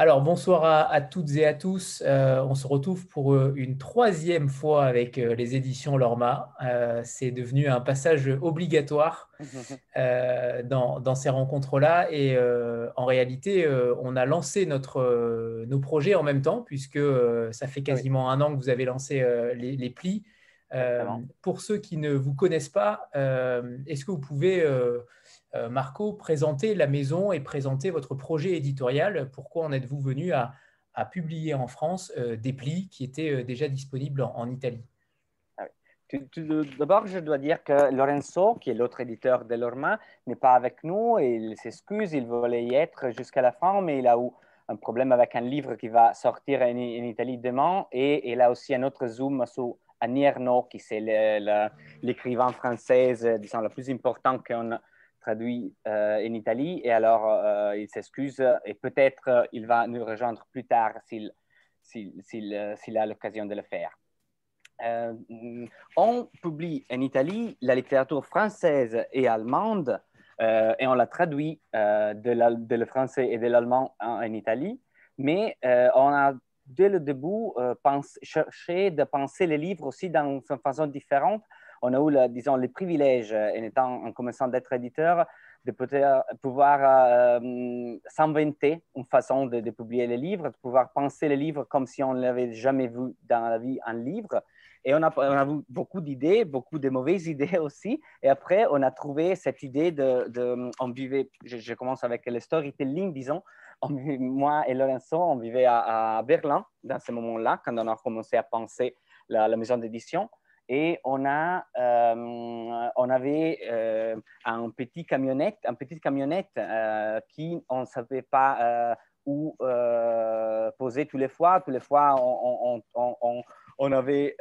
Alors, bonsoir à, toutes et à tous. Euh, on se retrouve pour euh, une troisième fois avec euh, les éditions Lorma. c'est devenu un passage obligatoire dans, ces rencontres-là. Et en réalité, on a lancé notre, nos projets en même temps, puisque ça fait quasiment un an que vous avez lancé les, les, plis. pour ceux qui ne vous connaissent pas, est-ce que vous pouvez Marco, présenter la maison et présenter votre projet éditorial. Pourquoi en êtes-vous venu à, publier en France euh, des plis qui étaient euh, déjà disponibles en, Italie? Ah D'abord, je dois dire que Lorenzo, qui est l'autre éditeur de Lorma, n'est pas avec nous et il s'excuse. Il voulait y être jusqu'à la fin, mais il a eu un problème avec un livre qui va sortir en, Italie demain. Et il a aussi un autre zoom sur Anierno, qui c'est l'écrivain français, disons, le plus important qu'on traduit euh, en Italie. Et alors, euh, il s'excuse et peut-être euh, il va nous rejoindre plus tard s'il, a l'occasion de le faire. on publie en Italie la littérature française et allemande et on la traduit de, de, le français et de l'allemand en, Italie. Mais on a dès le début cherché de penser les livres aussi dans une façon différente on a eu, disons, les privilèges, euh, en, étant, en commençant d'être éditeur, de pouvoir euh, s'inventer une façon de, publier les livres, de pouvoir penser les livres comme si on ne l'avait jamais vu dans la vie un livre. Et on a, eu beaucoup d'idées, beaucoup de mauvaises idées aussi. Et après, on a trouvé cette idée de, on vivait, je, commence avec le storytelling, disons. moi et Lorenzo, on vivait à, Berlin dans ce moment-là, quand on a commencé à penser la maison d'édition et on, a, euh, on avait euh, un petit camionnette, une petite camionnette euh, qui on ne savait pas où poser tous les fois. Tous les fois, on, on, on avait,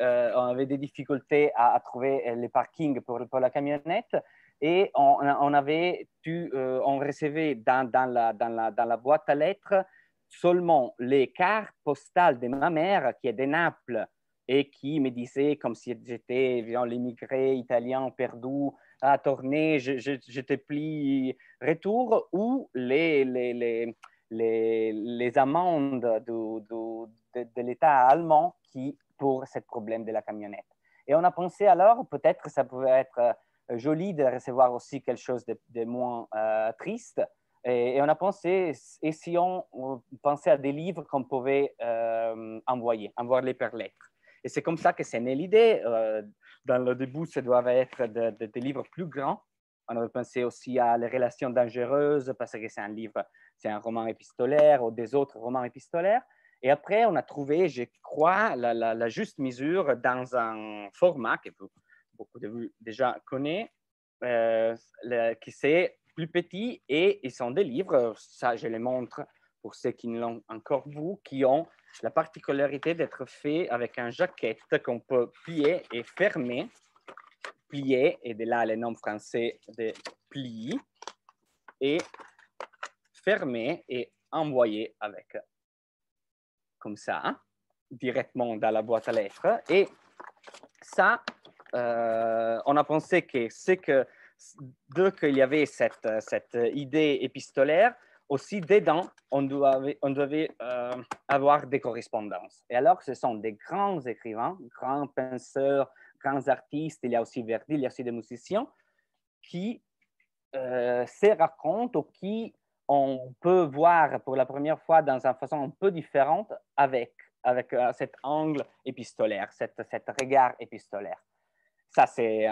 des difficultés à, trouver les parkings pour, la camionnette. Et on, avait on recevait dans la boîte à lettres seulement les cartes postales de ma mère qui est de Naples et qui me disait comme si j'étais l'immigré italien perdu à tourner, je, te plie retour, ou les, les, les, les, les amendes de, de, l'État allemand qui, pour ce problème de la camionnette. Et on a pensé alors, peut-être que ça pouvait être euh, joli de recevoir aussi quelque chose de, moins euh, triste. Et, on a pensé, et si on, pensait à des livres qu'on pouvait euh, envoyer, envoyer par lettres. Et c'est comme ça que c'est né l'idée. Euh, dans le début, ça doit être des livres plus grands. On avait pensé aussi à Les relations dangereuses parce que c'est un livre, c'est un roman épistolaire ou des autres romans épistolaires. Et après, on a trouvé, je crois, la, juste mesure dans un format que beaucoup de vous déjà connaissez, euh, qui c'est plus petit et ils sont des livres, ça je les montre pour ceux qui ne l'ont encore vu, qui ont la particularité d'être fait avec un jaquette qu'on peut plier et fermer. Plier, et de là le nom français de pli, et fermer et envoyer avec, comme ça, directement dans la boîte à lettres. Et ça, euh, on a pensé que c'est que dès qu'il y avait cette, cette idée épistolaire, aussi dedans, on devait, euh, avoir des correspondances. Et alors, ce sont des grands écrivains, grands penseurs, grands artistes, il y a aussi Verdi, il y a aussi des musiciens, qui euh, se racontent ou qui on peut voir pour la première fois dans une façon un peu différente avec, euh, cet angle épistolaire, cet regard épistolaire. Ça, c'est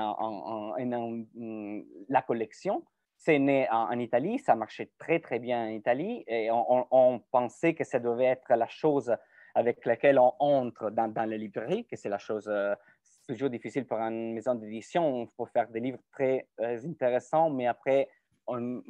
la collection. C'est né en, Italie, ça marchait très, très bien en Italie et on, pensait que ça devait être la chose avec laquelle on entre dans, dans la librairie, que c'est la chose euh, toujours difficile pour une maison d'édition. Faut faire des livres très euh, intéressants, mais après, on,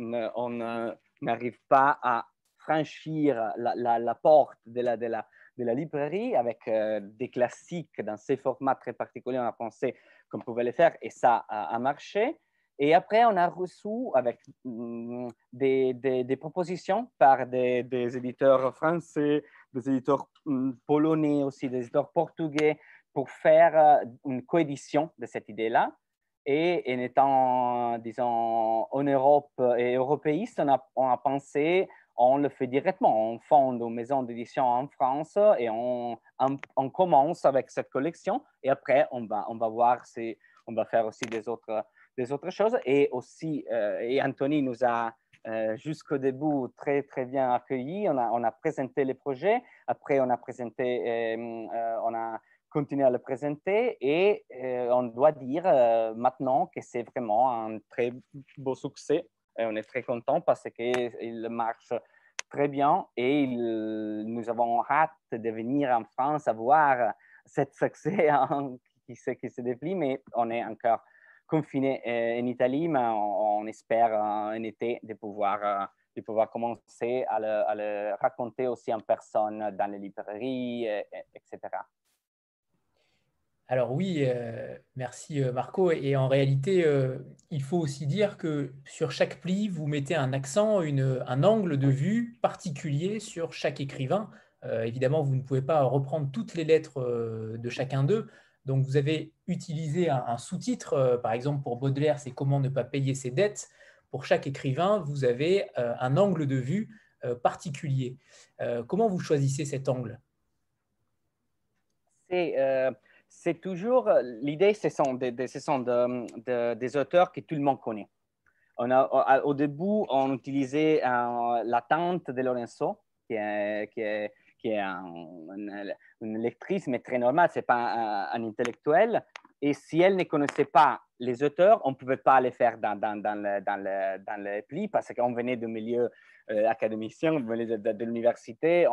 n'arrive pas à franchir la, porte de la, librairie avec euh, des classiques dans ces formats très particuliers. On a pensé qu'on pouvait le faire et ça a marché. Et après, on a reçu avec mm, des, propositions par des, éditeurs français, des éditeurs mm, polonais aussi, des éditeurs portugais pour faire euh, une coédition de cette idée-là. Et en étant, disons, en Europe et européiste, on a, pensé on le fait directement. On fonde aux maisons d'édition en France et on, on, commence avec cette collection. Et après, on va, on va voir si on va faire aussi des autres, des autres choses. Et aussi, euh, et Anthony nous a euh, jusqu'au début très, très bien accueillis. On a, on a présenté les projets. Après, on a présenté, euh, on a continué à le présenter et on doit dire maintenant que c'est vraiment un très beau succès. Et on est très content parce qu'il marche très bien et nous avons hâte de venir en France à voir cet succès qui, se, qui se déplie, mais on est encore confiné euh, en Italie, mais on, espère un été de pouvoir, euh, de pouvoir commencer à le, à le, raconter aussi en personne dans les librairies, etc. Alors oui, euh, merci Marco. Et en réalité, il faut aussi dire que sur chaque pli, vous mettez un accent, une, un angle de vue particulier sur chaque écrivain. évidemment, vous ne pouvez pas reprendre toutes les lettres de chacun d'eux, donc, vous avez utilisé un, sous-titre, euh, par exemple pour Baudelaire, c'est comment ne pas payer ses dettes. Pour chaque écrivain, vous avez euh, un angle de vue euh, particulier. comment vous choisissez cet angle? C'est toujours l'idée, ce sont, des auteurs que tout le monde connaît. Au début, on utilisait la tante de Lorenzo, qui est une lectrice, mais très normale, ce n'est pas un, intellectuel. Et si elle ne connaissait pas les auteurs, on ne pouvait pas les faire dans, dans, dans, le, dans, le, dans le pli parce qu'on venait du milieu euh, académicien, on venait de, l'université.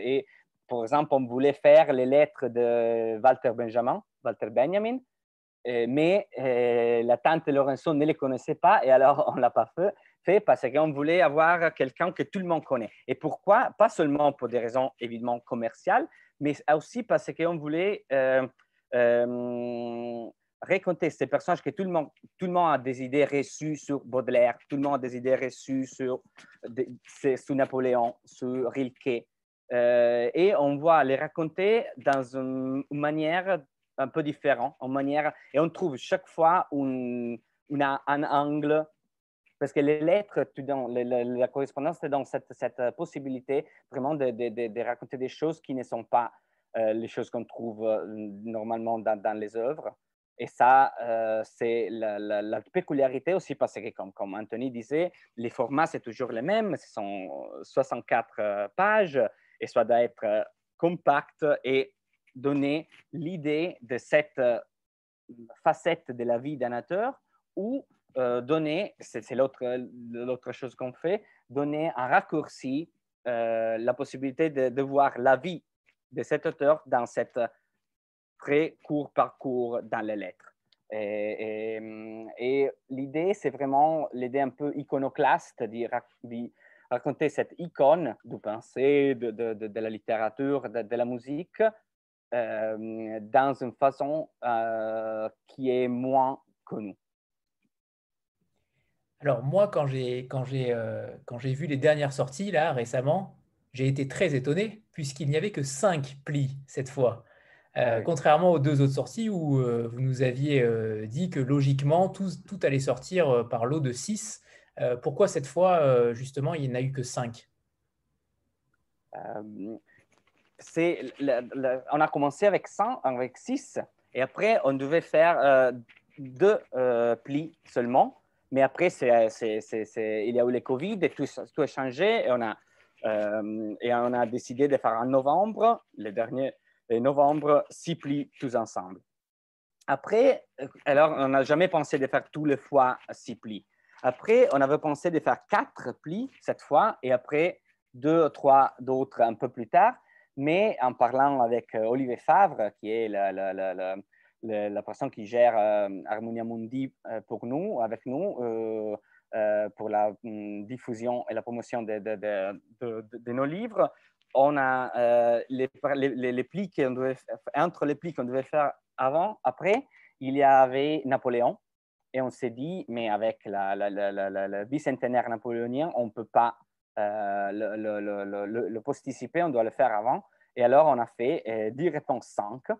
et, par exemple, on voulait faire les lettres de Walter Benjamin, Walter Benjamin, euh, mais euh, la tante Lorenzo ne les connaissait pas et alors on ne l'a pas fait fait parce qu'on voulait avoir quelqu'un que tout le monde connaît. Et pourquoi? Pas seulement pour des raisons évidemment commerciales, mais aussi parce qu'on voulait euh, euh, raconter ces personnages que tout le, monde, tout le monde a des idées reçues sur Baudelaire, tout le monde a des idées reçues sur, sur Napoléon, sur Rilke. Euh, et on va les raconter dans une, manière un peu différente, en manière, et on trouve chaque fois un angle parce que les lettres, la, correspondance, c'est dans cette, cette, possibilité vraiment de, raconter des choses qui ne sont pas euh, les choses qu'on trouve euh, normalement dans, les œuvres. Et ça, euh, c'est la, la, peculiarité aussi parce que, comme, Anthony disait, les formats, c'est toujours les mêmes. Ce sont 64 pages et ça doit être compact et donner l'idée de cette facette de la vie d'un auteur euh, donner, c'est l'autre chose qu'on fait, donner un raccourci, euh, la possibilité de, voir la vie de cet auteur dans cet très court parcours dans les lettres. Et, l'idée, c'est vraiment l'idée un peu iconoclaste de, raconter cette icône du pensée, de, de, la littérature, de, la musique, euh, dans une façon qui est moins connue. Alors moi, quand j'ai quand j'ai euh, quand j'ai vu les dernières sorties là récemment, j'ai été très étonné puisqu'il n'y avait que cinq plis cette fois. Euh, contrairement aux deux autres sorties où euh, vous nous aviez dit que logiquement tout, tout allait sortir par lot de 6. pourquoi cette fois, justement, il n'y en a eu que 5 c'est, On a commencé avec 100, avec 6, et après on devait faire deux plis seulement. Mais après, c'est, c'est, il y a eu le Covid et tout, a changé et on a, euh, et on a décidé de faire en novembre, le dernier novembre, six plis tous ensemble. Après, alors, on n'a jamais pensé de faire tous les fois six plis. Après, on avait pensé de faire quatre plis cette fois et après deux, trois d'autres un peu plus tard. Mais en parlant avec euh, Olivier Favre, qui est le, le, la personne qui gère euh, Harmonia Mundi euh, pour nous, avec nous, euh, pour la mm, diffusion et la promotion de, nos livres. On a les, les, plis qu'on devait, entre les plis qu'on devait faire avant, après, il y avait Napoléon. Et on s'est dit, mais avec le bicentenaire napoléonien, on ne peut pas le, le, le, posticiper, on doit le faire avant. Et alors, on a fait 10 réponses 5 euh,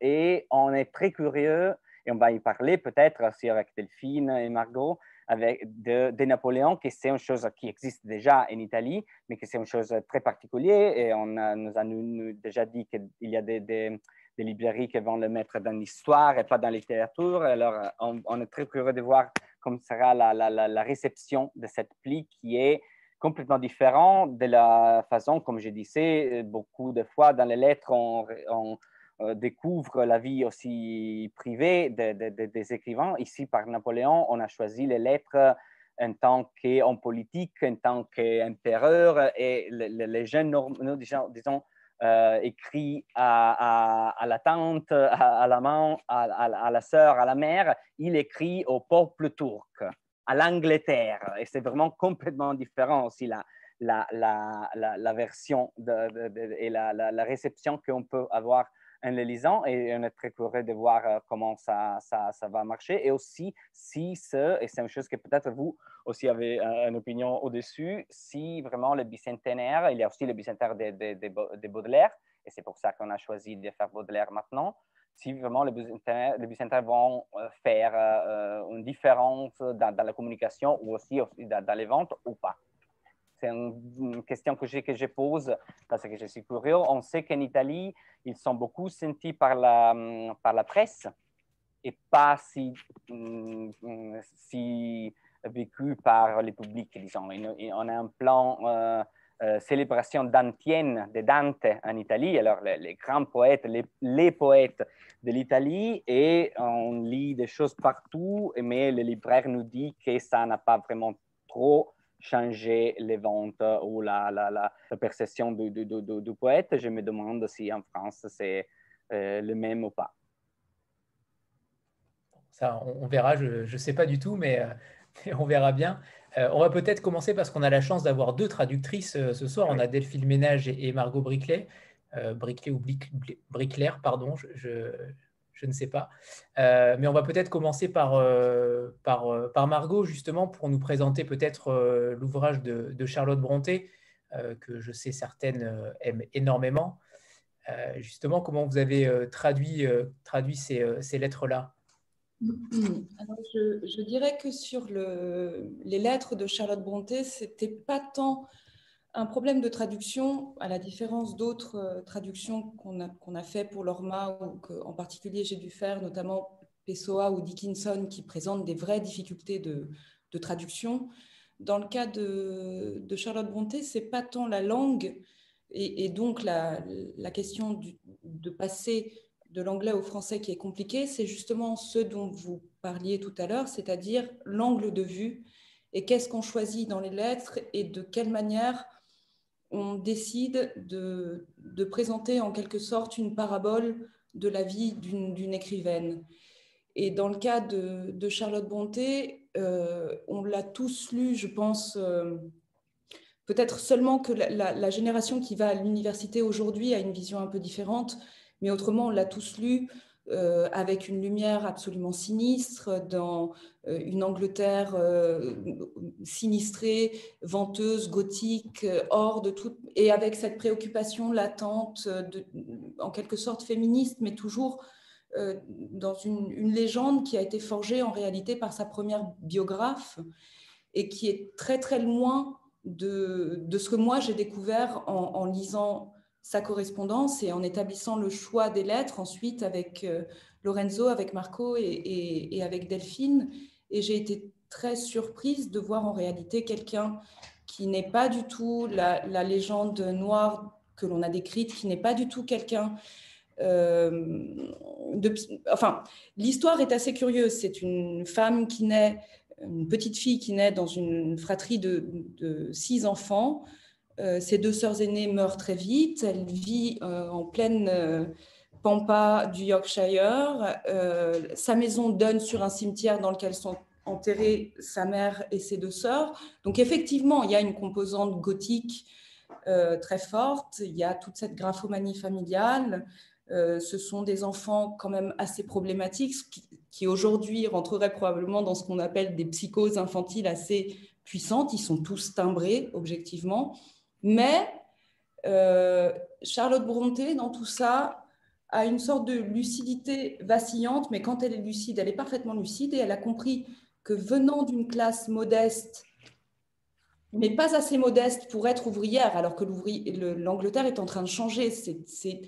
et on est très curieux, et on va y parler peut-être aussi avec Delphine et Margot, avec de, Napoléon, que c'est une chose qui existe déjà en Italie, mais que c'est une chose très particulière. Et on nous a déjà dit qu'il y a des, des, librairies qui vont le mettre dans l'histoire et pas dans la littérature. Alors, on, est très curieux de voir comment sera la, la, la, réception de cette pli qui est complètement différent de la façon, comme je disais, beaucoup de fois dans les lettres, on, euh, découvre la vie aussi privée des écrivains. Ici, par Napoléon, on a choisi les lettres en tant qu'homme politique, en tant qu'empereur, et les, jeunes, disons, disons euh, écrit à, la tante, à, la maman, à, la sœur, à la mère, il écrit au peuple turc, à l'Angleterre. Et c'est vraiment complètement différent aussi la, la, la, version et la, réception qu'on peut avoir en les lisant et on est très curieux de voir euh, comment ça, ça, ça, va marcher. Et aussi, si ce, et c'est une chose que peut-être vous aussi avez euh, une opinion au-dessus, si vraiment le bicentenaire, il y a aussi le bicentenaire de, de, Baudelaire, et c'est pour ça qu'on a choisi de faire Baudelaire maintenant, si vraiment les bicentenaires, vont euh, faire une différence dans, la communication ou aussi dans, les ventes ou pas. C'est une question que je, que je pose parce que je suis curieux. On sait qu'en Italie, ils sont beaucoup sentis par la, par la presse et pas si, si vécu par le public, disons. On a un plan euh, euh, célébration dantienne de Dante en Italie, alors les, grands poètes, les, poètes de l'Italie, et on lit des choses partout, mais le libraire nous dit que ça n'a pas vraiment trop changer les ventes ou la, perception du, du, du, poète. Je me demande si en France c'est euh, le même ou pas. Ça, on, verra, je ne sais pas du tout, mais, euh, on verra bien. Euh, on va peut-être commencer parce qu'on a la chance d'avoir deux traductrices ce soir. On a Delphine Ménage et, Margot Briclet. Briclet ou Bricler, pardon, je je ne sais pas. Euh, mais on va peut-être commencer par, euh, par, euh, par, Margot, justement, pour nous présenter peut-être l'ouvrage de, Charlotte Bronté, que je sais certaines aiment énormément. justement, comment vous avez traduit, traduit ces, ces lettres-là? Je, je, dirais que sur le, les lettres de Charlotte Bronté, c'était pas tant un problème de traduction, à la différence d'autres euh, traductions qu'on a, qu'on a fait pour l'Orma, ou qu'en particulier j'ai dû faire, notamment Pessoa ou Dickinson, qui présentent des vraies difficultés de, traduction. Dans le cas de, Charlotte Bronté, c'est pas tant la langue et, donc la, question de passer de l'anglais au français qui est compliqué, c'est justement ce dont vous parliez tout à l'heure, c'est-à-dire l'angle de vue et qu'est-ce qu'on choisit dans les lettres et de quelle manière on décide de, présenter en quelque sorte une parabole de la vie d'une écrivaine. Et dans le cas de, Charlotte Bonté, euh, on l'a tous lu, je pense, euh, peut-être seulement que la, génération qui va à l'université aujourd'hui a une vision un peu différente, mais autrement, on l'a tous lu euh, avec une lumière absolument sinistre, dans euh, une Angleterre euh, sinistrée, venteuse, gothique, hors de tout, et avec cette préoccupation latente, en quelque sorte féministe, mais toujours dans une, légende qui a été forgée en réalité par sa première biographe et qui est très très loin de, ce que moi j'ai découvert en lisant sa correspondance et en établissant le choix des lettres ensuite avec euh, Lorenzo, avec Marco et, avec Delphine. Et j'ai été très surprise de voir en réalité quelqu'un qui n'est pas du tout la, légende noire que l'on a décrite, qui n'est pas du tout quelqu'un... Euh, enfin, l'histoire est assez curieuse. C'est une femme qui naît, une petite fille qui naît dans une fratrie de six enfants. Euh, ses deux sœurs aînées meurent très vite. Elle vit euh, en pleine euh, pampa du Yorkshire. sa maison donne sur un cimetière dans lequel sont enterrées sa mère et ses deux sœurs. Donc effectivement, il y a une composante gothique très forte. Il y a toute cette graphomanie familiale. ce sont des enfants quand même assez problématiques qui, qui aujourd'hui rentreraient probablement dans ce qu'on appelle des psychoses infantiles assez puissantes. Ils sont tous timbrés, objectivement. Mais euh, Charlotte Bronté, dans tout ça, a une sorte de lucidité vacillante, mais quand elle est lucide, elle est parfaitement lucide et elle a compris que venant d'une classe modeste, mais pas assez modeste pour être ouvrière, alors que l'Angleterre est en train de changer. C'est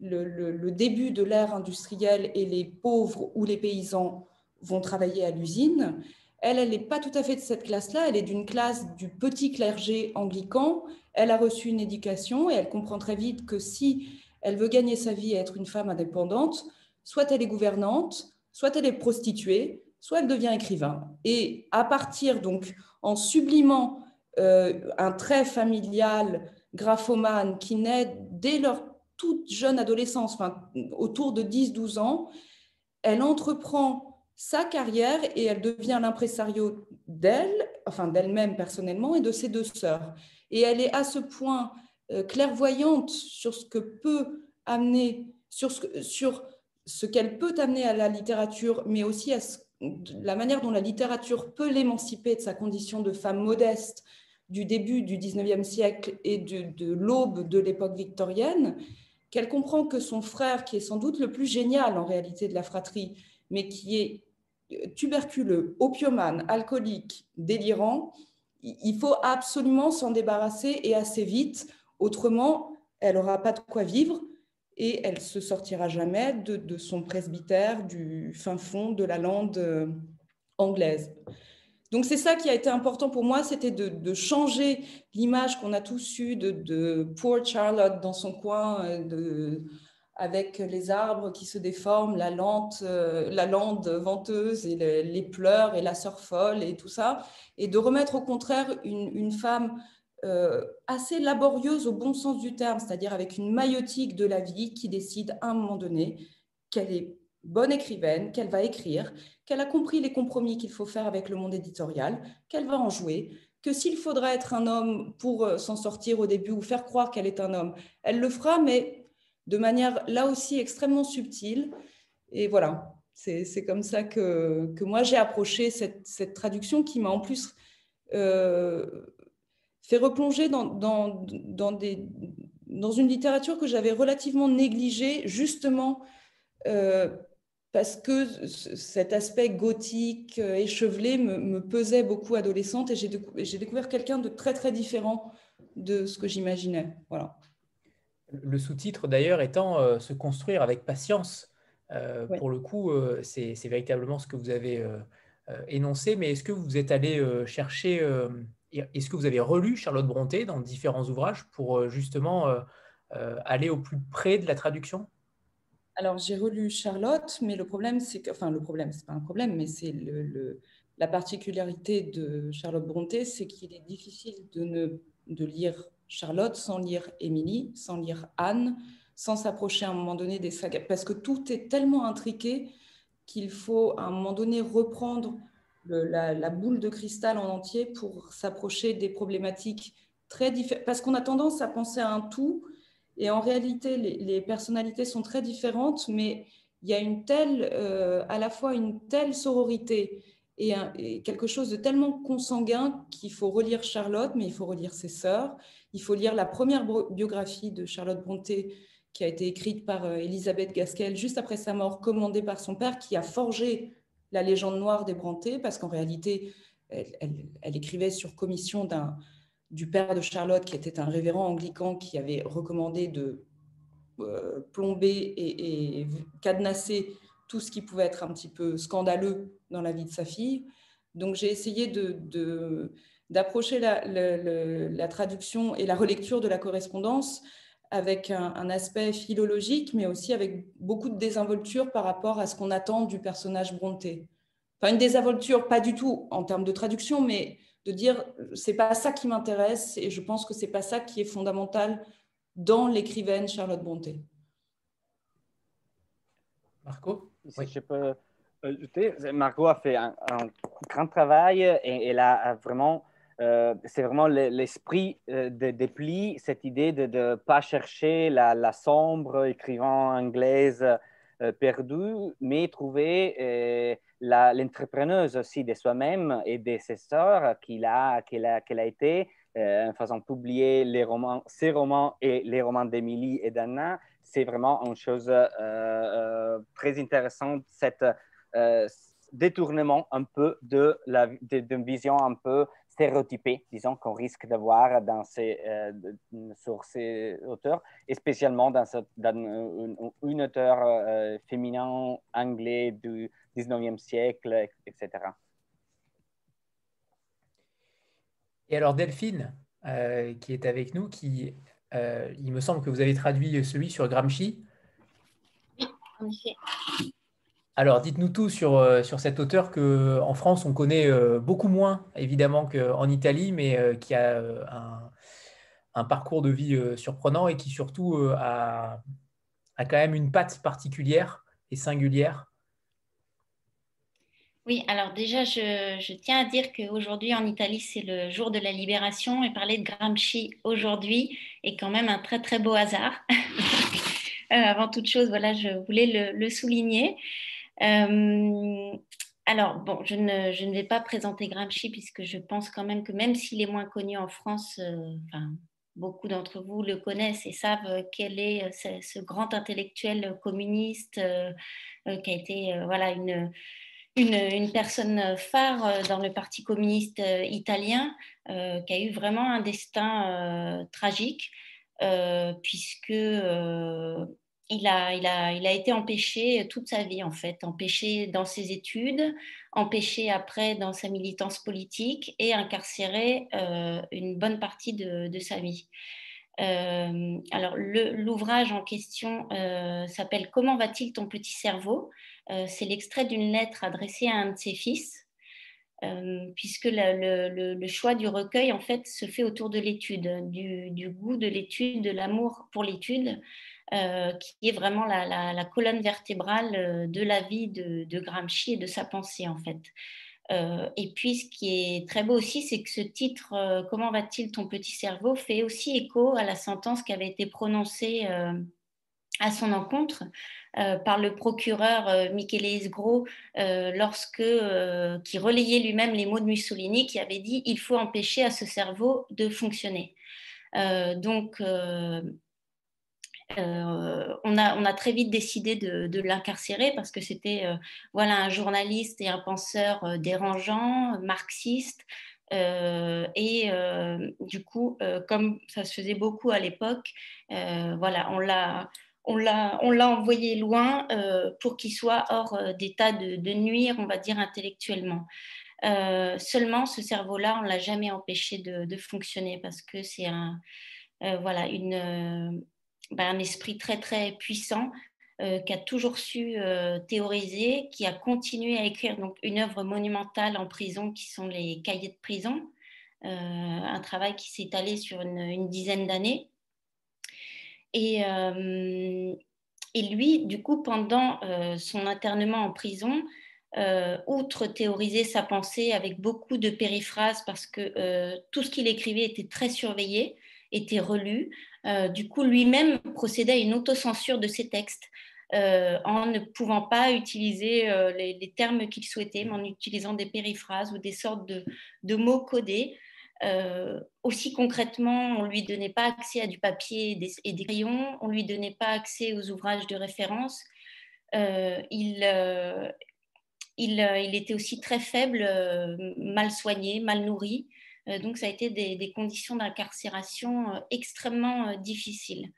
le, début de l'ère industrielle et les pauvres ou les paysans vont travailler à l'usine. Elle, elle n'est pas tout à fait de cette classe-là, elle est d'une classe du petit clergé anglican. Elle a reçu une éducation et elle comprend très vite que si elle veut gagner sa vie et être une femme indépendante, soit elle est gouvernante, soit elle est prostituée, soit elle devient écrivain. Et à partir, donc, en sublimant euh, un trait familial graphomane qui naît dès leur toute jeune adolescence, enfin, autour de 10-12 ans, elle entreprend sa carrière et elle devient l'impresario d'elle, enfin d'elle-même personnellement et de ses deux sœurs. Et elle est à ce point euh, clairvoyante sur ce que peut amener, sur ce, sur ce qu'elle peut amener à la littérature, mais aussi à la manière dont la littérature peut l'émanciper de sa condition de femme modeste du début du 19e siècle et de, de l'aube de l'époque victorienne, qu'elle comprend que son frère, qui est sans doute le plus génial en réalité de la fratrie, mais qui est euh, tuberculeux, opiomane, alcoolique, délirant, il faut absolument s'en débarrasser et assez vite, autrement, elle n'aura pas de quoi vivre et elle se sortira jamais de, son presbytère du fin fond de la lande euh, anglaise. Donc c'est ça qui a été important pour moi, c'était de, changer l'image qu'on a tous eue de, poor Charlotte dans son coin, euh, avec les arbres qui se déforment, la, lente, euh, la lande venteuse et les pleurs et la sœur folle et tout ça, et de remettre au contraire une femme euh, assez laborieuse au bon sens du terme, c'est-à-dire avec une maïotique de la vie qui décide à un moment donné qu'elle est bonne écrivaine, qu'elle va écrire, qu'elle a compris les compromis qu'il faut faire avec le monde éditorial, qu'elle va en jouer, que s'il faudra être un homme pour euh, s'en sortir au début ou faire croire qu'elle est un homme, elle le fera, mais de manière là aussi extrêmement subtile. Et voilà, c'est comme ça que, que moi j'ai approché cette, cette, traduction qui m'a en plus euh, fait replonger dans, dans, dans, des, dans une littérature que j'avais relativement négligée, justement euh, parce que cet aspect gothique, euh, échevelé, me, me pesait beaucoup adolescente et j'ai découvert quelqu'un de très très différent de ce que j'imaginais. Voilà. Le sous-titre d'ailleurs étant euh, se construire avec patience. Pour le coup, c'est véritablement ce que vous avez énoncé, mais est-ce que vous êtes allé chercher est-ce que vous avez relu Charlotte Brontë dans différents ouvrages pour euh, justement euh, euh, aller au plus près de la traduction? Alors j'ai relu Charlotte, mais le problème c'est que, enfin le problème c'est pas un problème, mais c'est le, la particularité de Charlotte Brontë, c'est qu'il est difficile de, ne, de lire Charlotte sans lire Émilie, sans lire Anne, sans s'approcher à un moment donné des sagas, parce que tout est tellement intriqué qu'il faut à un moment donné reprendre la, boule de cristal en entier pour s'approcher des problématiques très différentes. Parce qu'on a tendance à penser à un tout, et en réalité, les, personnalités sont très différentes, mais il y a une telle, euh, à la fois une telle sororité et, quelque chose de tellement consanguin qu'il faut relire Charlotte, mais il faut relire ses sœurs. Il faut lire la première biographie de Charlotte Brontë qui a été écrite par euh, Elisabeth Gaskell juste après sa mort, commandée par son père, qui a forgé la légende noire des Brontë, parce qu'en réalité, elle, écrivait sur commission du père de Charlotte, qui était un révérend anglican qui avait recommandé de euh, plomber et, cadenasser tout ce qui pouvait être un petit peu scandaleux dans la vie de sa fille. Donc j'ai essayé d'approcher la, traduction et la relecture de la correspondance avec un, aspect philologique, mais aussi avec beaucoup de désinvolture par rapport à ce qu'on attend du personnage Bronté. Enfin, une désinvolture, pas du tout en termes de traduction, mais de dire c'est pas ça qui m'intéresse et je pense que c'est pas ça qui est fondamental dans l'écrivaine Charlotte Bronté. Marco? Si je peux ajouter, Marco a fait un, grand travail et elle a vraiment euh, c'est vraiment l'esprit euh, des plis, cette idée de ne pas chercher la, sombre écrivain anglaise euh, perdue, mais trouver l'entrepreneuse aussi de soi-même et de ses sœurs qu'il a, a, a, été en faisant publier les romans, ses romans et les romans d'Émilie et d'Anna. C'est vraiment une chose très intéressante, cette détournement un peu de la d'une vision un peu stéréotypée, disons, qu'on risque d'avoir dans ces, euh, sur ces auteurs, et spécialement dans, dans une, auteur euh, féminin anglais du 19e siècle, etc. Et alors Delphine, euh, qui est avec nous, qui, il me semble que vous avez traduit celui sur Gramsci. Oui, en effet. Alors, dites-nous tout sur, euh, cet auteur que en France, on connaît euh, beaucoup moins, évidemment, qu'en Italie, mais euh, qui a un, parcours de vie surprenant et qui surtout a, a, quand même une patte particulière et singulière. Oui, alors déjà, je, tiens à dire qu'aujourd'hui en Italie, c'est le jour de la libération et parler de Gramsci aujourd'hui est quand même un très très beau hasard. avant toute chose, voilà, je voulais le souligner. Euh, alors, bon, je ne, je ne, vais pas présenter Gramsci puisque je pense quand même que même s'il est moins connu en France, euh, beaucoup d'entre vous le connaissent et savent quel est euh, ce, grand intellectuel communiste qui a été voilà, une, une, une, personne phare dans le Parti communiste italien, qui a eu vraiment un destin tragique, puisque il a, été empêché toute sa vie, en fait, empêché dans ses études, empêché après dans sa militance politique et incarcéré euh, une bonne partie de, sa vie. Euh, alors, l'ouvrage en question euh, s'appelle Comment va-t-il ton petit cerveau C'est l'extrait d'une lettre adressée à un de ses fils. puisque le, choix du recueil en fait se fait autour de l'étude, du, du, goût de l'étude, de l'amour pour l'étude, euh, qui est vraiment la, colonne vertébrale euh, de la vie de, Gramsci et de sa pensée en fait. Euh, et puis ce qui est très beau aussi, c'est que ce titre Comment va-t-il ton petit cerveau fait aussi écho à la sentence qui avait été prononcée à son encontre par le procureur Michele Isgro lorsque qui relayait lui-même les mots de Mussolini qui avait dit il faut empêcher à ce cerveau de fonctionner. donc euh, on, a, très vite décidé de, l'incarcérer parce que c'était euh, voilà, un journaliste et un penseur euh, dérangeant, marxiste. et du coup, comme ça se faisait beaucoup à l'époque, voilà, on l'a on l'a envoyé loin pour qu'il soit hors d'état de, nuire, on va dire, intellectuellement. seulement, ce cerveau-là, on l'a jamais empêché de, de, fonctionner parce que c'est un, voilà, une, ben, un esprit très très puissant euh, qui a toujours su euh, théoriser, qui a continué à écrire donc une œuvre monumentale en prison qui sont les cahiers de prison, euh, un travail qui s'est étalé sur une, dizaine d'années. Et, lui, du coup, pendant son internement en prison, outre théoriser sa pensée avec beaucoup de périphrases, parce que tout ce qu'il écrivait était très surveillé, était relu, euh, du coup, lui-même procédait à une autocensure de ses textes. Euh, en ne pouvant pas utiliser euh, les, termes qu'il souhaitait, mais en utilisant des périphrases ou des sortes de, mots codés. aussi concrètement, on lui donnait pas accès à du papier et des, crayons, on lui donnait pas accès aux ouvrages de référence. il, était aussi très faible, mal soigné, mal nourri. Euh, donc, ça a été des, conditions d'incarcération euh, extrêmement euh, difficiles.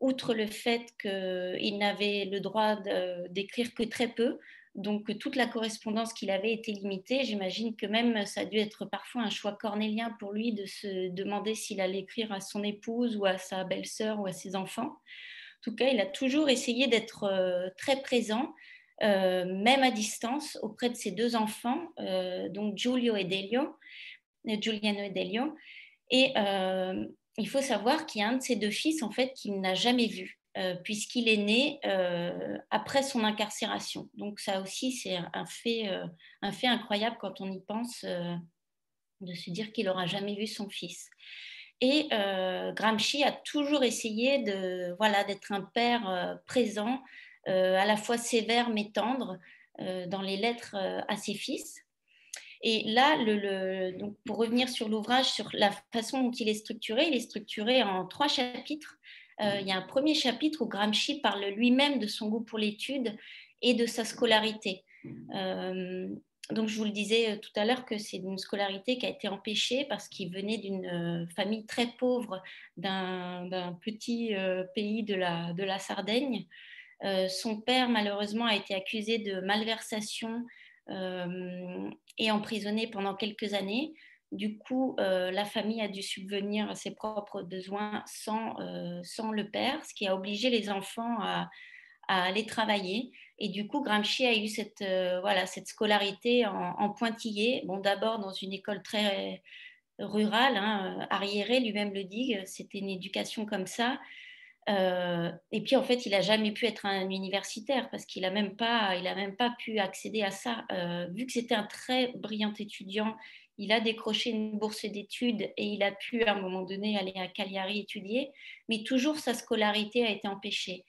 Outre le fait qu'il n'avait le droit d'écrire que très peu, donc toute la correspondance qu'il avait était limitée. J'imagine que même ça a dû être parfois un choix cornélien pour lui de se demander s'il allait écrire à son épouse ou à sa belle-sœur ou à ses enfants. En tout cas, il a toujours essayé d'être très présent, même à distance, auprès de ses deux enfants, donc Giulio et Delio, Giuliano et Delio. Et euh, il faut savoir qu'il y a un de ces deux fils, en fait, qu'il n'a jamais vu, euh, puisqu'il est né euh, après son incarcération. Donc ça aussi, c'est un fait, un fait incroyable quand on y pense, de se dire qu'il n'aura jamais vu son fils. Et Gramsci a toujours essayé de voilà d'être un père présent, à la fois sévère mais tendre, dans les lettres à ses fils. Et là, donc pour revenir sur l'ouvrage, sur la façon dont il est structuré, il est structuré en trois chapitres. Euh, il y a un premier chapitre où Gramsci parle lui-même de son goût pour l'étude et de sa scolarité. donc, je vous le disais tout à l'heure que c'est une scolarité qui a été empêchée parce qu'il venait d'une famille très pauvre d'un petit pays de la, de la Sardaigne. son père, malheureusement, a été accusé de malversation et emprisonné pendant quelques années. Du coup, euh, la famille a dû subvenir à ses propres besoins sans, euh, sans le père, ce qui a obligé les enfants à, aller travailler. Et du coup, Gramsci a eu cette, euh, voilà, cette scolarité en, pointillé. Bon, d'abord dans une école très rurale, hein, arriérée, lui-même le dit, c'était une éducation comme ça. Et puis en fait, il n'a jamais pu être un universitaire parce qu'il n'a même, pas, même pas pu accéder à ça. vu que c'était un très brillant étudiant, il a décroché une bourse d'études et il a pu à un moment donné aller à Cagliari étudier, mais toujours sa scolarité a été empêchée.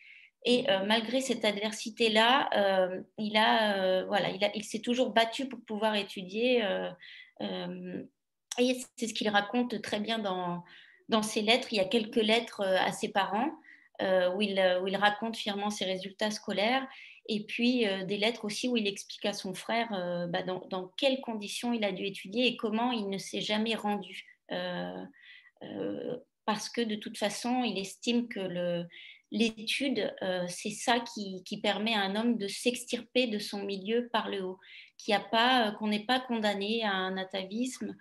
Et euh, malgré cette adversité-là, euh, il, a, euh, voilà, il, s'est toujours battu pour pouvoir étudier. et c'est ce qu'il raconte très bien dans ses lettres. Il y a quelques lettres à ses parents où il, où, il, raconte fièrement ses résultats scolaires et puis euh, des lettres aussi où il explique à son frère euh, bah, dans, quelles conditions il a dû étudier et comment il ne s'est jamais rendu. Euh, parce que de toute façon, il estime que l'étude, c'est ça qui, permet à un homme de s'extirper de son milieu par le haut, qu'on n'est pas condamné à un atavisme,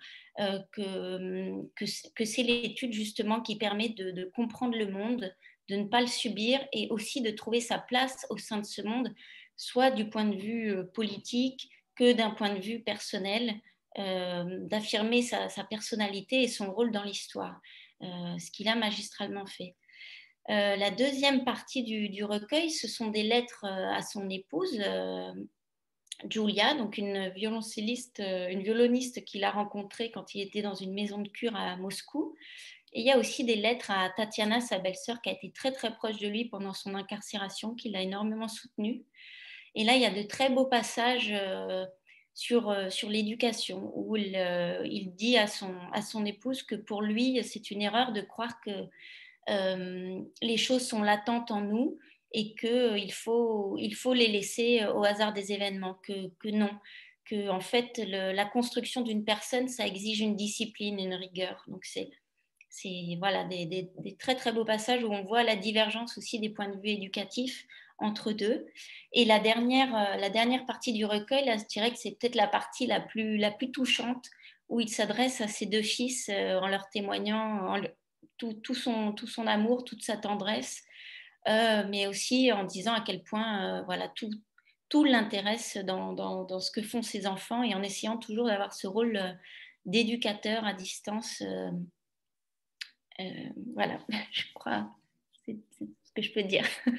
que, c'est l'étude justement qui permet de comprendre le monde, de ne pas le subir et aussi de trouver sa place au sein de ce monde, soit du point de vue euh, politique que d'un point de vue personnel, euh, d'affirmer sa, personnalité et son rôle dans l'histoire, euh, ce qu'il a magistralement fait. la deuxième partie du, recueil, ce sont des lettres à son épouse, Julia, donc une violoncelliste, une violoniste qu'il a rencontrée quand il était dans une maison de cure à Moscou, et il y a aussi des lettres à Tatiana, sa belle-sœur, qui a été très très proche de lui pendant son incarcération, qui l'a énormément soutenu. Et là, il y a de très beaux passages euh, sur, euh, sur l'éducation, où il, euh, il, dit à son, à son épouse que pour lui, c'est une erreur de croire que les choses sont latentes en nous et qu'il faut, il faut les laisser au hasard des événements, que, que non, que en fait, la construction d'une personne, ça exige une discipline, une rigueur. Donc c'est c'est voilà, des, très très beaux passages où on voit la divergence aussi des points de vue éducatifs entre deux. Et la dernière, euh, la dernière partie du recueil, je dirais que c'est peut-être la partie la plus, la plus touchante où il s'adresse à ses deux fils euh, en leur témoignant tout, tout, son, tout son amour, toute sa tendresse, euh, mais aussi en disant à quel point voilà, tout, tout l'intéresse dans, dans, dans, ce que font ses enfants et en essayant toujours d'avoir ce rôle d'éducateur à distance voilà, je crois, c'est ce que je peux dire.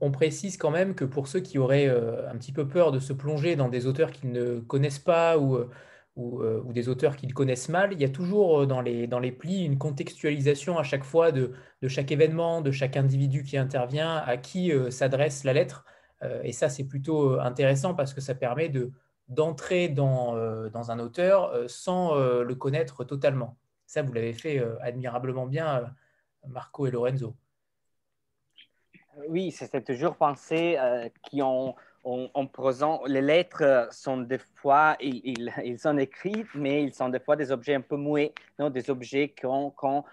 On précise quand même que pour ceux qui auraient euh, un petit peu peur de se plonger dans des auteurs qu'ils ne connaissent pas ou, euh, ou, des auteurs qu'ils connaissent mal, il y a toujours dans les, dans les plis une contextualisation à chaque fois de, de chaque événement, de chaque individu qui intervient, à qui s'adresse la lettre. et ça, c'est plutôt intéressant parce que ça permet de, d'entrer dans, dans un auteur sans le connaître totalement. Ça, vous l'avez fait euh, admirablement bien, euh, Marco et Lorenzo. Oui, c'est toujours pensé euh, ont en, présent, les lettres sont des fois, ils, ils, sont écrits, mais ils sont des fois des objets un peu muets, non? des objets qu'on, qu'on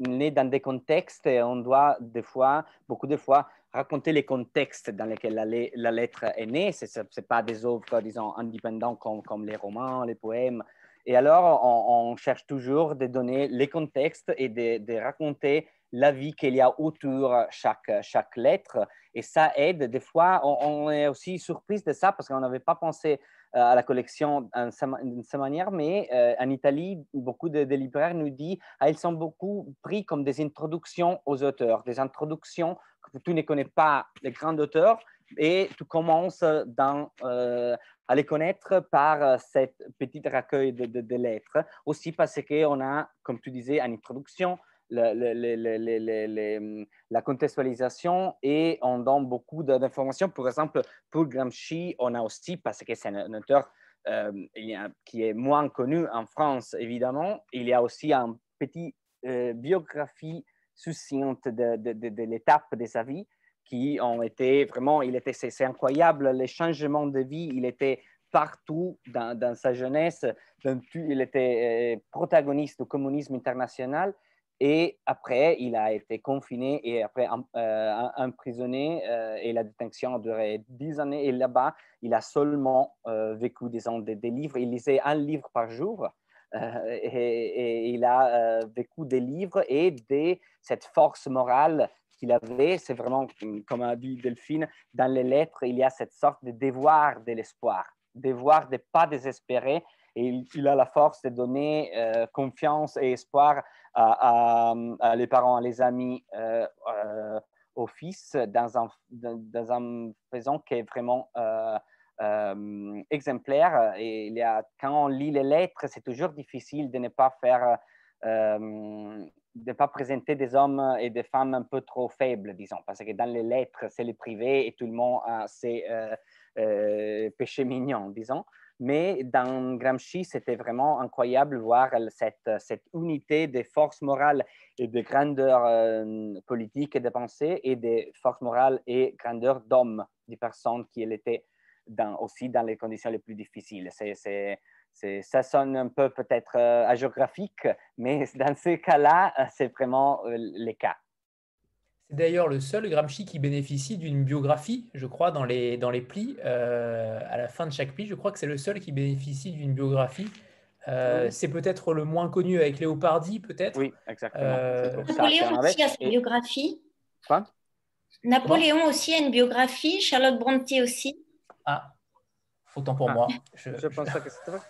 nés dans des contextes on doit des fois, beaucoup de fois, raconter les contextes dans lesquels la, la lettre est née. Ce n'est pas des œuvres, disons, indépendantes comme, comme les romans, les poèmes, et alors, on, cherche toujours de donner les contextes et de, raconter la vie qu'il y a autour chaque, chaque lettre. Et ça aide. Des fois, on, est aussi surprise de ça parce qu'on n'avait pas pensé euh, à la collection de cette manière, mais euh, en Italie, beaucoup de, libraires nous disent ah, sont beaucoup pris comme des introductions aux auteurs, des introductions que tu ne connais pas les grands auteurs, et tu commences dans, euh, à les connaître par euh, cette petite recueil de, lettres. Aussi parce qu'on a, comme tu disais en introduction, la contextualisation et on donne beaucoup d'informations. Par exemple, pour Gramsci, on a aussi, parce que c'est un, auteur euh, qui est moins connu en France, évidemment, il y a aussi une petite biographie succincte de l'étape de sa vie qui ont été vraiment, il était, c'est incroyable, les changements de vie, il était partout dans, sa jeunesse. il était euh, protagoniste du communisme international. Et après, il a été confiné et après euh, emprisonné euh, et la détention a duré dix années. Et là-bas, il a seulement vécu des, des, livres. Il lisait un livre par jour et, il a vécu des livres et de cette force morale qu'il avait. C'est vraiment, comme a dit Delphine, dans les lettres, il y a cette sorte de devoir de l'espoir devoir de ne pas désespérer et il, a la force de donner euh, confiance et espoir à, les parents, à les amis, euh, euh, au fils dans un, dans un faisant qui est vraiment exemplaire. Et il y a, quand on lit les lettres, c'est toujours difficile de ne pas faire de ne pas présenter des hommes et des femmes un peu trop faibles, disons, parce que dans les lettres, c'est le privé et tout le monde a ses, euh, péché mignon, disons. Mais dans Gramsci, c'était vraiment incroyable voir cette, cette unité des forces morales et de grandeur euh, politique et de pensée et des forces morales et grandeur d'hommes, des personnes qui étaient aussi dans les conditions les plus difficiles. C'est, ça sonne un peu peut-être euh, agéographique, mais dans ces cas-là, c'est vraiment le cas. C'est d'ailleurs le seul Gramsci qui bénéficie d'une biographie, je crois, dans les, dans les plis. Euh, à la fin de chaque pli, je crois que c'est le seul qui bénéficie d'une biographie. Euh, c'est peut-être le moins connu avec Léopardi, peut-être. Oui, exactement. Euh, Napoléon aussi a sa biographie. Quoi? Napoléon aussi a une biographie, Charlotte Brontë aussi. Ah, autant pour ah. moi. Je, pense que c'était vrai.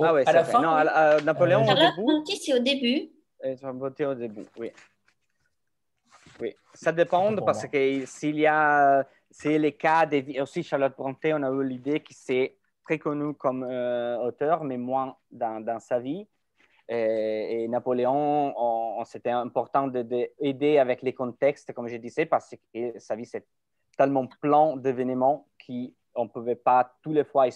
ah ouais, à la fin. Non, Napoléon Charlotte Brontë, c'est au début. Charlotte Brontë au début, oui. Oui, ça dépend parce que s'il y a, c'est les cas des, aussi Charlotte Brontë, on a eu l'idée que c'est très connu comme euh, auteur, mais moins dans, dans sa vie. Et, Napoléon, on, c'était important d'aider avec les contextes, comme je disais, parce que sa vie, c'est tellement plein d'événements qu'on ne pouvait pas tous les fois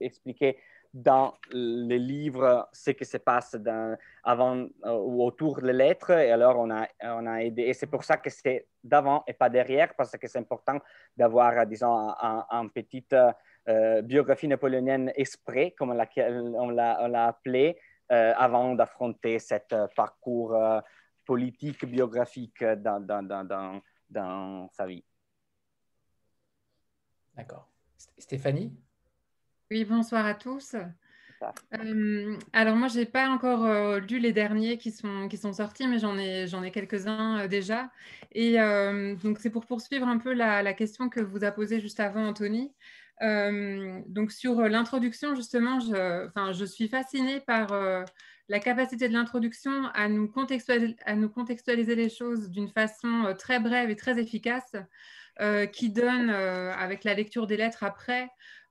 expliquer dans les livres ce qui se passe avant euh, ou autour des lettres. Et alors, on a, on a aidé. Et c'est pour ça que c'est d'avant et pas derrière, parce que c'est important d'avoir, euh, disons, une petite euh, biographie napoléonienne esprit, comme on l'a appelé, avant d'affronter cet parcours politique, biographique dans, dans, dans, dans sa vie. D'accord. Stéphanie? Oui, bonsoir à tous. Euh, alors moi, je n'ai pas encore euh, lu les derniers qui sont, qui sont sortis, mais j'en ai, j'en ai quelques-uns euh, déjà. Et donc, c'est pour poursuivre un peu la, la, question que vous a posée juste avant, Anthony. donc, sur l'introduction, justement, je, enfin, je suis fascinée par la capacité de l'introduction à, nous contextualiser, à nous contextualiser les choses d'une façon très brève et très efficace, qui donne, avec la lecture des lettres après,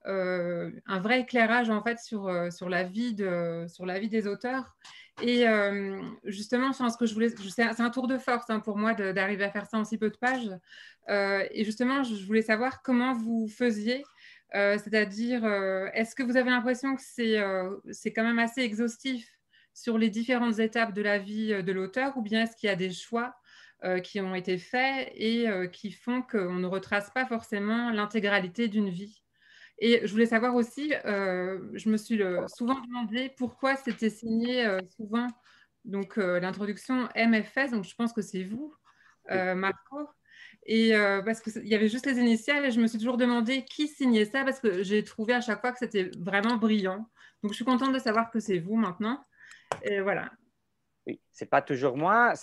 euh, un vrai éclairage en fait sur, euh, sur, la, vie de, sur la vie des auteurs. Et euh, justement, c'est un tour de force hein, pour moi d'arriver à faire ça en si peu de pages. et justement, je voulais savoir comment vous faisiez, c'est-à-dire, est-ce que vous avez l'impression que c'est c'est quand même assez exhaustif sur les différentes étapes de la vie de l'auteur, ou bien est-ce qu'il y a des choix qui ont été faits et qui font qu'on ne retrace pas forcément l'intégralité d'une vie et je voulais savoir aussi, euh, je me suis souvent demandé pourquoi c'était signé euh, souvent donc euh, l'introduction MFS, donc je pense que c'est vous, Marco. Et parce qu'il y avait juste les initiales et je me suis toujours demandé qui signait ça parce que j'ai trouvé à chaque fois que c'était vraiment brillant. Donc je suis contente de savoir que c'est vous maintenant. Et voilà. Oui, c'est pas toujours moi.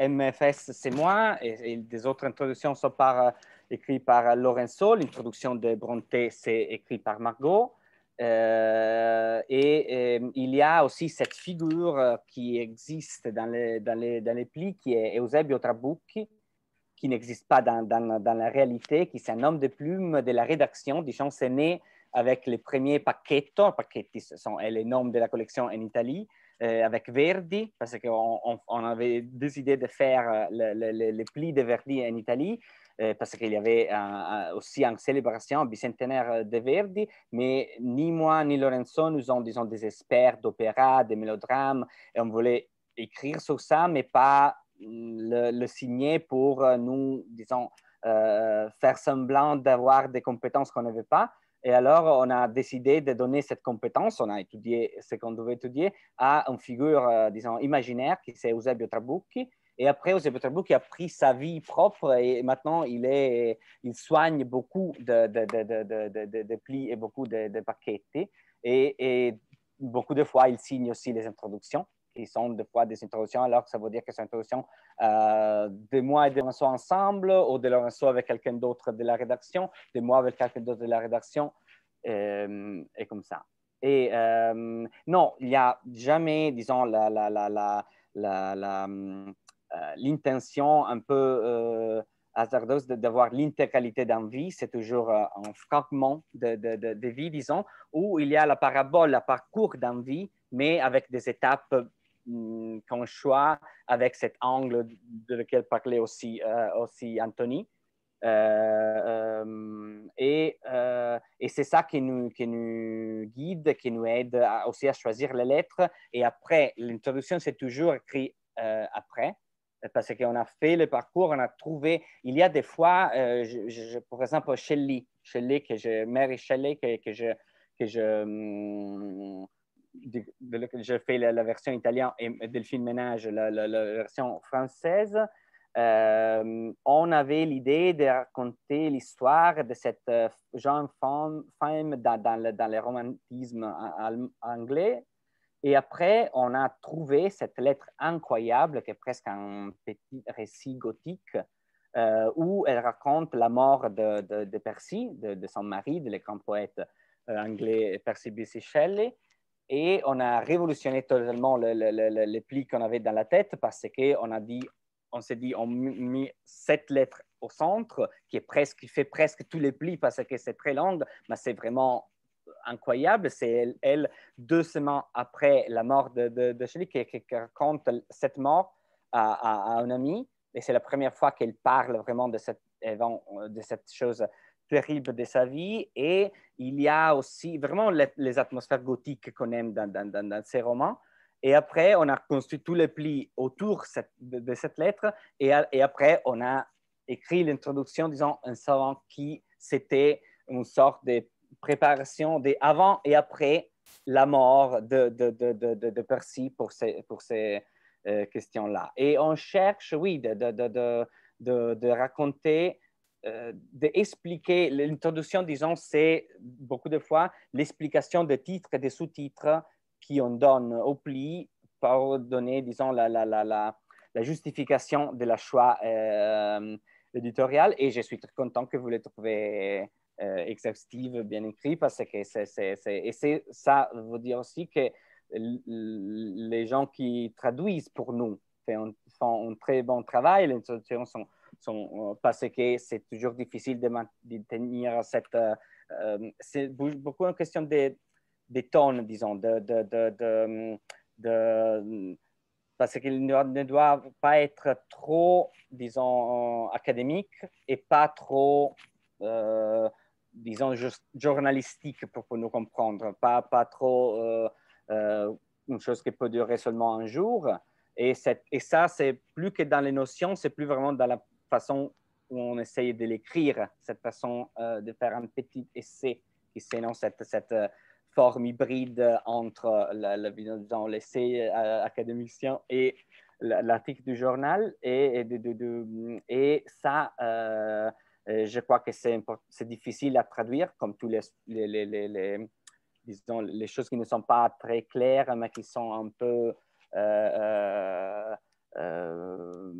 MFS, c'est moi. Et, et, des autres introductions sont par écrit par Lorenzo. L'introduction de Bronte, c'est écrit par Margot. Euh, et euh, il y a aussi cette figure qui existe dans les, plis, qui est Eusebio Trabucchi, qui n'existe pas dans, la réalité, qui est un homme de plume de la rédaction. Disons, c'est né avec les premiers paquetos, paquetti sont les noms de la collection en Italie, euh, avec Verdi, parce qu'on on, avait décidé de faire les plis de Verdi en Italie. Euh, parce qu'il y avait aussi une célébration bicentenaire de Verdi, mais ni moi ni Lorenzo, nous sommes disons, des experts d'opéra, de mélodrames, et on voulait écrire sur ça, mais pas le, signer pour nous, disons, faire semblant d'avoir des compétences qu'on n'avait pas. Et alors, on a décidé de donner cette compétence, on a étudié ce qu'on devait étudier, à une figure, disons, imaginaire qui c'est Eusebio Trabucchi, et après, Eusebio Trabucchi a pris sa vie propre et maintenant, il, est, il soigne beaucoup de, de, de, de plis et beaucoup de, Et, et, beaucoup de fois, il signe aussi les introductions, qui sont des fois des introductions, alors que ça veut dire que c'est une introduction euh, de moi et de Lorenzo ensemble, ou de Lorenzo avec quelqu'un d'autre de la rédaction, de moi avec quelqu'un d'autre de la rédaction, euh, et comme ça. Et euh, non, il n'y a jamais, disons, la, la, la, la, l'intention un peu hasardeuse d'avoir l'intégralité d'un vie, c'est toujours un fragment de, de, vie, disons, où il y a la parabole, le parcours d'un vie, mais avec des étapes hmm, qu'on choisit avec cet angle de lequel parlait aussi, aussi Anthony. et, et c'est ça qui nous, guide, qui nous aide aussi à choisir les lettres. Et après, l'introduction, c'est toujours écrit après parce qu'on a fait le parcours, on a trouvé, il y a des fois, euh, par exemple, Shelley, Shelley, que je, Mary Shelley, que, je, que je, hum, je fais la, version italienne et Delphine Ménage, la, la, version française. Euh, on avait l'idée de raconter l'histoire de cette euh, jeune femme, dans, le, le romantisme anglais et après, on a trouvé cette lettre incroyable qui est presque un petit récit gothique euh, où elle raconte la mort de, Percy, de, son mari, de grand poète anglais Percy Bysshe Shelley. Et on a révolutionné totalement le, le, le, pli qu'on avait dans la tête parce qu'on a dit, on s'est dit, on mis cette lettre au centre qui, est presque, fait presque tous les plis parce que c'est très long, mais c'est vraiment incroyable, c'est elle, deux semaines après la mort de, de, qui, raconte cette mort à, un ami. Et c'est la première fois qu'elle parle vraiment de cette, de cette chose terrible de sa vie. Et il y a aussi vraiment les, atmosphères gothiques qu'on aime dans, dans, dans, ces romans. Et après, on a construit tous les plis autour de, cette lettre. Et, et, après, on a écrit l'introduction disant un savant qui c'était une sorte de préparation des avant et après la mort de, de, de, de Percy pour ces, pour ces euh, questions-là. Et on cherche, oui, de, raconter, euh, d'expliquer. L'introduction, disons, c'est beaucoup de fois l'explication des titres et des sous-titres qu'on donne au pli pour donner, disons, la, la, la, la, justification de la choix euh, éditorial. Et je suis très content que vous le trouvez euh, exhaustive, bien écrit, parce que c'est, ça veut dire aussi que les gens qui traduisent pour nous font, un très bon travail. Les traductions sont, euh, parce que c'est toujours difficile de maintenir cette. Euh, c'est beaucoup une question de, de tonnes, disons, de, de, de, parce qu'il ne doit pas être trop, disons, académique et pas trop disons, journalistique pour, nous comprendre, pas, pas trop euh, euh, une chose qui peut durer seulement un jour. Et, et ça, c'est plus que dans les notions, c'est plus vraiment dans la façon où on essaye de l'écrire, cette façon euh, de faire un petit essai qui s'énonce cette, cette forme hybride entre l'essai académicien et l'article du journal. Et, et, ça, euh, je crois que c'est difficile à traduire, comme tous les, les, les, disons, les, choses qui ne sont pas très claires, mais qui sont un peu euh, euh,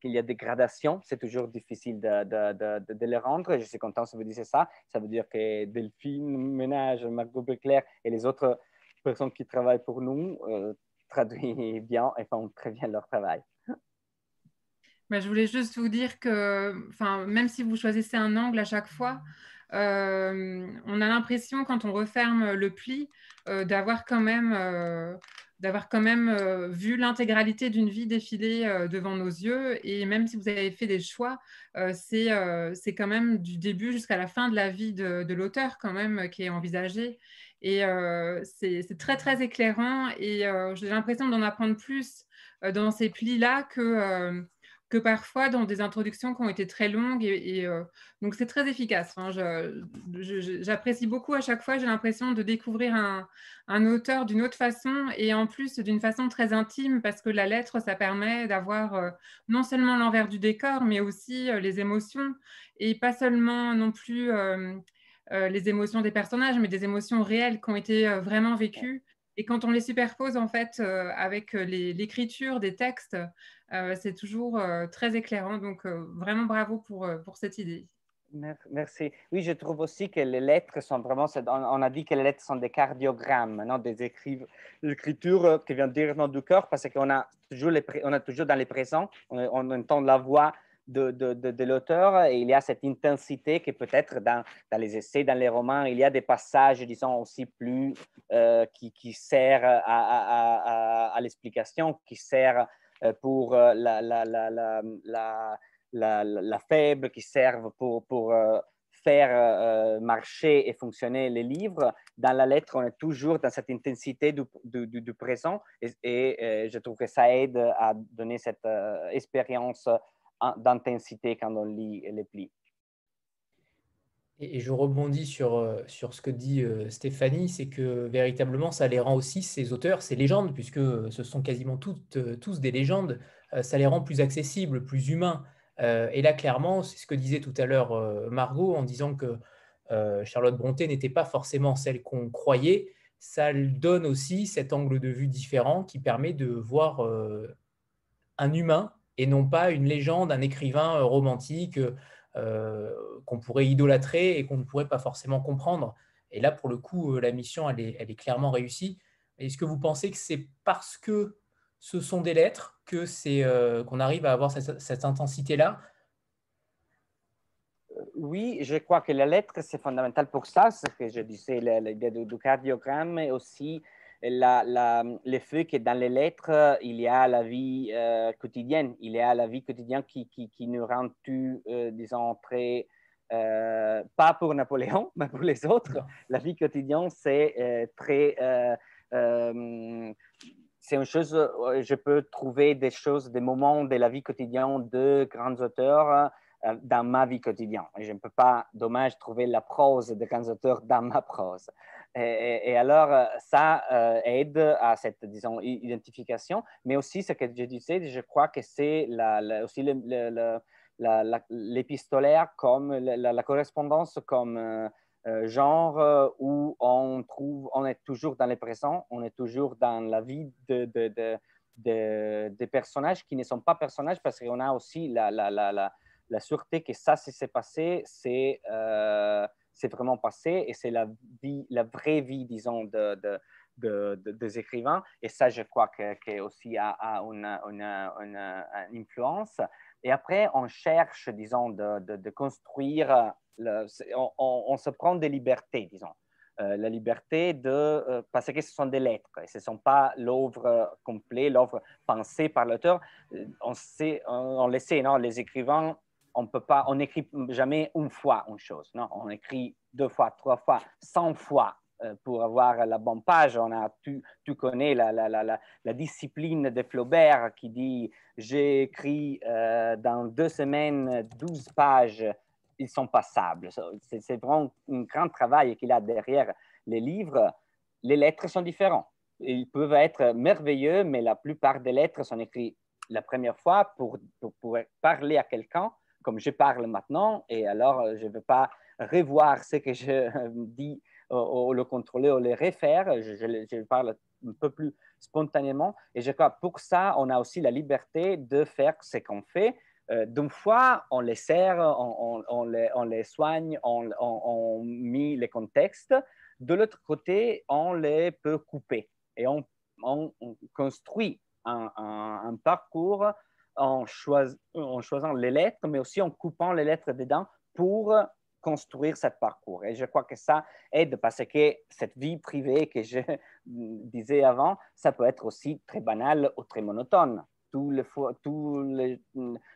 qu'il y a des gradations. C'est toujours difficile de, les rendre. Je suis content que vous disiez ça. Ça veut dire que Delphine Ménage, Margot Beclerc et les autres personnes qui travaillent pour nous traduisent bien et font très bien leur travail. Bah, je voulais juste vous dire que, même si vous choisissez un angle à chaque fois, euh, on a l'impression, quand on referme le pli, euh, d'avoir quand même, euh, quand même vu l'intégralité d'une vie défiler devant nos yeux. Et même si vous avez fait des choix, c'est quand même du début jusqu'à la fin de la vie de, de l'auteur quand même qui est envisagé. Et c'est très, très éclairant. Et j'ai l'impression d'en apprendre plus dans ces plis-là que que parfois dans des introductions qui ont été très longues. Et, euh, donc, c'est très efficace. Hein. J'apprécie beaucoup à chaque fois. J'ai l'impression de découvrir un, auteur d'une autre façon et en plus d'une façon très intime parce que la lettre, ça permet d'avoir euh, non seulement l'envers du décor, mais aussi euh, les émotions et pas seulement non plus les émotions des personnages, mais des émotions réelles qui ont été vraiment vécues. Et quand on les superpose en fait avec l'écriture des textes, euh, c'est toujours euh, très éclairant. Donc, euh, vraiment bravo pour, pour cette idée. Merci. Oui, je trouve aussi que les lettres sont vraiment, on a dit que les lettres sont des cardiogrammes, non, des écritures qui viennent directement du cœur parce qu'on a toujours, on a toujours dans les présents, on, entend la voix de, de, de, l'auteur et il y a cette intensité que peut-être dans, dans, les essais, dans les romans, il y a des passages, disons, aussi plus qui, qui servent à, à, l'explication, qui servent euh, pour euh, la, la, la, la, faible, qui servent pour, pour euh, faire marcher et fonctionner les livres. Dans la lettre, on est toujours dans cette intensité du, du présent et, je trouve que ça aide à donner cette expérience d'intensité quand on lit les plis. Et, je rebondis sur, euh, sur ce que dit euh, Stéphanie, c'est que véritablement, ça les rend aussi, ces auteurs, ces légendes, puisque ce sont quasiment euh, tous des légendes, ça les rend plus accessibles, plus humains. et là, clairement, c'est ce que disait tout à l'heure Margot en disant que Charlotte Bronté n'était pas forcément celle qu'on croyait. Ça donne aussi cet angle de vue différent qui permet de voir un humain et non pas une légende, un écrivain romantique euh, qu'on pourrait idolâtrer et qu'on ne pourrait pas forcément comprendre. Et là, pour le coup, euh, la mission, elle est, clairement réussie. Est-ce que vous pensez que c'est parce que ce sont des lettres que c'est euh, qu'on arrive à avoir cette, intensité-là? Oui, je crois que la lettre, c'est fondamental pour ça, ce que je disais, l'idée du cardiogramme, mais aussi la, la, le fait que dans les lettres, il y a la vie euh, quotidienne, il y a la vie quotidienne qui, qui, qui nous rend tout, euh, disons, très, euh, pas pour Napoléon, mais pour les autres. La vie quotidienne, c'est très, c'est une chose, je peux trouver des choses, des moments de la vie quotidienne de grands auteurs dans ma vie quotidienne. Et je ne peux pas, dommage, trouver la prose de grands auteurs dans ma prose. Et, alors, euh, ça euh, aide à cette, disons, identification, mais aussi ce que je disais, je crois que c'est la, aussi l'épistolaire comme la, correspondance comme euh, genre où on trouve, on est toujours dans le présent, on est toujours dans la vie de, de, de, des personnages qui ne sont pas personnages parce qu'on a aussi la, la, la, la, sûreté que ça, s'est passé, c'est c'est vraiment passé et c'est la, vie, la vraie vie, disons, de, de, des écrivains. Et ça, je crois que, aussi a, une, influence. Et après, on cherche, disons, de, construire, on, se prend des libertés, disons. Euh, la liberté de, euh, parce que ce sont des lettres, et ce ne sont pas l'œuvre complète, l'œuvre pensée par l'auteur. Euh, on, sait, on, le sait, non? les écrivains on peut pas, on n'écrit jamais une fois une chose, non, on écrit deux fois, trois fois, cent fois euh, pour avoir la bonne page. On a, tu, tu connais la, la, la, la, discipline de Flaubert qui dit j'écris euh, dans deux semaines 12 pages, ils sont passables. C'est vraiment un grand travail qu'il a derrière les livres. Les lettres sont différentes. Ils peuvent être merveilleux, mais la plupart des lettres sont écrites la première fois pour, pour, pour parler à quelqu'un comme je parle maintenant, et alors euh, je ne veux pas revoir ce que je dis ou, le contrôler ou le refaire, je, parle un peu plus spontanément. Et je crois pour ça, on a aussi la liberté de faire ce qu'on fait. Euh, D'une fois, on les sert, on, les, soigne, on, met les contextes. De l'autre côté, on les peut couper et on, construit un parcours en, choisissant les lettres, mais aussi en coupant les lettres dedans pour construire ce parcours. Et je crois que ça aide parce que cette vie privée que je disais avant, ça peut être aussi très banal ou très monotone. Tout le, tout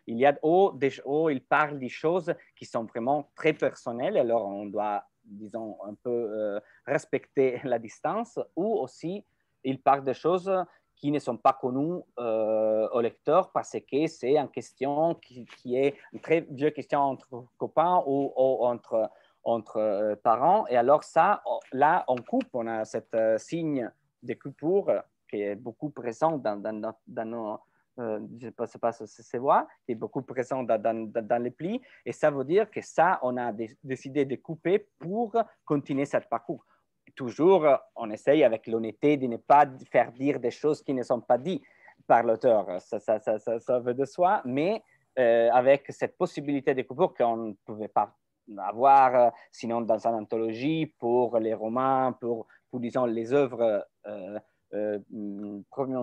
il y a oh, des, oh, il parle des choses qui sont vraiment très personnelles, alors on doit, disons, un peu euh, respecter la distance, ou aussi il parle de choses qui ne sont pas connus euh, au lecteur parce que c'est une question qui, est une très vieille question entre copains ou, entre, euh, parents. Et alors ça, là, on coupe, on a cette signe de coupure qui est beaucoup présent dans, dans, dans nos... je ne sais pas si c'est voix, qui est beaucoup présent dans, dans, les plis. Et ça veut dire que ça, on a décidé de couper pour continuer ce parcours toujours, on essaye avec l'honnêteté de ne pas faire dire des choses qui ne sont pas dites par l'auteur. Ça, ça, ça, ça, veut de soi, mais euh, avec cette possibilité de coupure qu'on ne pouvait pas avoir euh, sinon dans une anthologie pour les romans, pour, disons, les œuvres, euh, euh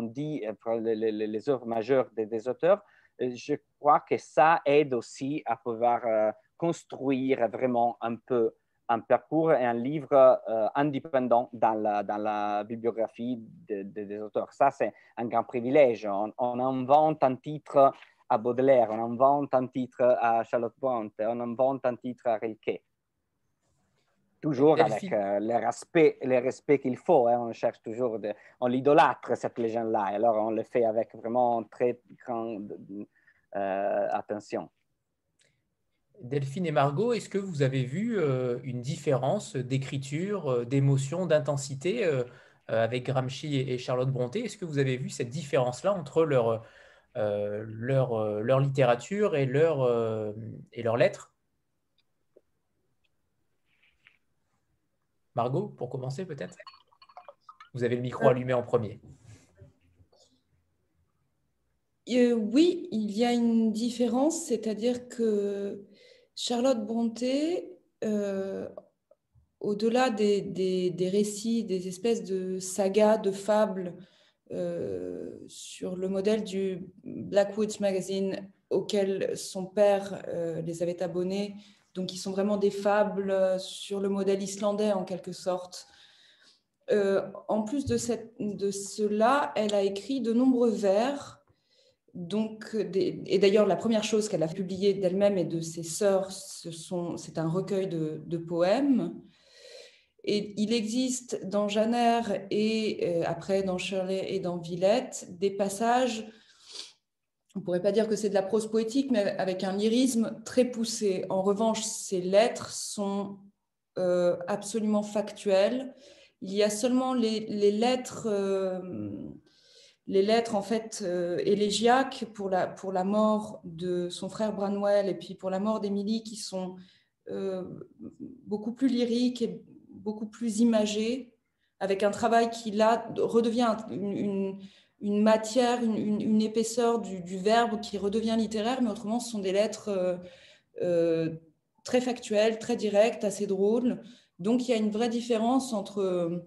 dit, les, œuvres majeures des, auteurs. Je crois que ça aide aussi à pouvoir construire vraiment un peu un parcours et un livre euh, indépendant dans la, dans la bibliographie des auteurs. Ça, c'est un grand privilège. On, invente un titre à Baudelaire, on invente un titre à Charlotte Bronte, on invente un titre à Rilke. Toujours avec euh, le respect, le respect qu'il faut. Hein. On cherche toujours, de, on l'idolâtre, cette légende-là. Alors, on le fait avec vraiment très grande euh, attention. Delphine et Margot, est-ce que vous avez vu euh, une différence d'écriture, euh, d'émotion, d'intensité euh, avec Gramsci et, Charlotte Brontë? Est-ce que vous avez vu cette différence-là entre leur, leur, leur, littérature et, leur, et leurs lettres Margot, pour commencer peut-être? Vous avez le micro allumé en premier. oui, il y a une différence, c'est-à-dire que Charlotte Bronté, euh, au-delà des, récits, des espèces de sagas, de fables euh, sur le modèle du Blackwoods Magazine auquel son père euh, les avait abonnés, donc qui sont vraiment des fables sur le modèle islandais en quelque sorte. en plus de, de, cela, elle a écrit de nombreux vers donc, et d'ailleurs, la première chose qu'elle a publiée d'elle-même et de ses sœurs, c'est un recueil de, poèmes. Et il existe dans Jeannère et euh, après dans Shirley et dans Villette des passages, on ne pourrait pas dire que c'est de la prose poétique, mais avec un lyrisme très poussé. En revanche, ces lettres sont euh, absolument factuelles. Il y a seulement les, lettres... Euh, les lettres en fait euh, élégiaques pour la, pour la mort de son frère Branwell et puis pour la mort d'Émilie qui sont euh, beaucoup plus lyriques et beaucoup plus imagées, avec un travail qui là redevient une, matière, une, épaisseur du, verbe qui redevient littéraire, mais autrement ce sont des lettres euh, très factuelles, très directes, assez drôles. Donc il y a une vraie différence entre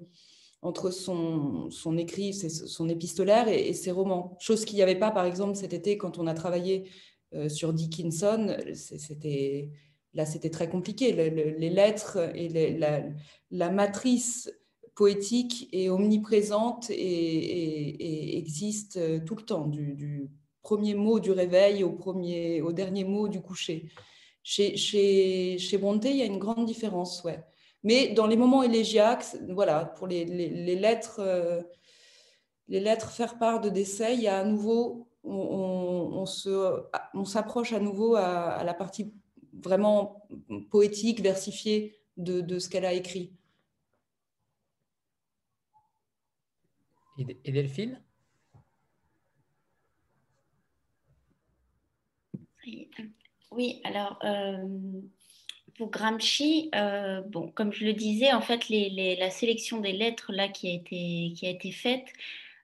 entre son, écrit, son épistolaire et, ses romans. Chose qu'il n'y avait pas, par exemple, cet été quand on a travaillé euh, sur Dickinson. C'était là, c'était très compliqué. les lettres et la, matrice poétique est omniprésente et, existe euh, tout le temps, du, premier mot du réveil au, au dernier mot du coucher. Chez, chez, il y a une grande différence, ouais. Mais dans les moments élégiaques, voilà, pour les, lettres, euh, les lettres faire part de décès, il y a à nouveau, on, on s'approche à nouveau à, la partie vraiment poétique, versifiée de, ce qu'elle a écrit. Et Delphine? Oui, alors euh, pour Gramsci, euh, bon, comme je le disais, en fait, la sélection des lettres là qui a été, faite,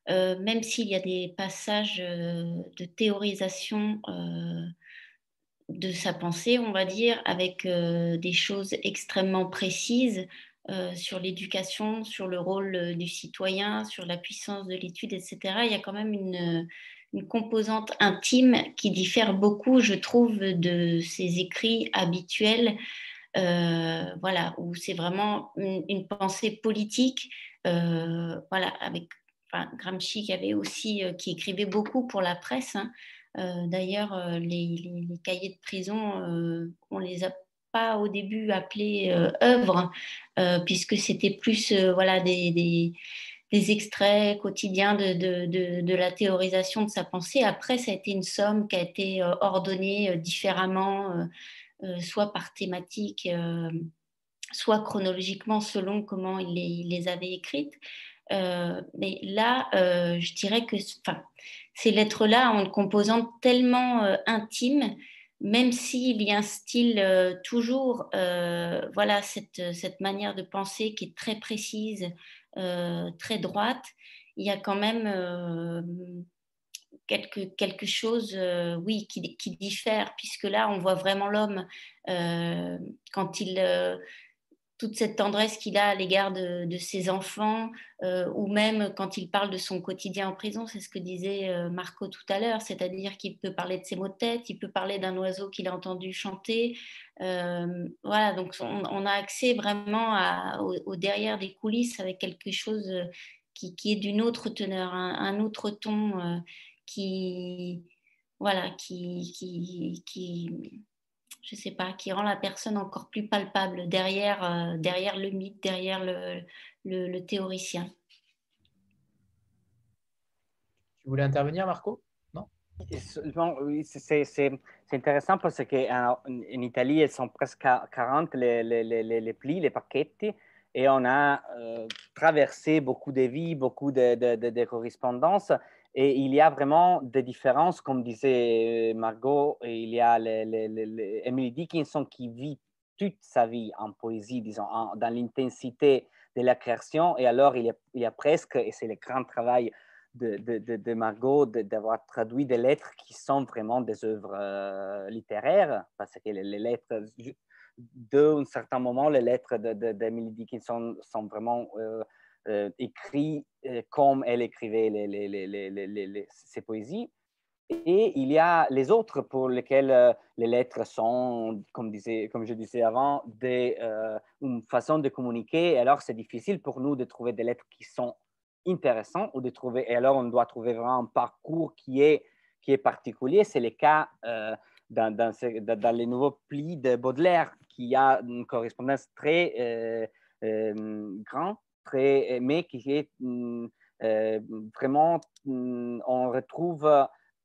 euh, même s'il y a des passages euh, de théorisation de sa pensée, on va dire, avec des choses extrêmement précises sur l'éducation, sur le rôle du citoyen, sur la puissance de l'étude, etc., il y a quand même une une composante intime qui diffère beaucoup, je trouve, de ses écrits habituels, euh, voilà, où c'est vraiment une, pensée politique, euh, voilà, avec Gramsci qui avait aussi, euh, qui écrivait beaucoup pour la presse. Hein. D'ailleurs, les, cahiers de prison, on les a pas au début appelés œuvres, puisque c'était plus, voilà, des des extraits quotidiens de, la théorisation de sa pensée. Après, ça a été une somme qui a été ordonnée différemment, soit par thématique, soit chronologiquement selon comment il les, avait écrites. mais là, je dirais que ces lettres-là ont une composante tellement intime même s'il y a un style euh, toujours, euh, voilà, cette, cette, manière de penser qui est très précise, euh, très droite, il y a quand même quelque, quelque chose, oui, qui, qui, diffère, puisque là, on voit vraiment l'homme quand il toute cette tendresse qu'il a à l'égard de, ses enfants, euh, ou même quand il parle de son quotidien en prison, c'est ce que disait euh, Marco tout à l'heure, c'est-à-dire qu'il peut parler de ses mots de tête, il peut parler d'un oiseau qu'il a entendu chanter. Euh, voilà, donc on, a accès vraiment au, derrière des coulisses avec quelque chose qui, est d'une autre teneur, un, autre ton qui, voilà, qui, qui, qui je sais pas, qui rend la personne encore plus palpable derrière, euh, derrière le mythe, derrière le, le, théoricien. Tu voulais intervenir, Marco? Non? C'est intéressant parce qu'en en Italie, ils sont presque 40 les, les, les, les plis, les paquetti, et on a euh, traversé beaucoup de vies, beaucoup de, de, de correspondances. Et il y a vraiment des différences, comme disait Margot, il y a Emily Dickinson qui vit toute sa vie en poésie, disons, dans l'intensité de la création. Et alors, il y a, presque, et c'est le grand travail de, Margot, d'avoir traduit des lettres qui sont vraiment des œuvres euh, littéraires, parce que les, lettres, d'un certain moment, les lettres d'Emily Dickinson sont vraiment... Euh, euh, écrit euh, comme elle écrivait ses poésies. Et il y a les autres pour lesquels euh, les lettres sont, comme, disait, comme je disais avant, des, une façon de communiquer. alors, c'est difficile pour nous de trouver des lettres qui sont intéressantes ou de trouver. Et alors, on doit trouver vraiment un parcours qui est, qui est particulier. C'est le cas dans, dans, dans, les nouveaux plis de Baudelaire, qui a une correspondance très grande mais qui est mm, euh, vraiment, mm, on retrouve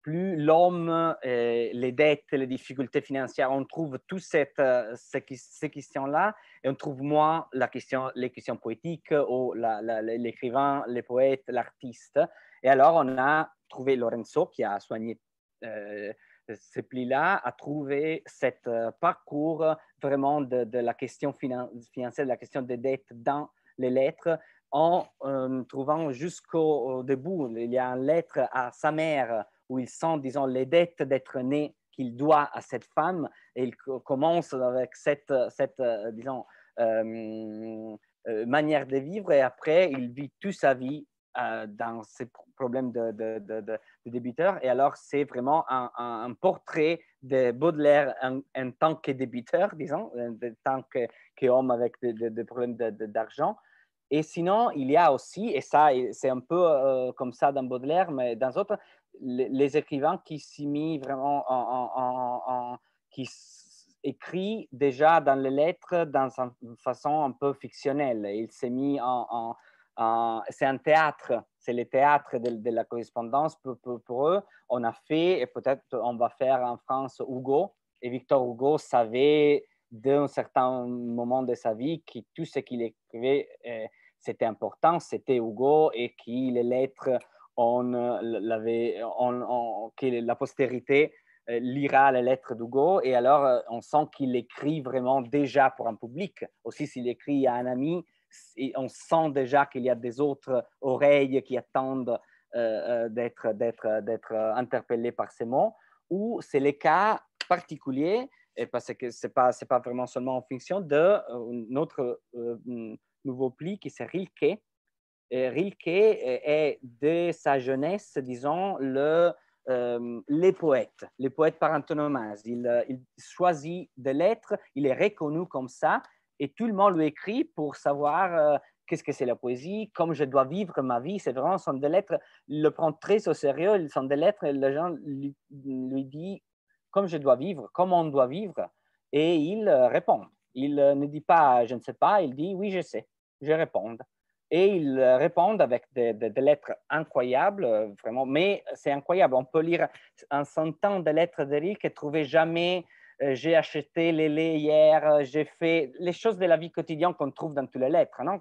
plus l'homme, les dettes, les difficultés financières, on trouve toutes euh, ces, questions-là et on trouve moins la question, les questions poétiques ou l'écrivain, les poètes, l'artiste. Et alors, on a trouvé Lorenzo qui a soigné euh, ces plis-là, a trouvé cet parcours vraiment de la question financière, de la question des dettes dans les lettres en euh, trouvant jusqu'au début, il y a une lettre à sa mère où il sent, disons, les dettes d'être né qu'il doit à cette femme. Et il commence avec cette, cette euh, disons, euh, manière de vivre. Et après il vit toute sa vie dans ces problèmes de, de. Et alors, c'est vraiment un, portrait de Baudelaire en, tant que débiteur, disons, en tant qu'homme avec des problèmes d'argent. Et sinon, il y a aussi, et ça, c'est un peu euh, comme ça dans Baudelaire, mais dans d'autres, les, écrivains qui s'y mis vraiment en, qui écrit déjà dans les lettres dans une façon un peu fictionnelle. Il s'est mis en, c'est un théâtre, c'est le théâtre de, la correspondance pour, pour, eux. On a fait, et peut-être on va faire en France Hugo, et Victor Hugo savait d'un certain moment de sa vie que tout ce qu'il écrivait, euh, c'était important, c'était Hugo et que les lettres, on, l'avait, on, que la postérité euh, lira les lettres d'Hugo et alors euh, on sent qu'il écrit vraiment déjà pour un public. Aussi, s'il écrit à un ami, on sent déjà qu'il y a des autres oreilles qui attendent d'être, d'être, d'être interpellées par ces mots, ou c'est le cas particulier et parce que ce n'est pas, pas vraiment seulement en fonction de euh, notre euh, nouveau pli qui c'est Rilke. Rilke est de sa jeunesse, disons, le, euh, les poètes, les poètes par antonomase. Il, choisit des lettres, il est reconnu comme ça, et tout le monde lui écrit pour savoir qu'est-ce que c'est la poésie, comment je dois vivre ma vie. C'est vraiment, sont des lettres, il le prend très au sérieux, ils sont des lettres, les gens lui, lui disent comme je dois vivre, comment on doit vivre, et il euh, répond. Il euh, ne dit pas je ne sais pas, il dit oui, je sais, je réponds. et ils répondent avec des, lettres incroyables, vraiment. Mais c'est incroyable. On peut lire un centaine de lettres d'Eric et trouver jamais j'ai acheté les laits hier, j'ai fait les choses de la vie quotidienne qu'on trouve dans toutes les lettres. Non?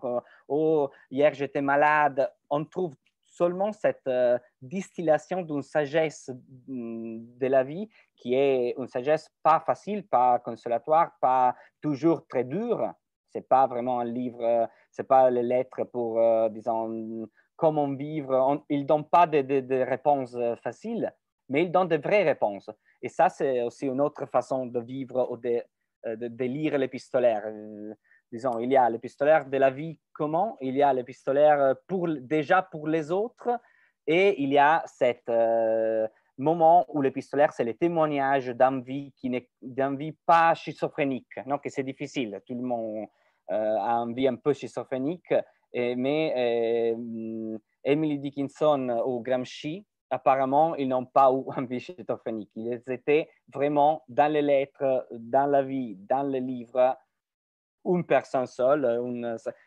Oh, hier j'étais malade. On trouve seulement cette euh, distillation d'une sagesse mm, de la vie qui est une sagesse pas facile, pas consolatoire, pas toujours très dure. C'est pas vraiment un livre, euh, c'est pas les lettres pour, euh, disons, comment vivre. ils ne donnent pas de, réponses faciles, mais ils donnent de vraies réponses. Et ça, c'est aussi une autre façon de vivre ou de, de lire l'épistolaire. Disons, il y a l'épistolaire de la vie comment, il y a l'épistolaire euh, pour, déjà pour les autres, et il y a ce euh, moment où l'épistolaire, c'est le témoignage d'une vie qui n'est vie pas schizophrénique, que c'est difficile, tout le monde euh, a une vie un peu schizophrénique, mais Emily Dickinson ou Gramsci, apparemment, ils n'ont pas eu une vie schizophrénique. Ils étaient vraiment dans les lettres, dans la vie, dans les livres, une personne seule.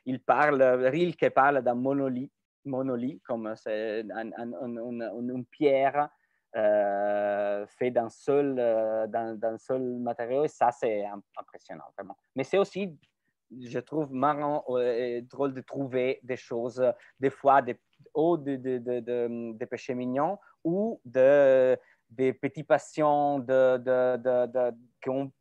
Il parle, Rilke parle d'un monolithe, monolithe comme c'est une pierre euh, fait d'un seul, euh, d'un, seul matériau. Et ça, c'est impressionnant, vraiment. Mais c'est aussi, je trouve, marrant et drôle de trouver des choses, des fois, des, ou de, de, de, péchés mignons ou de, des petites passions de, qu'on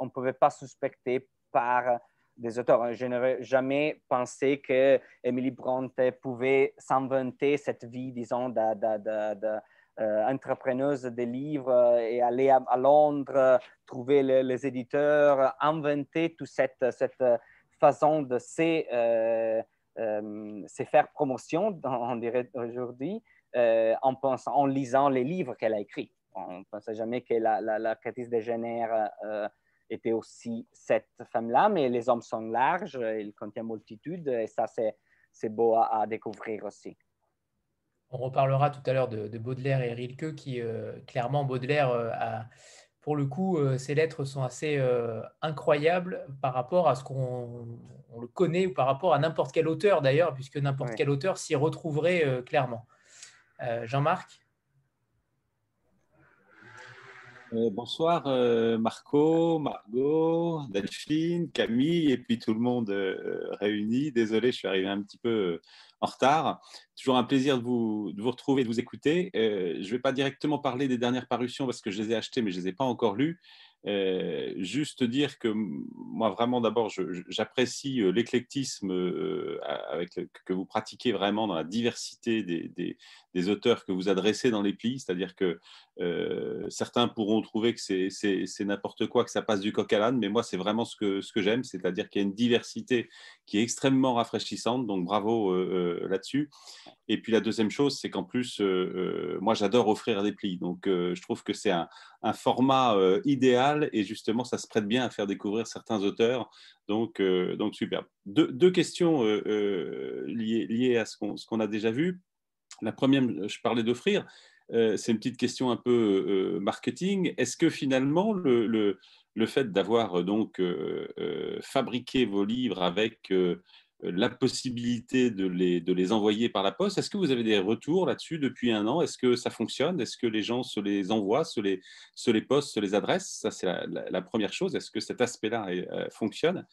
ne pouvait pas suspecter par des auteurs. Je n'aurais jamais pensé que Emily Bronte pouvait s'inventer cette vie, disons, d'entrepreneuse euh, de livres euh, et aller à, Londres, trouver les éditeurs, inventer toute cette, cette façon de se, euh, faire promotion, on dirait aujourd'hui, en, pensant, en lisant les livres qu'elle a écrits. On ne pensait jamais que la, la, la de génère était aussi cette femme-là, mais les hommes sont larges, ils contiennent multitude, et ça, c'est beau à, découvrir aussi. On reparlera tout à l'heure de, Baudelaire et Rilke, qui euh, clairement, Baudelaire euh, a, pour le coup, euh, ses lettres sont assez incroyables par rapport à ce qu'on le connaît ou par rapport à n'importe quel auteur d'ailleurs, puisque n'importe quel auteur s'y retrouverait clairement. Jean-Marc? Euh, bonsoir euh, Marco, Margot, Delphine, Camille et puis tout le monde euh, réuni. Désolé, je suis arrivé un petit peu en retard. Toujours un plaisir de vous, de vous retrouver, de vous écouter. je ne vais pas directement parler des dernières parutions parce que je les ai achetées mais je ne les ai pas encore lues. Euh, juste dire que moi, vraiment, d'abord, j'apprécie euh, l'éclectisme euh, que vous pratiquez vraiment dans la diversité des, auteurs que vous adressez dans les plis. C'est-à-dire que certains pourront trouver que c'est n'importe quoi, que ça passe du coq à l'âne, mais moi, c'est vraiment ce que j'aime. C'est-à-dire qu'il y a une diversité qui est extrêmement rafraîchissante. Donc, bravo là-dessus. Et puis, la deuxième chose, c'est qu'en plus, moi, j'adore offrir des plis. Donc, je trouve que c'est un, format idéal et justement, ça se prête bien à faire découvrir certains auteurs. Donc, euh, donc superbe. Deux, questions euh, euh, liées, à ce qu'on a déjà vu. La première, je parlais d'offrir. c'est une petite question un peu marketing. Est-ce que finalement, le, le, le fait d'avoir donc fabriqué vos livres avec euh, la possibilité de les, envoyer par la poste. Est-ce que vous avez des retours là-dessus depuis un an? Est-ce que ça fonctionne? Est-ce que les gens se les envoient, se les, les postent, se les adressent? Ça, c'est la, première chose. Est-ce que cet aspect-là euh, fonctionne?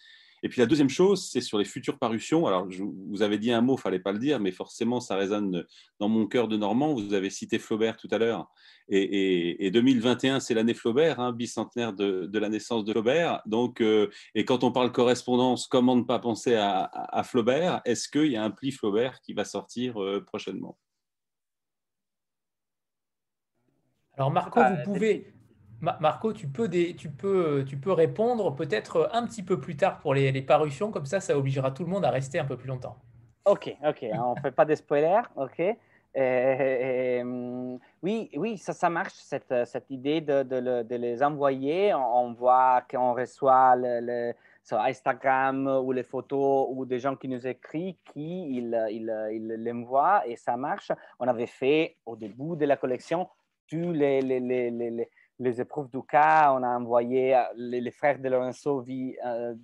Et puis la deuxième chose, c'est sur les futures parutions. Alors, je, vous avez dit un mot, fallait pas le dire, mais forcément, ça résonne dans mon cœur de Normand. Vous avez cité Flaubert tout à l'heure. Et, 2021, c'est l'année Flaubert, hein, bicentenaire de, la naissance de Flaubert. Donc, euh, et quand on parle correspondance, comment ne pas penser à, Flaubert Est-ce qu'il y a un pli Flaubert qui va sortir euh, prochainement? Alors Marco, vous ah, pouvez, Marco, tu peux, tu peux, tu peux répondre peut-être un petit peu plus tard pour les, parutions, comme ça, ça obligera tout le monde à rester un peu plus longtemps. Ok, ok, on ne fait pas de spoilers, ok. oui, oui, ça, ça marche, cette, cette idée de, de, les envoyer. On, voit qu'on reçoit sur Instagram ou les photos ou des gens qui nous écrivent, qui ils, ils, ils et ça marche. On avait fait au début de la collection tous les les épreuves du cas. On a envoyé les, frères de Lorenzo vivent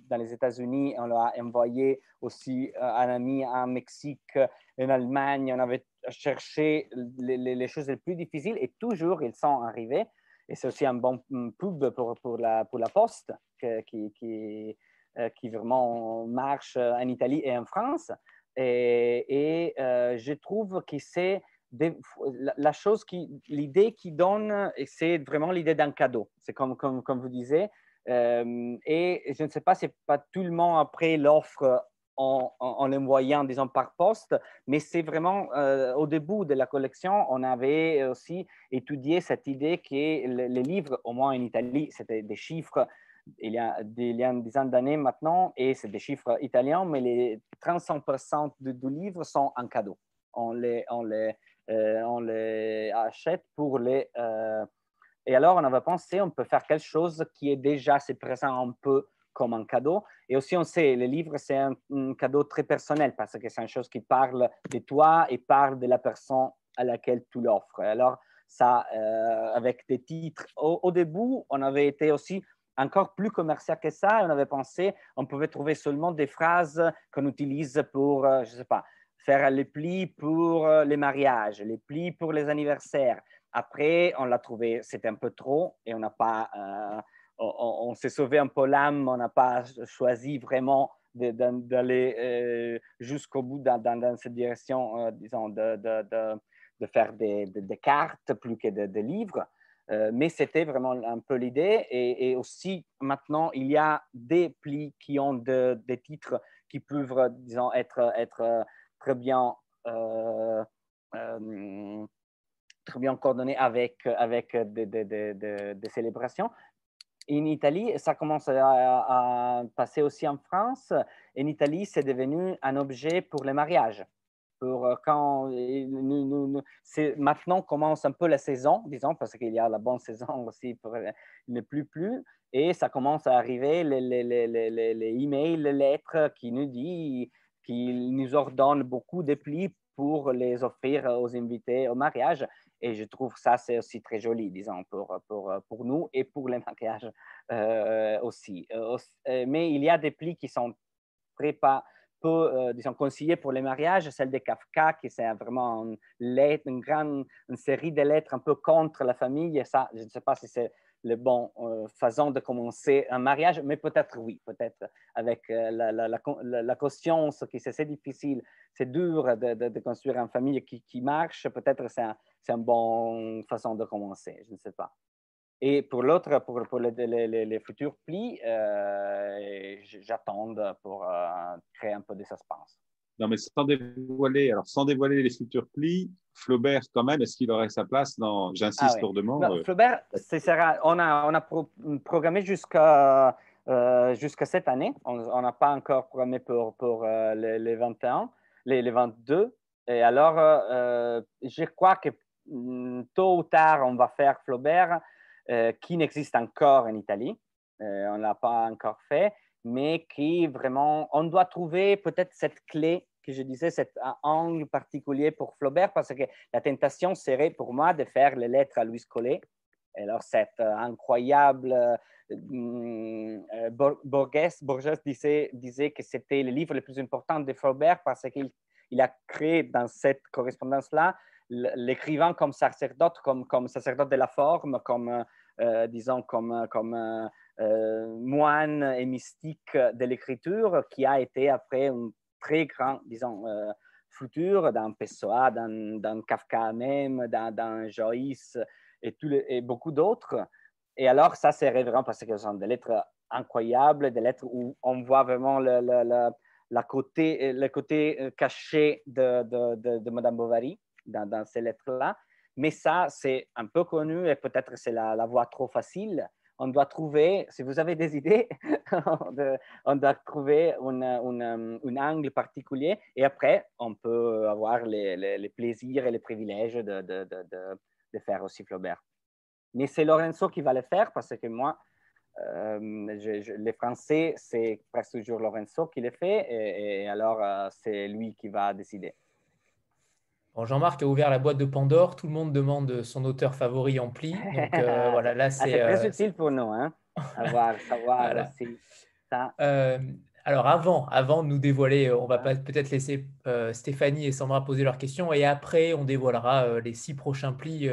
dans les États-Unis. On leur a envoyé aussi un ami en Mexique, en Allemagne. On avait cherché les, choses les plus difficiles et toujours ils sont arrivés. Et c'est aussi un bon pub pour, pour, la, pour la poste qui, qui, qui vraiment marche en Italie et en France. Et, euh, je trouve que c'est la chose qui, l'idée qui donne, c'est vraiment l'idée d'un cadeau. C'est comme, comme, comme vous disiez. Euh, et je ne sais pas, c'est pas tout le monde après l'offre en, en, l'envoyant, disons, par poste, mais c'est vraiment euh, au début de la collection, on avait aussi étudié cette idée que les livres, au moins en Italie, c'était des chiffres il y a, il y a une dizaine d'années maintenant, et c'est des chiffres italiens, mais les 35% du, livre sont en cadeau. On les, on les, on les achète pour les... Euh, et alors, on avait pensé, on peut faire quelque chose qui est déjà, c'est présent un peu comme un cadeau. Et aussi, on sait, le livre, c'est un, cadeau très personnel parce que c'est une chose qui parle de toi et parle de la personne à laquelle tu l'offres. Alors, ça, euh, avec des titres, au, début, on avait été aussi encore plus commercial que ça. On avait pensé, on pouvait trouver seulement des phrases qu'on utilise pour, euh, je ne sais pas, faire les plis pour euh, les mariages, les plis pour les anniversaires. Après, on l'a trouvé, c'était un peu trop et on n'a pas, euh, on, s'est sauvé un peu l'âme, on n'a pas choisi vraiment d'aller jusqu'au bout dans, cette direction, disons, de, de, faire des, cartes plus que des livres. Euh, mais c'était vraiment un peu l'idée. Et, aussi, maintenant, il y a des plis qui ont des titres qui peuvent, disons, être, être euh, très bien, euh, très bien coordonnés avec, avec des, célébrations. En Italie, ça commence à, passer aussi en France. En Italie, c'est devenu un objet pour les mariages pour euh, quand nous, maintenant commence un peu la saison, disons, parce qu'il y a la bonne saison aussi pour euh, ne plus plus, et ça commence à arriver les, les, les, les emails, les lettres qui nous disent, qui nous ordonnent beaucoup de plis pour les offrir aux invités au mariage. Et je trouve ça, c'est aussi très joli, disons, pour, pour, pour nous et pour les mariages euh, aussi. mais il y a des plis qui sont préparés peu, euh, disons, conseillé pour les mariages, celle de Kafka, qui c'est vraiment une grande une série de lettres un peu contre la famille. Et ça, je ne sais pas si c'est le bon euh, façon de commencer un mariage, mais peut-être oui, peut-être avec euh, la, conscience que c'est difficile, c'est dur de, construire une famille qui, marche, peut-être c'est un, une bonne façon de commencer, je ne sais pas. Et pour l'autre, pour, pour les, futurs plis, euh, j'attends pour euh, créer un peu de suspense. Non, mais sans dévoiler, alors sans dévoiler les futurs plis, Flaubert, quand même, est-ce qu'il aurait sa place dans J'insiste ah, lourdement euh, Flaubert, sera, on a, on a programmé jusqu'à jusqu'à cette année. On n'a pas encore programmé pour, pour les, 21, les, les 22. Et alors, je crois que mm, tôt ou tard, on va faire Flaubert euh, qui n'existe encore en Italie. Euh, on ne l'a pas encore fait, mais qui vraiment, on doit trouver peut-être cette clé que je disais, cet angle particulier pour Flaubert, parce que la tentation serait pour moi de faire les lettres à Louis Collet. Alors, cette euh, incroyable Borges, Borges disait, que c'était le livre le plus important de Flaubert parce qu'il il a créé dans cette correspondance-là l'écrivain comme sacerdote, comme, comme sacerdote de la forme, comme euh, disons, comme, euh, moine et mystique de l'écriture, qui a été après un très grand, disons, euh, futur dans Pessoa, dans, dans, Kafka même, dans, dans Joyce et, beaucoup d'autres. Et alors, ça, c'est révérend parce que ce sont des lettres incroyables, des lettres où on voit vraiment le, le, la côté, le côté caché de, de, de, Madame Bovary dans, dans ces lettres-là. Mais ça, c'est un peu connu et peut-être c'est la, voie trop facile. On doit trouver, si vous avez des idées, on doit trouver un angle particulier et après, on peut avoir les, plaisirs et les privilèges de, faire aussi Flaubert. Mais c'est Lorenzo qui va le faire parce que moi, euh, les Français, c'est presque toujours Lorenzo qui le fait et, alors euh, c'est lui qui va décider. Jean-Marc a ouvert la boîte de Pandore, tout le monde demande son auteur favori en pli. Donc voilà, là ah, c'est. très utile pour nous, hein, savoir, savoir ça. alors avant, avant de nous dévoiler, on va peut-être laisser Stéphanie et Sandra poser leurs questions et après on dévoilera les six prochains plis,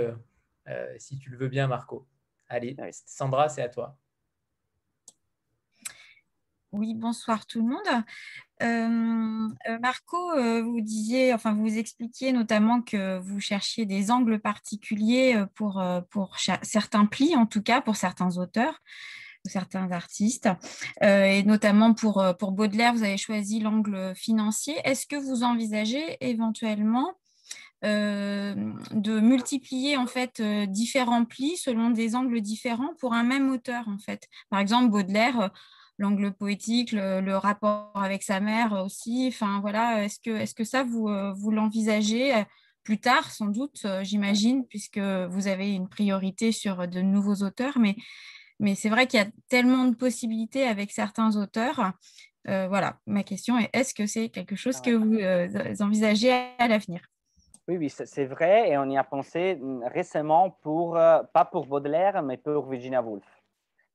si tu le veux bien, Marco. Allez, Sandra, c'est à toi. Oui, bonsoir tout le monde. Euh, euh, Marco, euh, vous disiez, enfin vous expliquiez notamment que vous cherchiez des angles particuliers pour, pour certains plis, en tout cas pour certains auteurs, certains artistes, et notamment pour, pour Baudelaire, vous avez choisi l'angle financier. Est-ce que vous envisagez éventuellement de multiplier en fait différents plis selon des angles différents pour un même auteur en fait? Par exemple, Baudelaire, l'angle poétique, le, rapport avec sa mère aussi. Enfin voilà, est-ce que, est que ça vous, euh, vous l'envisagez euh, plus tard sans doute, euh, j'imagine, puisque vous avez une priorité sur de nouveaux auteurs, mais, mais c'est vrai qu'il y a tellement de possibilités avec certains auteurs. voilà, ma question est est-ce que c'est quelque chose que vous envisagez à, l'avenir? Oui, oui, c'est vrai et on y a pensé mm, récemment pour, pas pour Baudelaire, mais pour Virginia Woolf.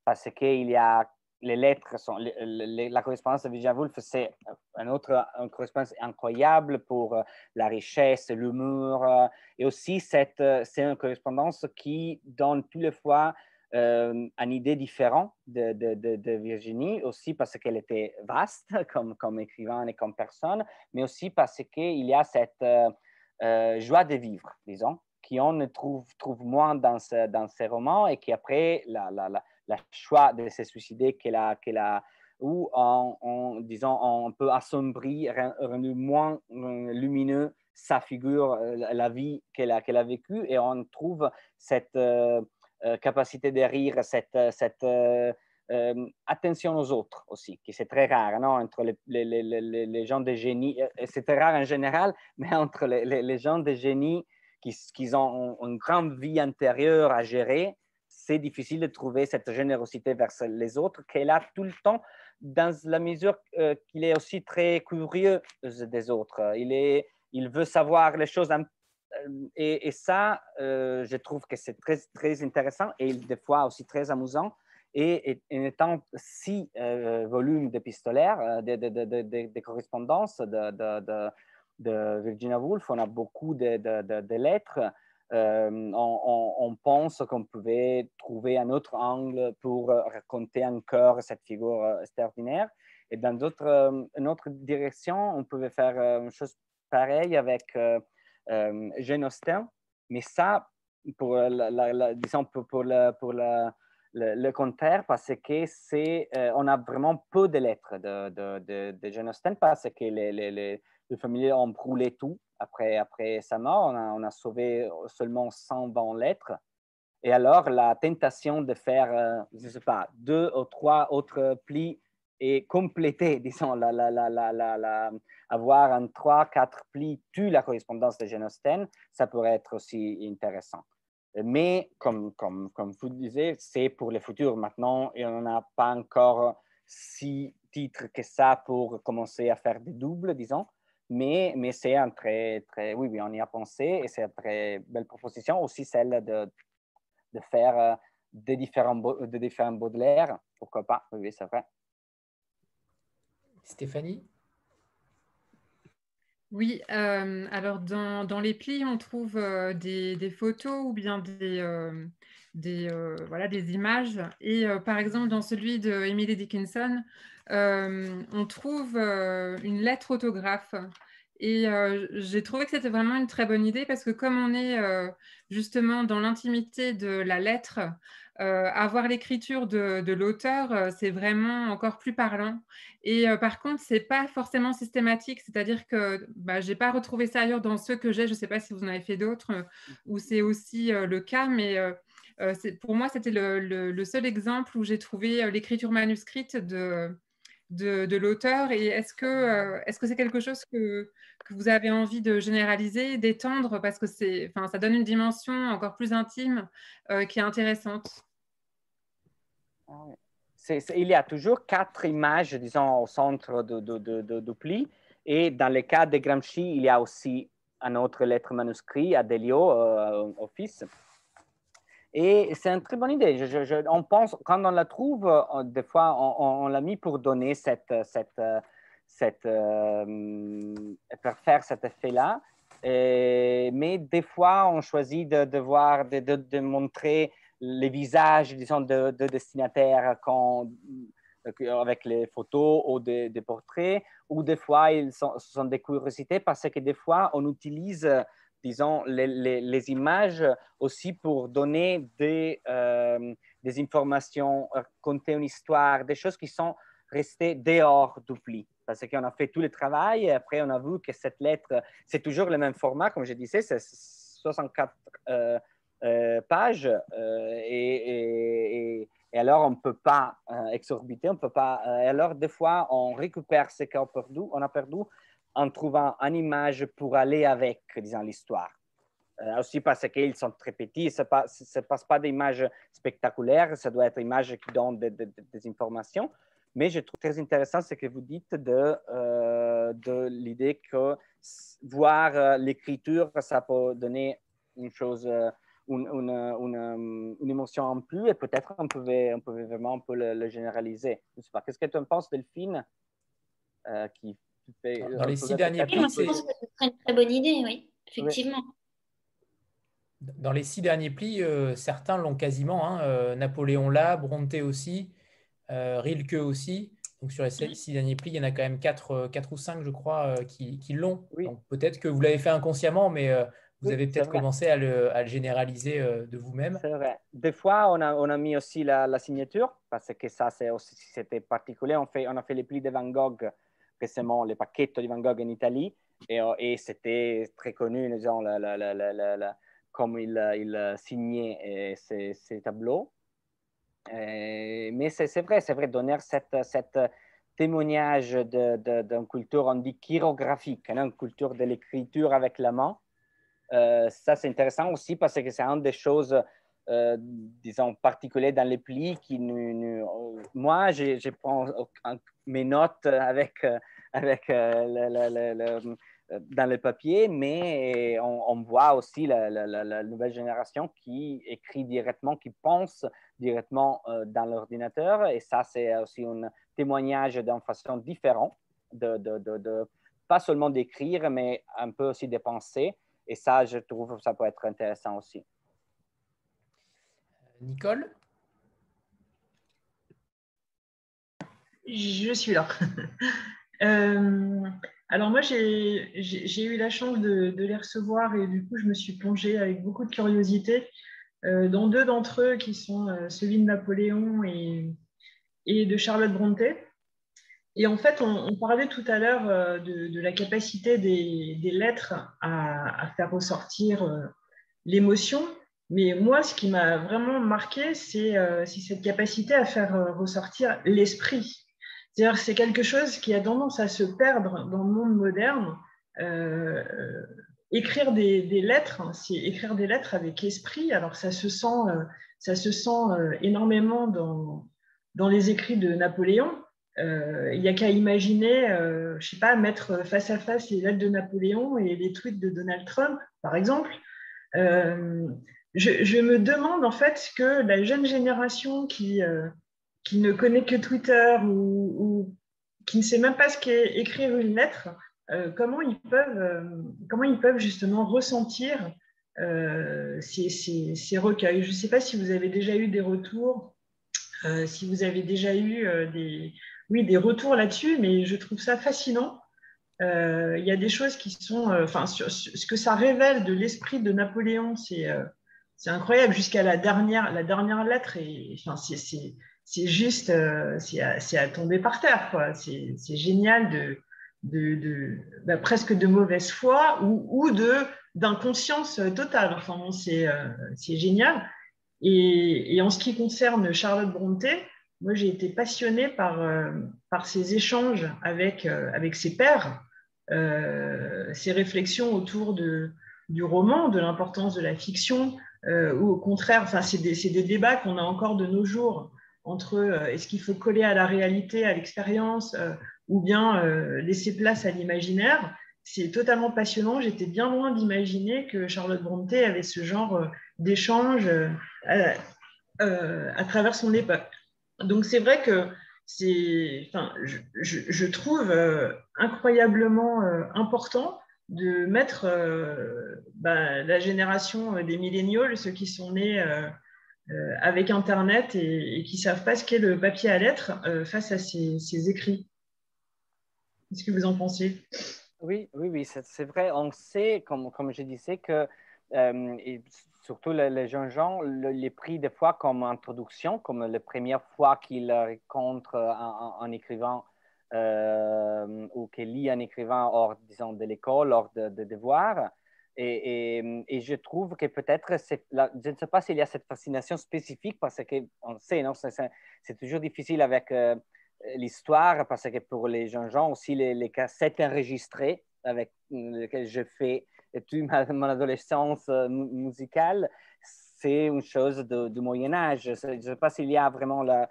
Parce qu'il y a les lettres sont, la correspondance de Virginia Woolf, c'est une autre correspondance incroyable pour euh, la richesse, l'humour, euh, et aussi euh, c'est une correspondance qui donne tous les fois une idée différente de, Virginie, aussi parce qu'elle était vaste comme, comme écrivain et comme personne, mais aussi parce qu'il y a cette joie de vivre, disons, qu'on ne trouve, trouve moins dans, dans ses romans et qui après la, la le choix de se suicider qu'elle a, qu'elle a ou en, disons, on peut rendre moins euh, lumineux sa figure, euh, la vie qu'elle a, a vécue, et on trouve cette euh, capacité de rire, cette, cette attention aux autres aussi, qui c'est très rare, non? entre les, les, les, les gens de génie, c'est très rare en général, mais entre les, gens de génie qui, qui ont une grande vie intérieure à gérer, c'est difficile de trouver cette générosité vers les autres qu'elle a tout le temps dans la mesure euh, qu'il est aussi très curieux des autres. Il, est, il veut savoir les choses. Euh, et, ça, euh, je trouve que c'est très, très intéressant et des fois aussi très amusant. Et, en étant six volumes d'épistolaires, de, de, de, correspondances de, Virginia Woolf, on a beaucoup de, lettres euh, on, pense qu'on pouvait trouver un autre angle pour euh, raconter encore cette figure euh, extraordinaire. Et dans d'autres, une autre direction, on pouvait faire une chose pareille avec Jane Austen, mais ça, pour, disons, pour, pour, pour le, contraire, parce que c'est, on a vraiment peu de lettres de, de, de, parce que les, les, les, les familles ont brûlé tout après, après sa mort. On a, sauvé seulement 120 lettres. Et alors, la tentation de faire, euh, je ne sais pas, deux ou trois autres plis et compléter, disons, la, la, la, avoir un trois, quatre plis tue la correspondance de Austen, ça pourrait être aussi intéressant. Mais comme, comme, comme vous disiez, c'est pour le futur maintenant et on n'a pas encore six titres que ça pour commencer à faire des doubles, disons. Mais, mais c'est un très, très, oui, oui, on y a pensé et c'est une très belle proposition. Aussi celle de, de faire euh, des différents, de différents Baudelaire. Pourquoi pas? Oui, c'est vrai. Stéphanie? Oui, euh, alors dans, dans, les plis, on trouve euh, des, des, photos ou bien des, des, voilà, des images. Et par exemple, dans celui de Emily Dickinson, on trouve une lettre autographe. Et j'ai trouvé que c'était vraiment une très bonne idée parce que comme on est justement dans l'intimité de la lettre, avoir l'écriture de, l'auteur, c'est vraiment encore plus parlant. Et par contre, c'est pas forcément systématique, c'est-à-dire que bah, j'ai pas retrouvé ça ailleurs dans ceux que j'ai. Je sais pas si vous en avez fait d'autres où c'est aussi le cas, mais pour moi, c'était le, seul exemple où j'ai trouvé l'écriture manuscrite de, de, l'auteur et est-ce que euh, est-ce que c'est quelque chose que, que, vous avez envie de généraliser, d'étendre parce que c'est, enfin, ça donne une dimension encore plus intime euh, qui est intéressante? Ah il y a toujours quatre images, disons, au centre de, de, pli. Et dans le cas de Gramsci, il y a aussi un autre lettre manuscrit à Delio, au fils. Et c'est une très bonne idée. on pense, quand on la trouve, des fois, on, l'a mis pour donner cette, cette, cette faire cet effet-là. mais des fois, on choisit de, voir, de, de, montrer les visages, disons, de, destinataires quand, avec les photos ou des, portraits, ou des fois, ils ce sont des curiosités parce que des fois, on utilise, disons, les, les, images aussi pour donner des, euh, des informations, raconter une histoire, des choses qui sont restées dehors du pli. Parce qu'on a fait tout le travail et après, on a vu que cette lettre, c'est toujours le même format, comme je disais, c'est 64 euh, euh, pages. Euh, et, alors, on ne peut pas euh, exorbiter, on peut pas. et alors, des fois, on récupère ce qu'on a perdu en trouvant une image pour aller avec, disons, l'histoire. aussi parce qu'ils sont très petits, ce ne passe pas d'images spectaculaires, ça doit être des images qui donnent des informations. Mais je trouve très intéressant ce que vous dites de, de l'idée que voir l'écriture, ça peut donner une chose une, une, émotion en plus et peut-être on pouvait, on pouvait vraiment un peu le, généraliser. Je sais pas. Qu'est-ce que tu en penses, Delphine euh, fait, Dans les six derniers plis, je pense que ce serait une très bonne idée, oui, effectivement. Dans les six derniers plis, euh, certains l'ont quasiment. Hein, euh, Napoléon là, Bronte aussi, Rilke aussi. Donc sur les six derniers plis, il y en a quand même quatre, quatre ou cinq, je crois, qui, qui l'ont. Peut-être que vous l'avez fait inconsciemment, mais vous avez peut-être commencé à le, généraliser euh, de vous-même. C'est vrai. Des fois, on a, on a mis aussi la, signature, parce que ça, c'était particulier. On, fait, on a fait les plis de Van Gogh récemment, paquets de Van Gogh en Italie, et, euh, et c'était très connu, disons, la, comme il, il signait ces, ces, tableaux. mais c'est vrai, c'est vrai, donner cette, cette témoignage d'une culture, on dit chirographique, hein, une culture de l'écriture avec la main, euh, ça, c'est intéressant aussi parce que c'est une des choses, euh, disons, particulières dans les plis qui nous, moi, je, prends mes notes avec, euh, dans le papier, mais on, voit aussi la, nouvelle génération qui écrit directement, qui pense directement dans l'ordinateur. Et ça, c'est aussi un témoignage d'une façon différente, de pas seulement d'écrire, mais un peu aussi de penser. Et ça, je trouve que ça peut être intéressant aussi. Nicole? Je suis là. Euh, alors moi, j'ai eu la chance de, les recevoir et du coup, je me suis plongée avec beaucoup de curiosité euh, dans deux d'entre eux qui sont euh, celui de Napoléon et, de Charlotte Brontë. Et en fait, on, parlait tout à l'heure de, la capacité des, lettres à, faire ressortir l'émotion. Mais moi, ce qui m'a vraiment marqué, c'est euh, cette capacité à faire ressortir l'esprit. C'est quelque chose qui a tendance à se perdre dans le monde moderne. écrire des, lettres, hein, c'est écrire des lettres avec esprit. Alors ça se sent, ça se sent énormément dans, les écrits de Napoléon, euh, il n'y a qu'à imaginer, euh, je sais pas, mettre face à face les lettres de Napoléon et les tweets de Donald Trump, par exemple. Euh, je, me demande en fait que la jeune génération qui, qui ne connaît que Twitter ou, qui ne sait même pas ce qu'est écrire une lettre, comment, ils peuvent, comment ils peuvent justement ressentir ces, recueils. Je ne sais pas si vous avez déjà eu des retours, si vous avez déjà eu des, oui, des retours là-dessus, mais je trouve ça fascinant. Euh, il y a des choses qui sont, euh, enfin, ce que ça révèle de l'esprit de Napoléon, c'est euh, incroyable jusqu'à la dernière, la dernière lettre. Et enfin, c'est juste, c'est à, tomber par terre. C'est génial de, bah, presque de mauvaise foi ou, d'inconscience totale. Enfin, c'est génial. Et, en ce qui concerne Charlotte Brontë, moi, j'ai été passionnée par, euh, ces échanges avec, euh, ses pairs, euh, ces réflexions autour du roman, de l'importance de la fiction, ou au contraire, enfin, c'est des, débats qu'on a encore de nos jours entre est-ce qu'il faut coller à la réalité, à l'expérience, ou bien laisser place à l'imaginaire. c'est totalement passionnant. J'étais bien loin d'imaginer que Charlotte Brontë avait ce genre d'échange à, travers son époque. Donc c'est vrai que c'est, enfin, je, trouve incroyablement important de mettre bah, la génération des milléniaux, ceux qui sont nés euh, avec Internet et, qui ne savent pas ce qu'est le papier à lettres euh, face à ces, écrits. Qu'est-ce que vous en pensez? Oui, oui, oui, c'est vrai. On sait, comme, comme je disais, que euh, surtout les, jeunes gens les prient des fois comme introduction, comme la première fois qu'ils rencontrent un, écrivain ou qu'ils lisent un écrivain hors, disons, de l'école, hors de, de devoirs. Et, et, je trouve que peut-être, je ne sais pas s'il y a cette fascination spécifique parce qu'on sait, c'est toujours difficile avec euh, l'histoire parce que pour les jeunes gens aussi, les, les cassettes enregistrées avec lesquelles je fais toute mon adolescence euh, musicale, c'est une chose du Moyen Âge. Je ne sais pas s'il y a vraiment la,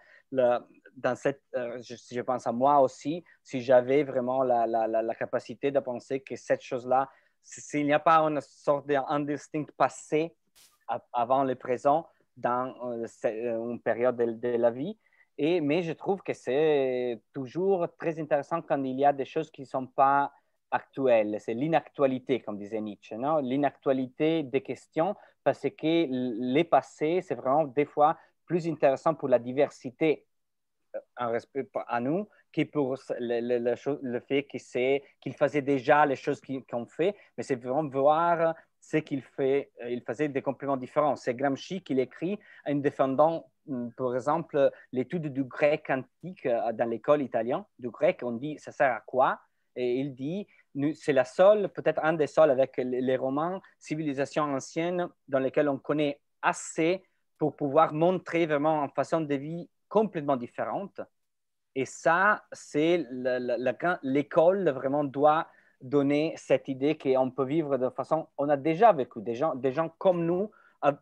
dans cette, euh, je, pense à moi aussi, si j'avais vraiment la, la, la, capacité de penser que cette chose-là s'il n'y a pas une sorte d'indistinct passé avant le présent dans euh, euh, une période de, la vie. Et, mais je trouve que c'est toujours très intéressant quand il y a des choses qui ne sont pas actuelles. C'est l'inactualité, comme disait Nietzsche, l'inactualité des questions, parce que les passés, c'est vraiment des fois plus intéressant pour la diversité euh, en respect à nous qui pour le, le, fait qu'il faisait déjà les choses qu'on fait, mais c'est vraiment voir ce qu'il fait. Euh, il faisait des compléments différents. C'est Gramsci qui l'écrit en défendant, hum, par exemple, l'étude du grec antique euh, dans l'école italienne. Du grec, on dit ça sert à quoi? Et il dit c'est la seule, peut-être un des seuls avec les romans, civilisations anciennes dans lesquelles on connaît assez pour pouvoir montrer vraiment une façon de vie complètement différente et ça, c'est l'école vraiment doit donner cette idée qu'on peut vivre de façon, on a déjà vécu, des gens, des gens comme nous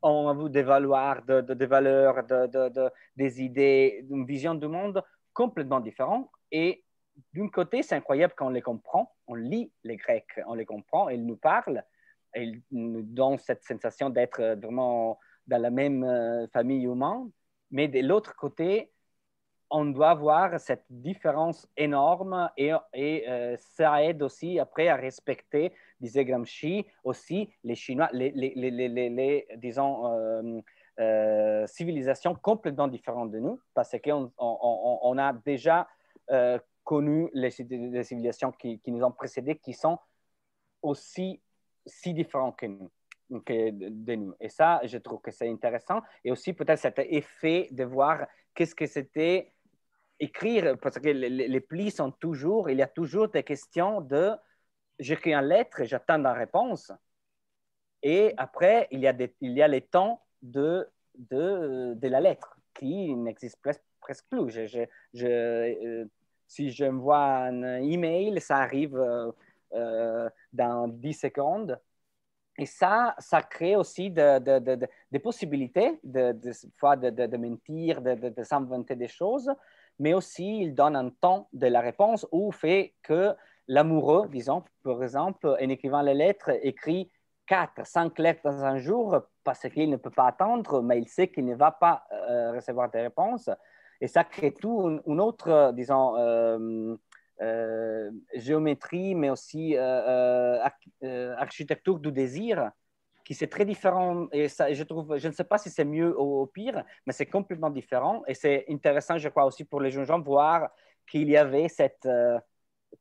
ont des valeurs, de, des valeurs, de, des idées, une vision du monde complètement différente. Et d'un côté, c'est incroyable quand on les comprend, on lit les Grecs, on les comprend, ils nous parlent, ils nous donnent cette sensation d'être vraiment dans la même euh, famille humaine. Mais de l'autre côté, on doit voir cette différence énorme et, euh, ça aide aussi après à respecter, disait Gramsci, aussi les Chinois, les, disons, euh, euh, civilisations complètement différentes de nous parce qu'on on, a déjà connu les, civilisations qui, nous ont précédés qui sont aussi si différentes que nous. De nous. Et ça, je trouve que c'est intéressant. Et aussi peut-être cet effet de voir qu'est-ce que c'était écrire, parce que les, plis sont toujours, il y a toujours des questions de j'écris une lettre et j'attends la réponse. Et après, il y a, il y a les temps de, de, de la lettre qui n'existent presque, presque plus. Euh, si je vois un email, ça arrive euh, euh, dans 10 secondes. Et ça, ça crée aussi de, de, des possibilités, de, de, mentir, de, s'inventer des choses mais aussi il donne un temps de la réponse ou fait que l'amoureux, disons, par exemple, en écrivant les lettres, écrit quatre, cinq lettres dans un jour parce qu'il ne peut pas attendre, mais il sait qu'il ne va pas euh, recevoir des réponses. Et ça crée tout une, autre, disons, euh, géométrie, mais aussi architecture du désir qui c'est très différent. Et ça, je trouve, je ne sais pas si c'est mieux ou, pire, mais c'est complètement différent. Et c'est intéressant, je crois, aussi pour les jeunes gens, voir qu'il y avait cette, euh,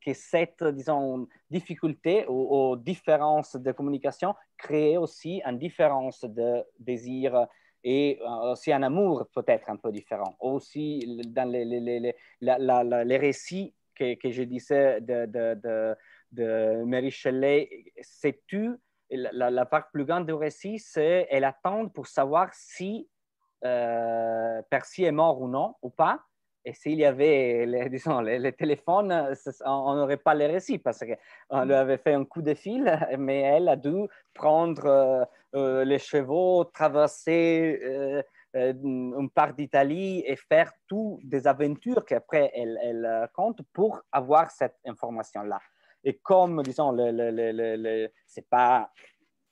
que cette, disons, difficulté ou, différence de communication créait aussi une différence de désir et euh, aussi un amour peut-être un peu différent. Aussi, dans les, les, les, les récits que, je disais de, de, de, Mary Shelley, c'est-tu la, part plus grande du récit, c'est elle attend pour savoir si euh, Percy est mort ou non, ou pas. Et s'il y avait, les, disons, les, téléphones, on n'aurait pas les récits parce qu'on lui avait fait un coup de fil, mais elle a dû prendre euh, euh, les chevaux, traverser une part d'Italie et faire toutes des aventures qu'après elle, elle compte pour avoir cette information-là. Et comme, disons, le, le, c'est pas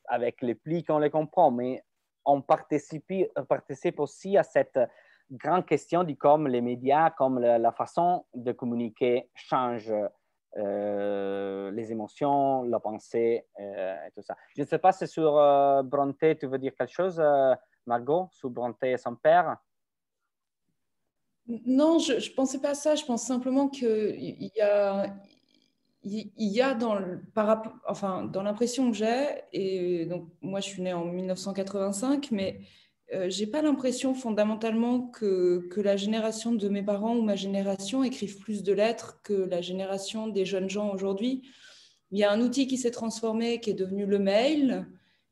avec les plis qu'on les comprend, mais on participe, aussi à cette grande question du comme les médias, comme la, façon de communiquer change euh, les émotions, la pensée euh, et tout ça. Je ne sais pas si sur euh, Bronté, tu veux dire quelque chose, Margot, sur Bronté et son père? Non, je ne pensais pas à ça. Je pense simplement qu'il y a, il y a dans, enfin, l'impression que j'ai, et donc moi je suis née en 1985, mais euh, j'ai pas l'impression fondamentalement que, que, la génération de mes parents ou ma génération écrivent plus de lettres que la génération des jeunes gens aujourd'hui. Il y a un outil qui s'est transformé, qui est devenu le mail,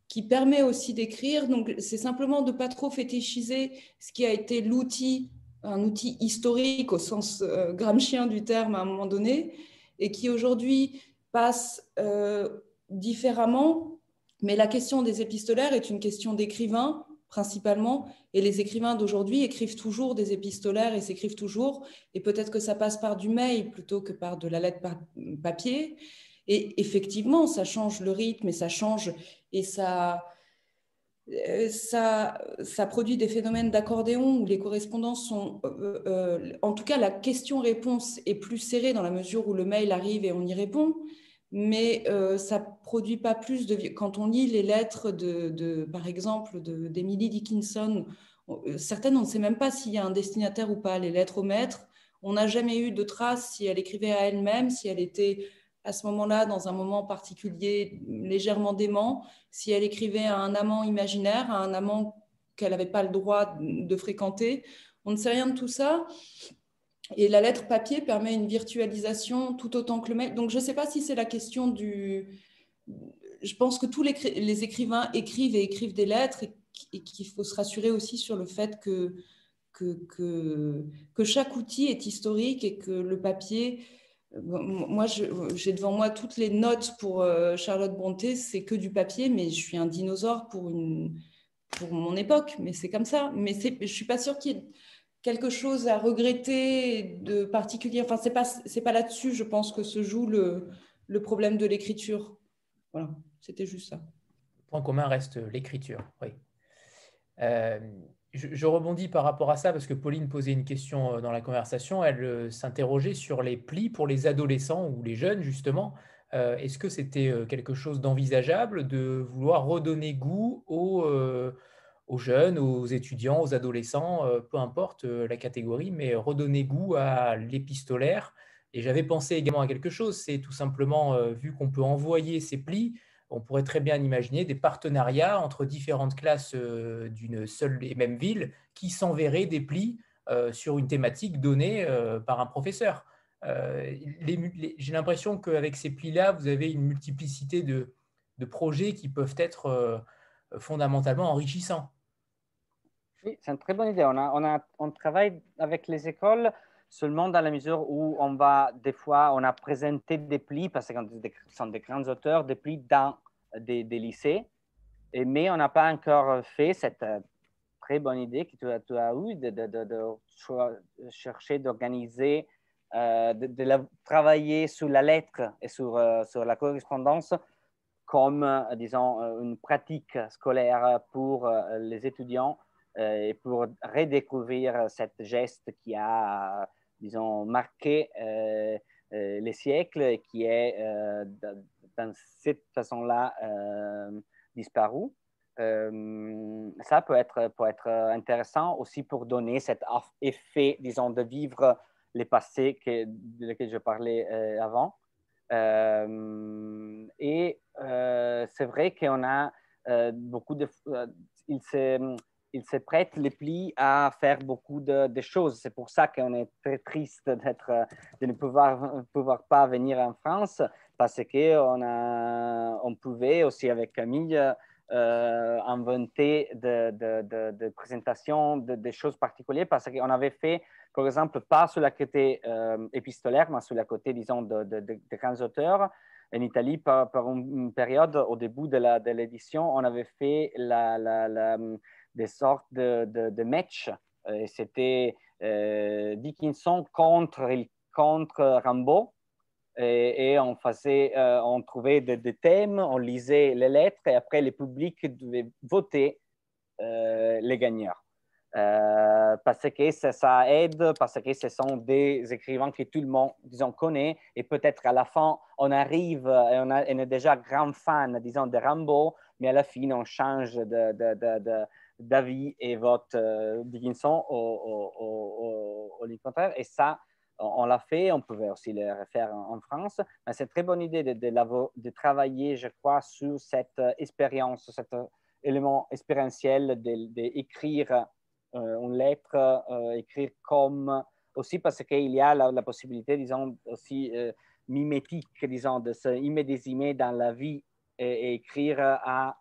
qui permet aussi d'écrire. Donc, c'est simplement de pas trop fétichiser ce qui a été l'outil, un outil historique au sens euh, gramscien du terme à un moment donné, et qui aujourd'hui passe euh, différemment. Mais la question des épistolaires est une question d'écrivain principalement. Et les écrivains d'aujourd'hui écrivent toujours des épistolaires et s'écrivent toujours. Et peut-être que ça passe par du mail plutôt que par de la lettre papier. Et effectivement, ça change le rythme et ça change et ça, euh, ça, produit des phénomènes d'accordéon où les correspondances sont, euh, euh, en tout cas, la question-réponse est plus serrée dans la mesure où le mail arrive et on y répond mais euh, ça produit pas plus de... Quand on lit les lettres, de, par exemple, d'Emily Dickinson, certaines, on ne sait même pas s'il y a un destinataire ou pas, les lettres au maître. On n'a jamais eu de trace si elle écrivait à elle-même, si elle était à ce moment-là, dans un moment particulier, légèrement dément, si elle écrivait à un amant imaginaire, à un amant qu'elle n'avait pas le droit de fréquenter. On ne sait rien de tout ça. Et la lettre papier permet une virtualisation tout autant que le mail. Donc, je ne sais pas si c'est la question du... Je pense que tous les, écrivains écrivent et écrivent des lettres et qu'il faut se rassurer aussi sur le fait que, que, que, chaque outil est historique et que le papier... Moi, j'ai devant moi toutes les notes pour euh, Charlotte Bronté, c'est que du papier, mais je suis un dinosaure pour, une, pour mon époque, mais c'est comme ça. Mais je ne suis pas sûre qu'il y ait quelque chose à regretter de particulier Enfin, c'est pas c'est pas là-dessus, je pense que se joue le, le problème de l'écriture. Voilà, c'était juste ça. Le point commun reste l'écriture, oui. Euh, je, rebondis par rapport à ça parce que Pauline posait une question euh, dans la conversation. Elle euh, s'interrogeait sur les plis pour les adolescents ou les jeunes, justement. Est-ce que c'était quelque chose d'envisageable de vouloir redonner goût aux jeunes, aux étudiants, aux adolescents, euh, peu importe euh, la catégorie, mais redonner goût à l'épistolaire? Et j'avais pensé également à quelque chose, c'est tout simplement, euh, vu qu'on peut envoyer ces plis, on pourrait très bien imaginer des partenariats entre différentes classes d'une seule et même ville qui s'enverraient des plis sur une thématique donnée par un professeur. J'ai l'impression qu'avec ces plis-là, vous avez une multiplicité de, projets qui peuvent être fondamentalement enrichissants. Oui, c'est une très bonne idée. On, on travaille avec les écoles seulement dans la mesure où on va, des fois, on a présenté des plis, parce que ce sont des grands auteurs, des plis dans des, lycées, mais on n'a pas encore fait cette euh, très bonne idée que tu as, tu eue de, chercher d'organiser, euh, de, travailler sur la lettre et sur, euh, la correspondance comme, disons, une pratique scolaire pour les étudiants et pour redécouvrir cette geste qui a, disons, marqué euh, euh, les siècles et qui est dans cette façon-là disparu. ça peut être, peut être intéressant aussi pour donner cet effet, disons, de vivre les passés que, de lesquels je parlais avant. et c'est vrai qu'on a beaucoup de... il il se prête les plis à faire beaucoup de, choses. C'est pour ça qu'on est très triste d'être, de ne pouvoir, pouvoir pas venir en France parce qu'on on pouvait aussi avec Camille euh, inventer de, de, de, présentations de, choses particulières parce qu'on avait fait, par exemple, pas sur la côté euh, épistolaire, mais sur la côté, disons, de, grands auteurs. En Italie, par, une période, au début de l'édition, on avait fait la, la des sortes de, de, matchs. Euh, c'était euh, Dickinson contre, contre Rambo. et, on faisait, on trouvait des, thèmes, on lisait les lettres et après le public devait voter les gagnants. Euh, parce que ça, aide, parce que ce sont des écrivains que tout le monde, disons, connaît, et peut-être à la fin, on arrive, et on, est déjà grand fan, disons, de Rambo, mais à la fin, on change d'avis et vote euh, Dickinson au, au, au, contraire, et ça, on, l'a fait, on pouvait aussi le refaire en, France, mais c'est une très bonne idée de, de, travailler, je crois, sur cette expérience, cet élément expérientiel d'écrire euh, une lettre, euh, écrire comme, aussi parce qu'il y a la, possibilité, disons, aussi euh, mimétique, disons, de se immédiatiser dans la vie et, écrire à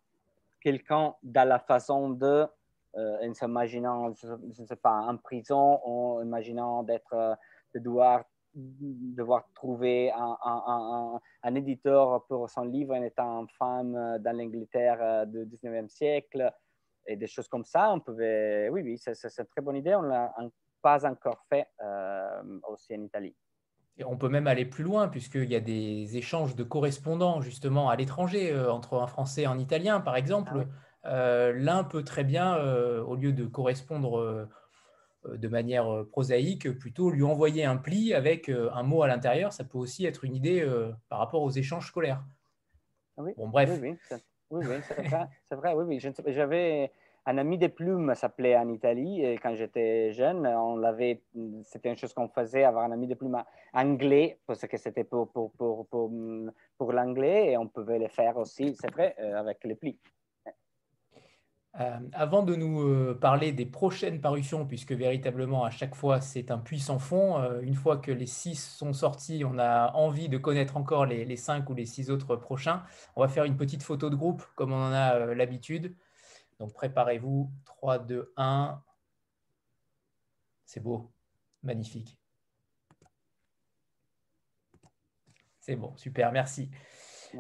quelqu'un dans la façon de, en s'imaginant, je ne sais pas, en prison, en imaginant d'être, de devoir devoir trouver un, un, un, éditeur pour son livre en étant femme dans l'Angleterre du 19e siècle et des choses comme ça, on pouvait, oui, oui, c'est une très bonne idée. On ne l'a pas encore fait euh, aussi en Italie. Et on peut même aller plus loin, puisqu'il y a des échanges de correspondants justement à l'étranger, euh, entre un Français et un Italien, par exemple. Ah euh, l'un peut très bien, au lieu de correspondre de manière prosaïque, plutôt lui envoyer un pli avec un mot à l'intérieur. Ça peut aussi être une idée par rapport aux échanges scolaires. Oui, bon, bref. Oui, oui, oui, oui c'est vrai. Vrai, oui, oui. J'avais un ami de plumes s'appelait en Italie et quand j'étais jeune, on l'avait, c'était une chose qu'on faisait, avoir un ami de plumes anglais parce que c'était pour, pour, pour, pour, pour l'anglais et on pouvait le faire aussi, c'est vrai, euh, avec les plis. Euh, avant de nous euh, parler des prochaines parutions, puisque véritablement à chaque fois c'est un puissant fond, une fois que les six sont sortis, on a envie de connaître encore les, cinq ou les six autres prochains. On va faire une petite photo de groupe comme on en a l'habitude. Donc préparez-vous. 3, 2, 1. C'est beau, magnifique. C'est bon, super, merci.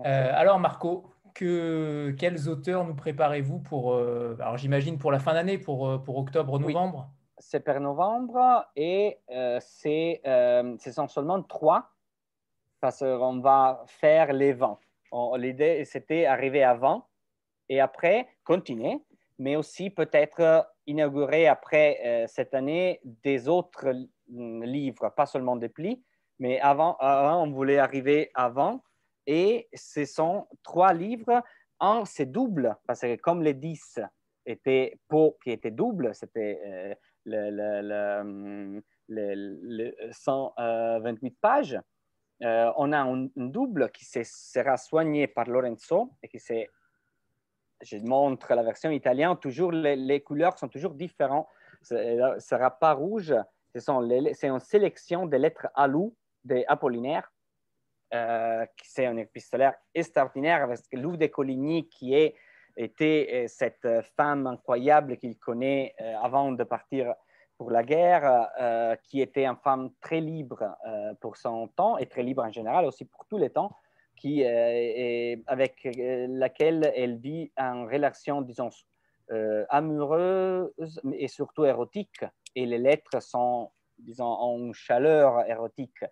alors Marco, que, quels auteurs nous préparez-vous pour, euh, alors j'imagine pour la fin d'année, pour, euh, pour octobre-novembre C'est pour novembre et euh, c'est, ce sont seulement trois parce qu'on va faire les vents. L'idée, c'était arriver avant et après continuer, mais aussi peut-être inaugurer après cette année des autres livres, pas seulement des plis, mais avant, on voulait arriver avant et ce sont trois livres. Un, c'est double, parce que comme les 10 étaient pour, qui étaient doubles, c'était euh, le, le, 128 pages. Euh, on a un, double qui sera soigné par Lorenzo et qui c'est, je montre la version italienne, toujours les, couleurs sont toujours différentes. Ce ne sera pas rouge, c'est une sélection des lettres alou des Apollinaire euh, c'est un épistolaire extraordinaire avec Lou de Coligny qui est, était euh, cette femme incroyable qu'il connaît euh, avant de partir pour la guerre, qui était une femme très libre pour son temps et très libre en général aussi pour tous les temps, qui, avec laquelle elle vit en relation, disons, amoureuse et surtout érotique. Et les lettres sont, disons, en chaleur érotique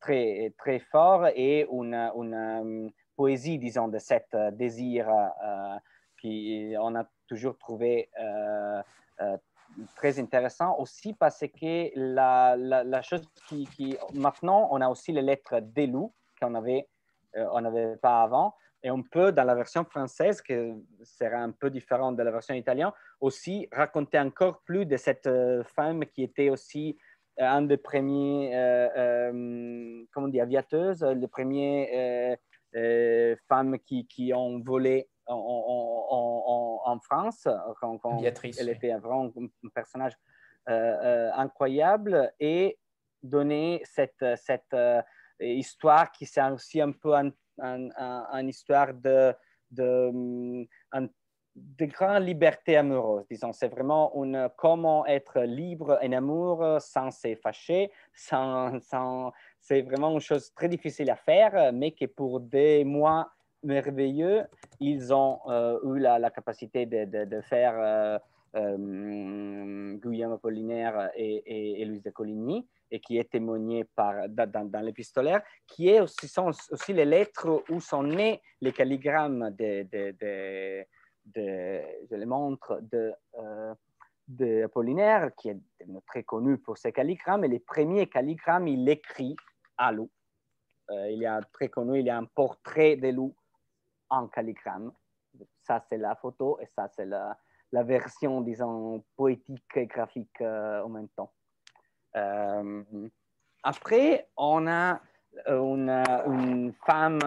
très, très fort et une, une euh, poésie, disons, de cet euh, désir euh, qu'on a toujours trouvé très intéressant aussi parce que la, la, chose qui, qui, Maintenant, on a aussi les lettres d'Elou qu'on n'avait on n'avait pas avant. Et on peut, dans la version française, qui sera un peu différente de la version italienne, aussi raconter encore plus de cette femme qui était aussi euh, un des premiers, euh, euh, comment on dit, aviateuses, les premières femmes qui, qui, ont volé en, en, France, quand, elle était vraiment un personnage incroyable, et donner cette, cette histoire qui c'est aussi un peu une histoire de, de de grandes libertés amoureuses. Disons, c'est vraiment comment être libre en amour sans se fâcher, sans, sans, c'est vraiment une chose très difficile à faire, mais que pour des mois merveilleux, ils ont euh, eu la, capacité de, de, faire euh, euh, Guillaume Apollinaire et, et, Louise de Coligny. Et qui est témoigné par, dans, l'épistolaire, qui est aussi, sont aussi les lettres où sont nés les calligrammes de, de, je les montre, de, euh, de Apollinaire, qui est très connu pour ses calligrammes. Et les premiers calligrammes, il écrit à loup. Euh, il y a très connu, il y a un portrait de loup en calligramme. Ça, c'est la photo et ça, c'est la, la, version, disons, poétique et graphique euh, en même temps. Euh, après, on a une, femme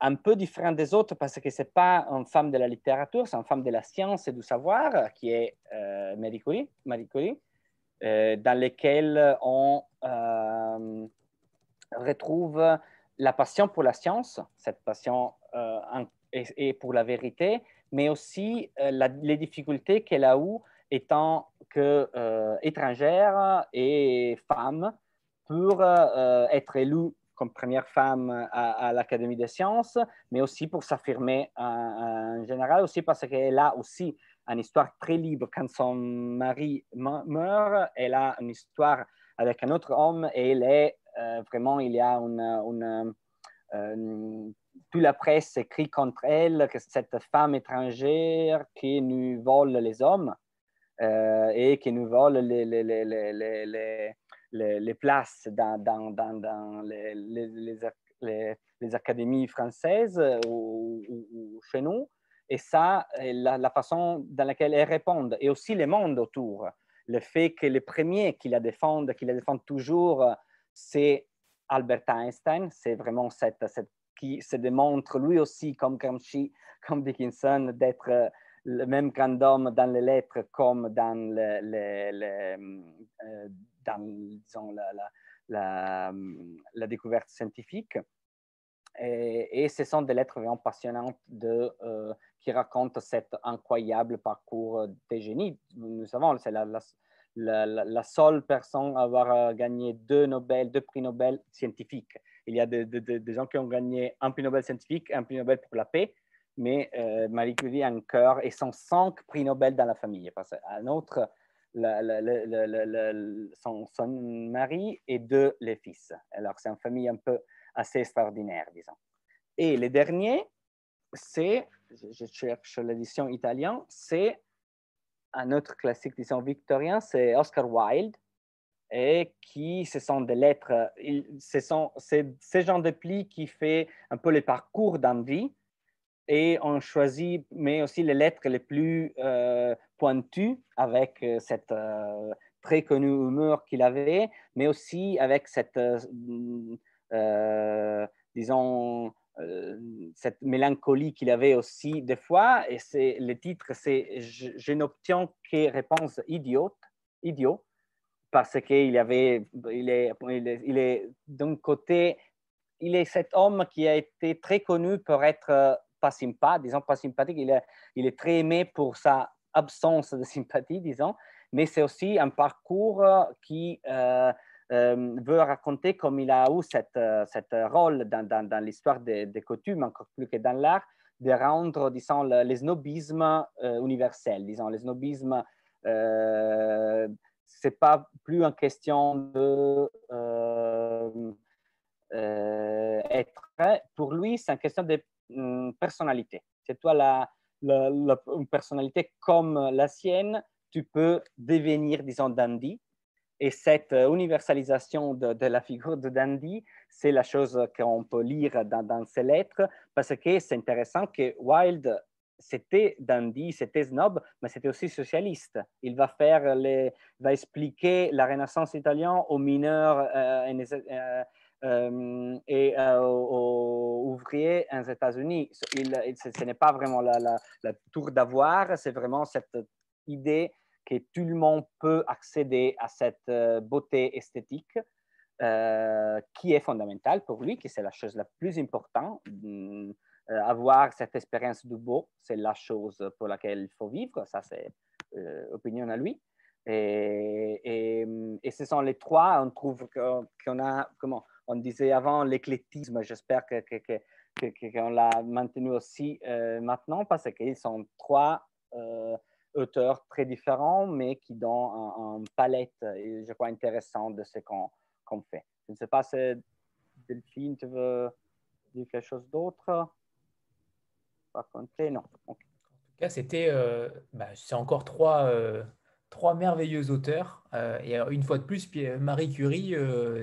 un peu différent des autres parce que ce n'est pas une femme de la littérature, c'est une femme de la science et du savoir qui est euh, Marie Curie, euh, dans laquelle on euh, retrouve la passion pour la science, cette passion euh, et, pour la vérité, mais aussi les difficultés qu'elle a eues étant que, étrangère et femme pour être élue comme première femme à, l'Académie des sciences, mais aussi pour s'affirmer en, général, aussi parce qu'elle a aussi une histoire très libre. Quand son mari meurt, elle a une histoire avec un autre homme et elle est euh, vraiment, il y a une, euh, toute la presse écrit contre elle que cette femme étrangère qui nous vole les hommes euh, et qui nous vole les, les, les les, places dans, dans, dans, les, les, académies françaises euh, ou, chez nous. Et ça, la, façon dans laquelle elles répondent, et aussi le monde autour. Le fait que les premiers qui la défendent, qui la défendent toujours, c'est Albert Einstein. C'est vraiment cette, cette, qui se démontre lui aussi, comme Gramsci, comme Dickinson, d'être euh, même grand homme dans les lettres comme dans euh, la, découverte scientifique. Et, ce sont des lettres vraiment passionnantes euh, qui racontent cet incroyable parcours des génies. Nous savons, c'est la, seule personne à avoir euh, gagné deux prix Nobel scientifiques. Il y a des de, gens qui ont gagné un prix Nobel scientifique, un prix Nobel pour la paix, mais euh, Marie Curie a un cœur et sont cinq prix Nobel dans la famille. Parce qu'un autre, son, mari et deux les fils. Alors, c'est une famille un peu assez extraordinaire, disons. Et le dernier, c'est, je cherche l'édition italienne, c'est un autre classique, disons, victorien, c'est Oscar Wilde, et qui, ce sont des lettres, ce sont ces gens de plis qui fait un peu le parcours d'un vie, et on choisit, mais aussi les lettres les plus euh, pointues avec euh, cette euh, très connue humeur qu'il avait, mais aussi avec cette, disons, cette mélancolie qu'il avait aussi des fois. Et c'est, le titre, c'est Je, n'obtiens que réponse idiote, idiot, parce qu'il il est, il est, il est d'un côté, il est cet homme qui a été très connu pour être pas sympa, disons pas sympathique, il est, il est très aimé pour sa absence de sympathie, disons, mais c'est aussi un parcours qui euh, euh, veut raconter comme il a eu cette, cette rôle dans, dans, l'histoire des, coutumes, encore plus que dans l'art, de rendre, disons, le, les snobismes euh, universels, disons, les snobismes, euh, c'est pas plus en question de être, pour lui, c'est une question de personnalité. C'est toi la, une personnalité comme la sienne, tu peux devenir, disons, dandy. Et cette euh, universalisation de, la figure de dandy, c'est la chose qu'on peut lire dans, ces lettres, parce que c'est intéressant que Wilde c'était dandy, c'était snob, mais c'était aussi socialiste. Il va faire va expliquer la Renaissance italienne aux mineurs euh, euh, euh, et euh, aux, ouvriers aux États-Unis. ce, n'est pas vraiment la, tour d'avoir, c'est vraiment cette idée que tout le monde peut accéder à cette euh, beauté esthétique qui est fondamentale pour lui, que c'est la chose la plus importante. avoir cette expérience du beau, c'est la chose pour laquelle il faut vivre. Ça, c'est opinion à lui. Et, et, et, ce sont les trois, on trouve qu'on a, comment, on disait avant l'éclectisme, j'espère qu'on que, que, l'a maintenu aussi euh, maintenant parce qu'ils sont trois euh, auteurs très différents, mais qui donnent une palette, je crois, intéressante de ce qu'on fait. Je ne sais pas si Delphine, tu veux dire quelque chose d'autre? Raconter Non. En tout cas, c'était, euh, bah, c'est encore trois, euh, trois merveilleux auteurs. Euh, et une fois de plus, Marie Curie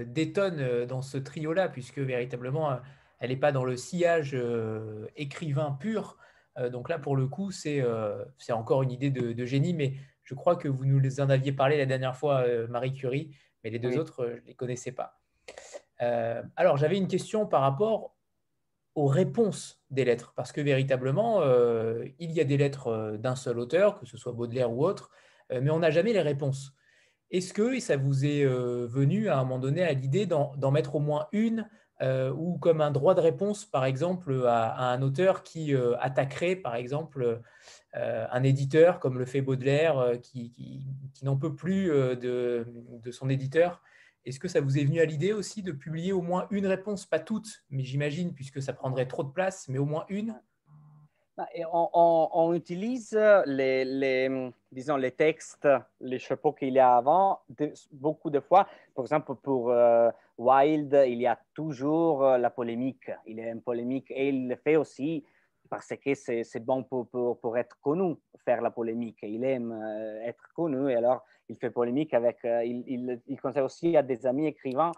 détonne dans ce trio-là, puisque véritablement, elle n'est pas dans le sillage écrivain pur. donc là, pour le coup, c'est c'est encore une idée de, génie, mais je crois que vous nous en aviez parlé la dernière fois, Marie Curie, mais les deux autres, je ne les connaissais pas. Euh, alors, j'avais une question par rapport aux réponses des lettres, parce que véritablement, euh, il y a des lettres euh, d'un seul auteur, que ce soit Baudelaire ou autre, mais on n'a jamais les réponses. Est-ce que ça vous est venu à un moment donné à l'idée d'en mettre au moins une ou comme un droit de réponse, par exemple, à, un auteur qui attaquerait, par exemple, un éditeur, comme le fait Baudelaire, qui, n'en peut plus de, son éditeur? Est-ce que ça vous est venu à l'idée aussi de publier au moins une réponse, pas toutes, mais j'imagine, puisque ça prendrait trop de place, mais au moins une? Bah, on, utilise les, disons, les textes, les chapeaux qu'il y a avant, beaucoup de fois. Par exemple, pour euh, Wilde, il y a toujours euh, la polémique. Il est une polémique et il le fait aussi parce que c'est bon pour, pour, être connu, faire la polémique. Il aime euh, être connu et alors il fait polémique avec. Il, il, il, conseille aussi à des amis écrivains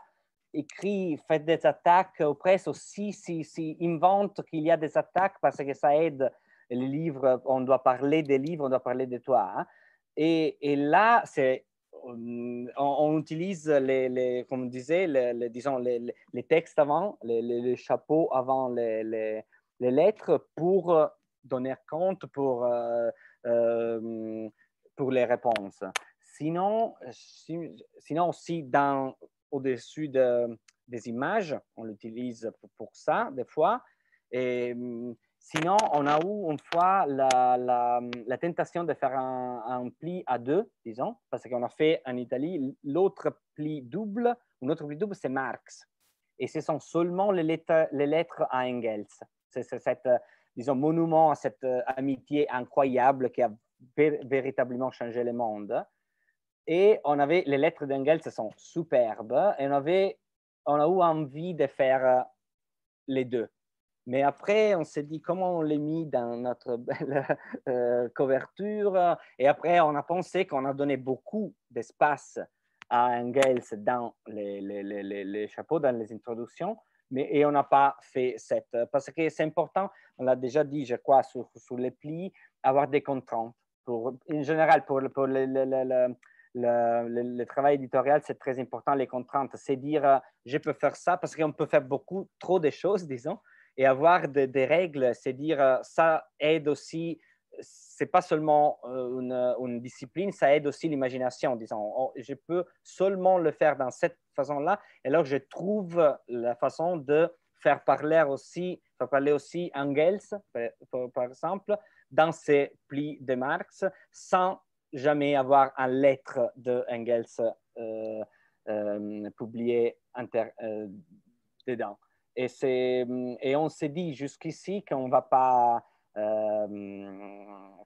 écrit, fait des attaques aux presses aussi, si, si invente qu'il y a des attaques parce que ça aide les livres, on doit parler des livres, on doit parler de toi. Hein. Et, là, c'est, on, utilise, les, comme on disait, les, disons, les, textes avant, les, chapeaux avant les, lettres pour donner compte, pour, euh, euh, pour les réponses. Sinon, sinon aussi, dans, au-dessus de, des images, on l'utilise pour, ça, des fois. Et, sinon, on a eu une fois la, tentation de faire un, pli à deux, disons, parce qu'on a fait en Italie l'autre pli double. Un autre pli double, c'est Marx. Et ce sont seulement les lettres, à Engels. C'est cette, disons, monument à cette amitié incroyable qui a véritablement changé le monde. Et on avait les lettres d'Engels sont superbes et on avait on a eu envie de faire euh, les deux. Mais après, on s'est dit comment on les mis dans notre belle euh, couverture? Et après, on a pensé qu'on a donné beaucoup d'espace à Engels dans les, chapeaux, dans les introductions. Mais, et on n'a pas fait cette. Parce que c'est important, on l'a déjà dit, je crois, sur, les plis, avoir des contraintes. En général, pour, le, travail éditorial, c'est très important, les contraintes. C'est dire, je peux faire ça parce qu'on peut faire beaucoup, trop de choses, disons, et avoir des règles, c'est dire, euh, ça aide aussi, c'est pas seulement euh, une, discipline, ça aide aussi l'imagination, disons. Je peux seulement le faire dans cette façon-là, et alors je trouve la façon de faire parler aussi, faire parler aussi Engels, par, exemple, dans ces plis de Marx, sans jamais avoir un lettre de Engels euh, publié euh, dedans. Et, et on s'est dit jusqu'ici qu'on ne va pas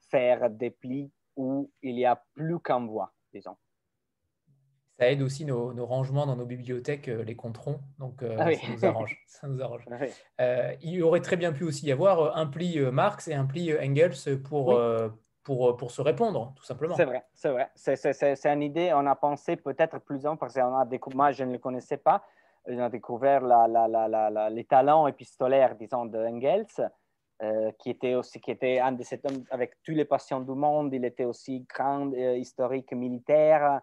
faire des plis où il y a plus qu'un voix, disons. Ça aide aussi nos, rangements dans nos bibliothèques, les compterons, donc ah ça nous arrange. Ça nous arrange. il aurait très bien pu aussi y avoir un pli Marx et un pli Engels pour, pour, euh, pour se répondre, tout simplement. C'est vrai, c'est vrai. C'est une idée, on a pensé peut-être plus en parce qu'on a découvert, moi je ne le connaissais pas, on a découvert les talents épistolaires, disons, de Engels, euh, qui était aussi qui était un de ces hommes avec tous les passions du monde. Il était aussi grand euh, historique militaire.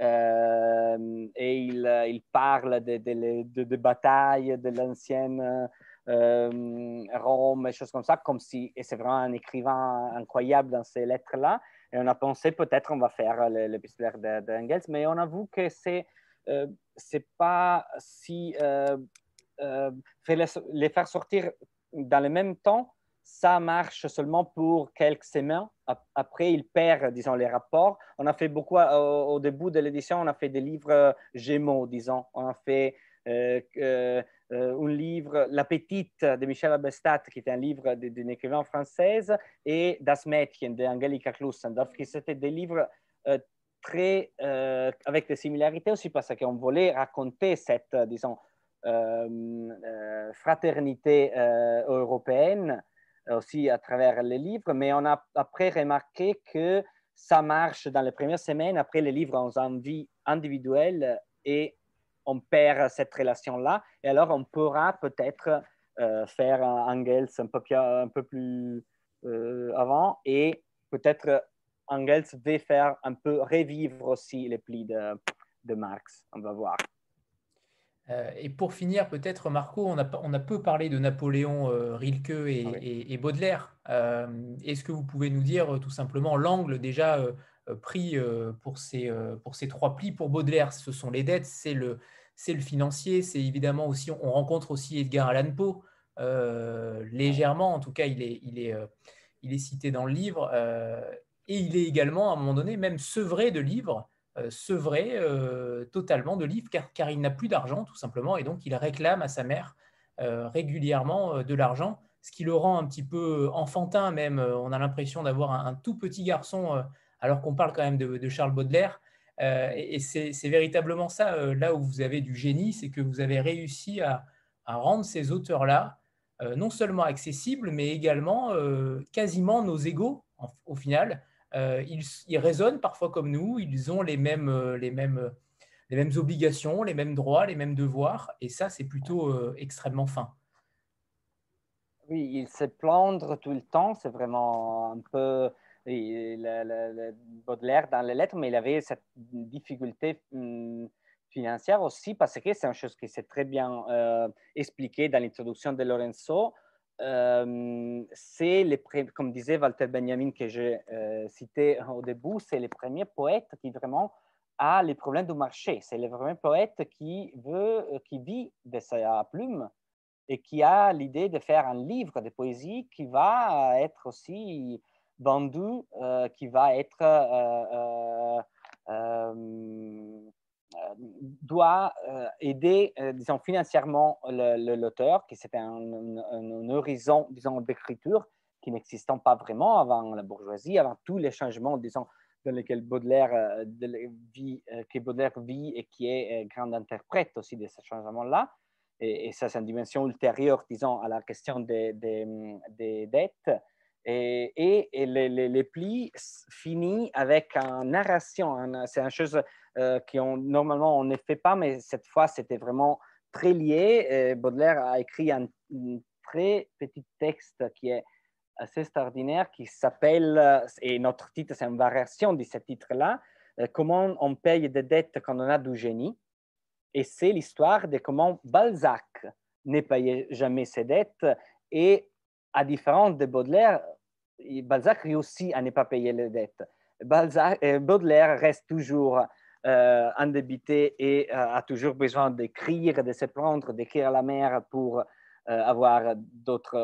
et il, parle de, de, de, batailles de l'ancienne euh, Rome, et choses comme ça, comme si, et c'est vraiment un écrivain incroyable dans ces lettres-là. Et on a pensé peut-être on va faire l'épistolaire d'Engels, mais on avoue que c'est euh, c'est pas si euh, euh les, faire sortir dans le même temps, ça marche seulement pour quelques semaines. Après, il perd, disons, les rapports. On a fait beaucoup au, début de l'édition, on a fait des livres Gémeaux, disons. On a fait un livre, La Petite de Michel Abestat, qui est un livre d'une écrivain française, et Das Mädchen d'Angelika Klussendorf, qui c'était des livres très, avec des similarités aussi parce qu'on voulait raconter cette, disons, fraternité européenne aussi à travers les livres, mais on a après remarqué que ça marche dans les premières semaines. Après, les livres ont une vie individuelle et on perd cette relation-là. Et alors, on pourra peut-être euh, faire un Engels un peu, un peu plus euh, avant et peut-être Engels va faire un peu revivre aussi les plis de, de Marx. On va voir. Euh, et pour finir, peut-être, Marco, on a, on a, peu parlé de Napoléon, euh, Rilke et, Baudelaire. Euh, est-ce que vous pouvez nous dire tout simplement l'angle déjà pris pour, ces, pour ces trois plis? Pour Baudelaire, ce sont les dettes, c'est le, le financier, c'est évidemment aussi, on rencontre aussi Edgar Allan Poe, légèrement, en tout cas, il est, il est, il est cité dans le livre. Et il est également, à un moment donné, même sevré de livres euh, sevré euh, totalement de livres car, il n'a plus d'argent tout simplement et donc il réclame à sa mère euh, régulièrement de l'argent, ce qui le rend un petit peu enfantin même. On a l'impression d'avoir un, tout petit garçon alors qu'on parle quand même de, Charles Baudelaire. et, c'est véritablement ça, là où vous avez du génie, c'est que vous avez réussi à, rendre ces auteurs-là non seulement accessibles, mais également quasiment nos égaux au final. Euh, ils, raisonnent parfois comme nous, ils ont les mêmes, euh, les, mêmes, euh, les mêmes obligations, les mêmes droits, les mêmes devoirs, et ça, c'est plutôt extrêmement fin. Oui, il se plaindre tout le temps, c'est vraiment un peu Baudelaire dans les lettres, mais il avait cette difficulté hum, financière aussi parce que c'est une chose qui s'est très bien euh, expliqué dans l'introduction de Lorenzo. Euh, c'est comme disait Walter Benjamin que j'ai euh, cité au début, c'est le premier poète qui vraiment a les problèmes du marché. C'est le premier poète qui veut, euh, qui vit de sa plume et qui a l'idée de faire un livre de poésie qui va être aussi vendu, qui va être doit euh, aider, euh, disons, financièrement l'auteur, qui c'était un, horizon, disons, d'écriture qui n'existait pas vraiment avant la bourgeoisie, avant tous les changements, disons, dans lesquels Baudelaire, vit, que Baudelaire vit et qui est grand interprète aussi de ces changements-là. Et, ça, c'est une dimension ultérieure, disons, à la question des, dettes. Et, les, les, plis finissent avec une narration. C'est une chose euh, qui ont, normalement on ne fait pas, mais cette fois c'était vraiment très lié. Baudelaire a écrit un, très petit texte qui est assez extraordinaire qui s'appelle, et notre titre c'est une variation de ce titre-là, euh, Comment on paye des dettes quand on a du génie. Et c'est l'histoire de comment Balzac ne payait jamais ses dettes et à différence de Baudelaire, Balzac réussit à ne pas payer les dettes. Balzac, euh, Baudelaire reste toujours euh, et euh, a toujours besoin d'écrire, de se prendre, d'écrire à la mer pour euh, avoir d'autres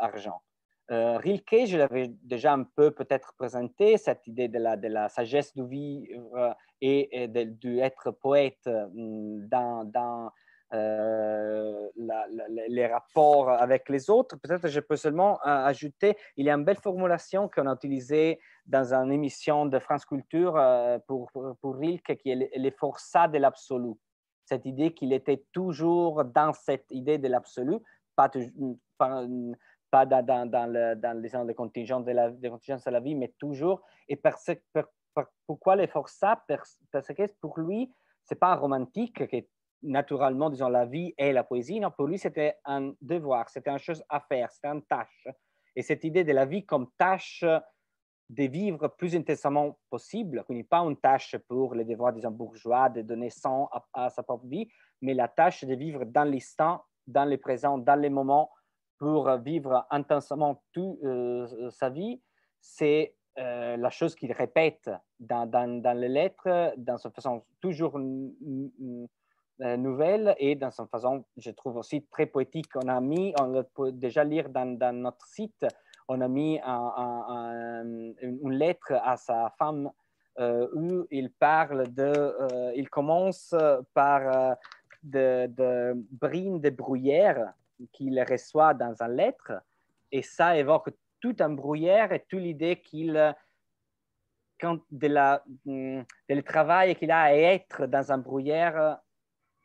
argent. Rilke, je l'avais déjà un peu peut-être présenté, cette idée de la, de la sagesse du vivre et, d'être poète dans, dans les rapports avec les autres. Peut-être je peux seulement ajouter, il y a une belle formulation qu'on a utilisée dans une émission de France Culture euh, pour, pour, Rilke qui est les forçats de l'absolu. Cette idée qu'il était toujours dans cette idée de l'absolu, pas, dans, dans, le, dans les, les contingences de la, la vie, mais toujours. Et parce, pourquoi les forçats? Parce que pour lui, ce n'est pas un romantique qui naturellement, disons, la vie et la poésie. Non, pour lui, c'était un devoir, c'était une chose à faire, c'était une tâche. Et cette idée de la vie comme tâche de vivre plus intensément possible, n'est pas une tâche pour les devoirs des bourgeois de donner sang à, sa propre vie, mais la tâche de vivre dans l'instant, dans le présent, dans les moments, pour vivre intensément toute euh, sa vie, c'est euh, la chose qu'il répète dans, dans, les lettres, dans sa façon toujours nouvelle et dans sa façon, je trouve aussi très poétique. On a mis, on peut déjà lire dans, dans notre site, on a mis une lettre à sa femme euh, où il parle de, euh, il commence par de, de brine de bruyère qu'il reçoit dans un lettre. Et ça évoque tout un bruyère et toute l'idée qu'il quand de, la, de le travail qu'il a à être dans un bruyère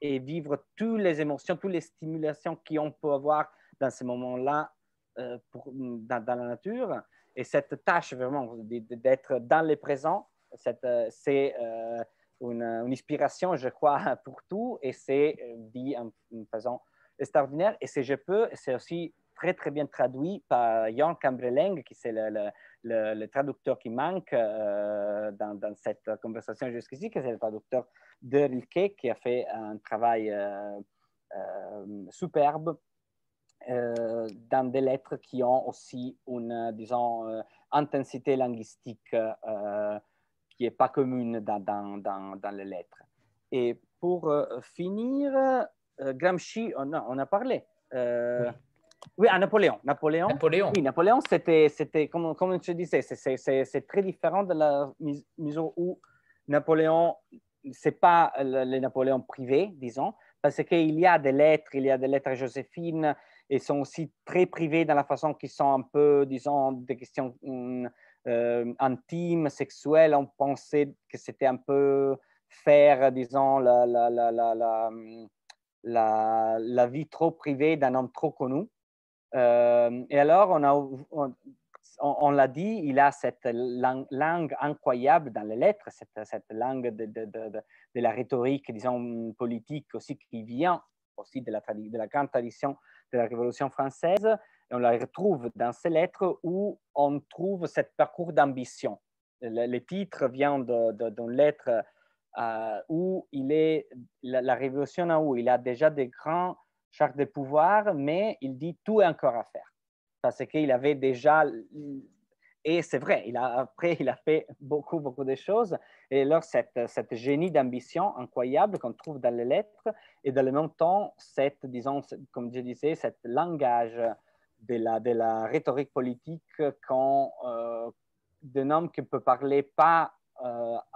et vivre toutes les émotions, toutes les stimulations qu'on peut avoir dans ce moment-là euh, dans, la nature. Et cette tâche vraiment d'être dans le présent, euh, c'est euh, une, inspiration, je crois, pour tout. Et c'est dit en, façon extraordinaire. Et si je peux, c'est aussi très, très bien traduit par Jan Cambreleng, qui c'est le, traducteur qui manque dans, cette conversation jusqu'ici, qui est le traducteur de Rilke, qui a fait un travail superbe euh, dans des lettres qui ont aussi une, disons, euh, intensité linguistique euh, qui n'est pas commune dans, dans, dans, les lettres. Et pour finir, Gramsci, on a, a parlé. À Napoléon. Napoléon. Napoléon. Oui, Napoléon, c'était, c'était comme, comme je disais, c'est, très différent de la mise où Napoléon, c'est pas le, le, Napoléon privé, disons, parce qu'il y a des lettres, il y a des lettres à Joséphine, et sont aussi très privés dans la façon qu'ils sont un peu, disons, des questions hum, euh, intimes, sexuelles. On pensait que c'était un peu faire, disons, la, la, la, la, hum, la vie trop privée d'un homme trop connu. Euh, et alors, on, a, on, l'a dit, il a cette langue, incroyable dans les lettres, cette, langue de, la rhétorique, disons, politique aussi qui vient aussi de la, de la grande tradition de la Révolution française. On la retrouve dans ces lettres où on trouve ce parcours d'ambition. Le, titre vient d'une lettre euh, où il est la, Révolution où il a déjà des grands charges de pouvoir, mais il dit tout est encore à faire. Parce qu'il avait déjà et c'est vrai, après, il a fait beaucoup, beaucoup de choses. Et alors, cette, cette génie d'ambition incroyable qu'on trouve dans les lettres, et dans le même temps, cette, disons, comme je disais, cet langage de la, de la rhétorique politique euh, d'un homme qui peut parler pas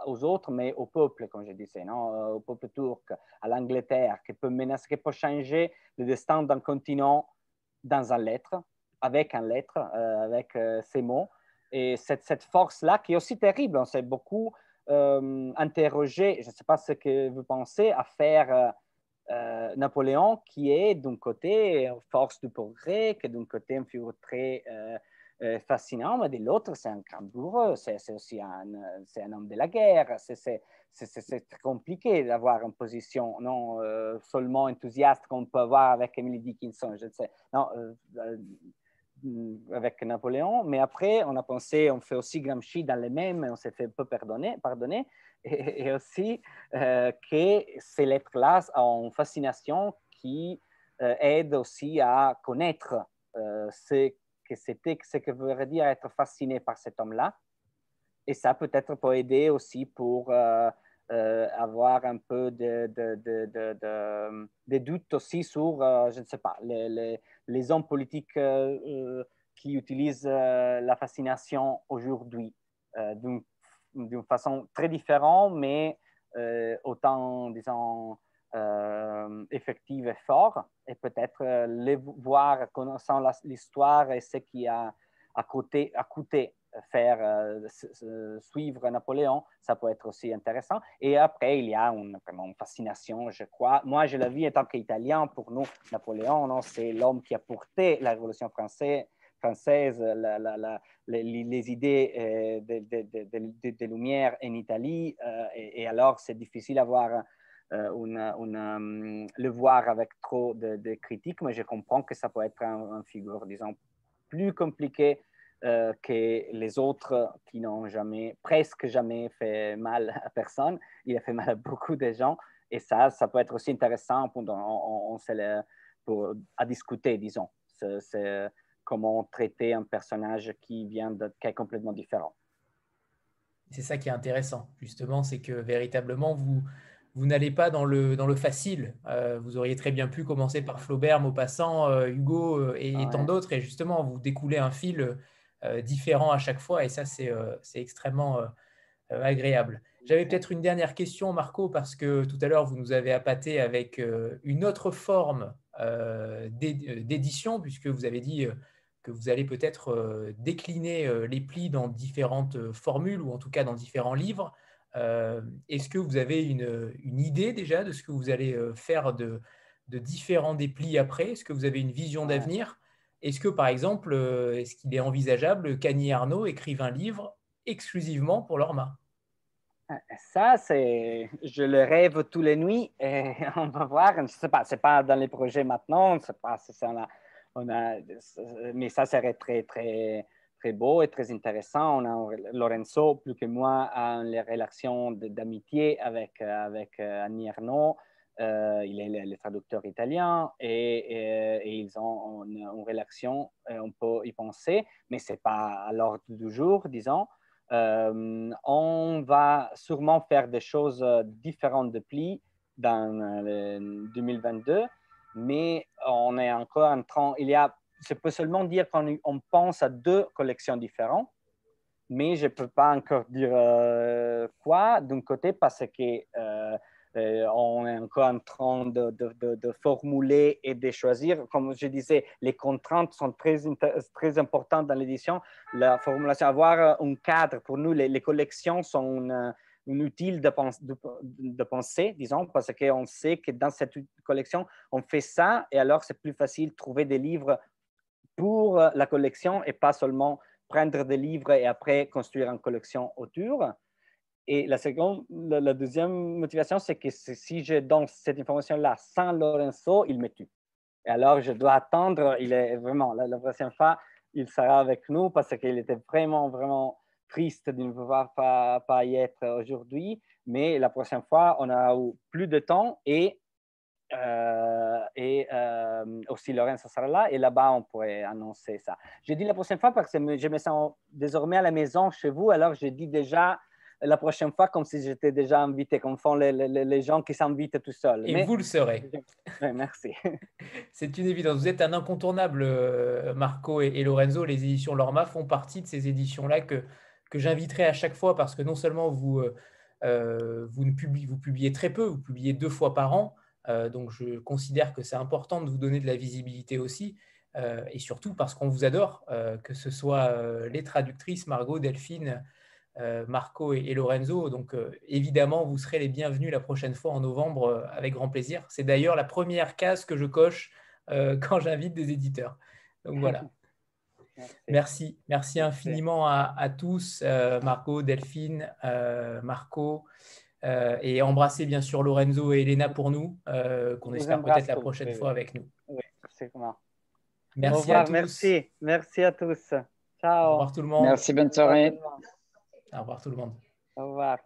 aux autres, mais au peuple, comme je disais, non? Euh, au peuple turc, à l'Angleterre, qui peut menacer, qui peut changer le destin d'un continent dans un lettre, avec un lettre, avec ces mots. Et cette, cette force-là, qui est aussi terrible, on s'est beaucoup euh, interrogé, je ne sais pas ce que vous pensez, à faire euh, euh, Napoléon, qui est d'un côté force du progrès, qui est d'un côté une figure très fascinant, mais de l'autre, c'est un grand c'est aussi un, un, homme de la guerre, c'est très compliqué d'avoir une position non seulement enthousiaste qu'on peut avoir avec Emily Dickinson, je sais. Non, avec Napoléon, mais après, on a pensé, on fait aussi Gramsci dans les mêmes, on s'est fait un peu pardonner, pardonner et, aussi euh, que ces lettres-là ont une fascination qui euh, aide aussi à connaître euh, ce que c'était, ce que veut dire être fasciné par cet homme-là. Et ça peut-être peut aider aussi pour avoir un peu de, de, doutes aussi sur, je ne sais pas, les les hommes politiques euh, euh, qui utilisent euh, la fascination aujourd'hui d'une façon très différente, mais autant, disons, effective et fort, et peut-être les voir connaissant l'histoire et ce qui a à, côté, à coûté faire euh, suivre Napoléon, ça peut être aussi intéressant. Et après, il y a une, vraiment une fascination, je crois. Moi, je la vis en tant qu'Italien. Pour nous, Napoléon, c'est l'homme qui a porté la Révolution française, les, idées euh, des Lumières en Italie. Euh, et, alors, c'est difficile d'avoir une, le voir avec trop de, critiques, mais je comprends que ça peut être une figure, disons, plus compliquée euh, que les autres qui n'ont jamais, presque jamais fait mal à personne. Il a fait mal à beaucoup de gens. Et ça, ça peut être aussi intéressant pour à discuter, disons. C'est comment traiter un personnage qui vient de qui est complètement différent. C'est ça qui est intéressant, justement, c'est que véritablement, vous, vous n'allez pas dans le, dans le facile. Euh, vous auriez très bien pu commencer par Flaubert, Maupassant, euh, Hugo et, et tant d'autres, et justement, vous découlez un fil euh, différents à chaque fois et ça, c'est euh, extrêmement euh, agréable. J'avais peut-être une dernière question, Marco, parce que tout à l'heure, vous nous avez appâté avec euh, une autre forme euh, d'édition, puisque vous avez dit que vous allez peut-être décliner les plis dans différentes formules, ou en tout cas dans différents livres. Est-ce que vous avez une, idée déjà de ce que vous allez faire de, de différents déplis après? Est-ce que vous avez une vision d'avenir? Est-ce que, par exemple, est-ce qu'il est envisageable qu'Annie Arnaud écrive un livre exclusivement pour l'ORMA ça, c'est, je le rêve tous les nuits. Et on va voir. Je ne sais pas, c'est pas dans les projets maintenant, on pas on a, mais ça serait très, très, très beau et très intéressant. On a Lorenzo, plus que moi, a les relations d'amitié avec, avec euh, Annie Arnaud. Euh, il est le, traducteur italien et, ils ont une, une relation, euh, on peut y penser, mais ce n'est pas à l'ordre du jour, disons. Euh, on va sûrement faire des choses euh, différentes de pli dans 2022, euh, mais on est encore en train, il y a, je peux seulement dire qu'on pense à deux collections différentes, mais je ne peux pas encore dire quoi d'un côté parce que euh, on est encore en train de, formuler et de choisir. Comme je disais, les contraintes sont très, très importantes dans l'édition. La formulation, avoir un cadre, pour nous, les, collections sont une, utile de, de, penser, disons, parce qu'on sait que dans cette collection, on fait ça, et alors c'est plus facile de trouver des livres pour la collection et pas seulement prendre des livres et après construire une collection autour. Et la seconde, la, deuxième motivation, c'est que si je donne cette information-là sans Lorenzo, il me tue. Et alors, je dois attendre. Il est vraiment, la, prochaine fois, il sera avec nous parce qu'il était vraiment, vraiment triste de ne pouvoir pas, pas y être aujourd'hui. Mais la prochaine fois, on a eu plus de temps et, euh, et euh, aussi Lorenzo sera là. Et là-bas, on pourrait annoncer ça. Je dis la prochaine fois parce que je me sens désormais à la maison chez vous. Alors, je dis déjà la prochaine fois comme si j'étais déjà invité, comme font les, les, gens qui s'invitent tout seuls. Et vous le serez. merci. C'est une évidence. Vous êtes un incontournable, euh, Marco et, Lorenzo. Les éditions Lorma font partie de ces éditions-là que, que j'inviterai à chaque fois parce que non seulement vous, euh, euh, vous, ne publiez, vous publiez très peu, vous publiez deux fois par an. Donc je considère que c'est important de vous donner de la visibilité aussi. et surtout parce qu'on vous adore, que ce soit les traductrices Margot, Delphine, euh, Marco et, Lorenzo. Donc euh, évidemment, vous serez les bienvenus la prochaine fois en novembre euh, avec grand plaisir. C'est d'ailleurs la première case que je coche quand j'invite des éditeurs. Donc voilà. Merci, merci infiniment à, tous, Marco, Delphine, Marco, et embrassez bien sûr Lorenzo et Elena pour nous, qu'on espère peut-être la prochaine fois avec nous. Merci à tous. Merci, merci à tous. Ciao. Au revoir tout le monde. Merci, bonne soirée. Au revoir tout le monde. Au revoir.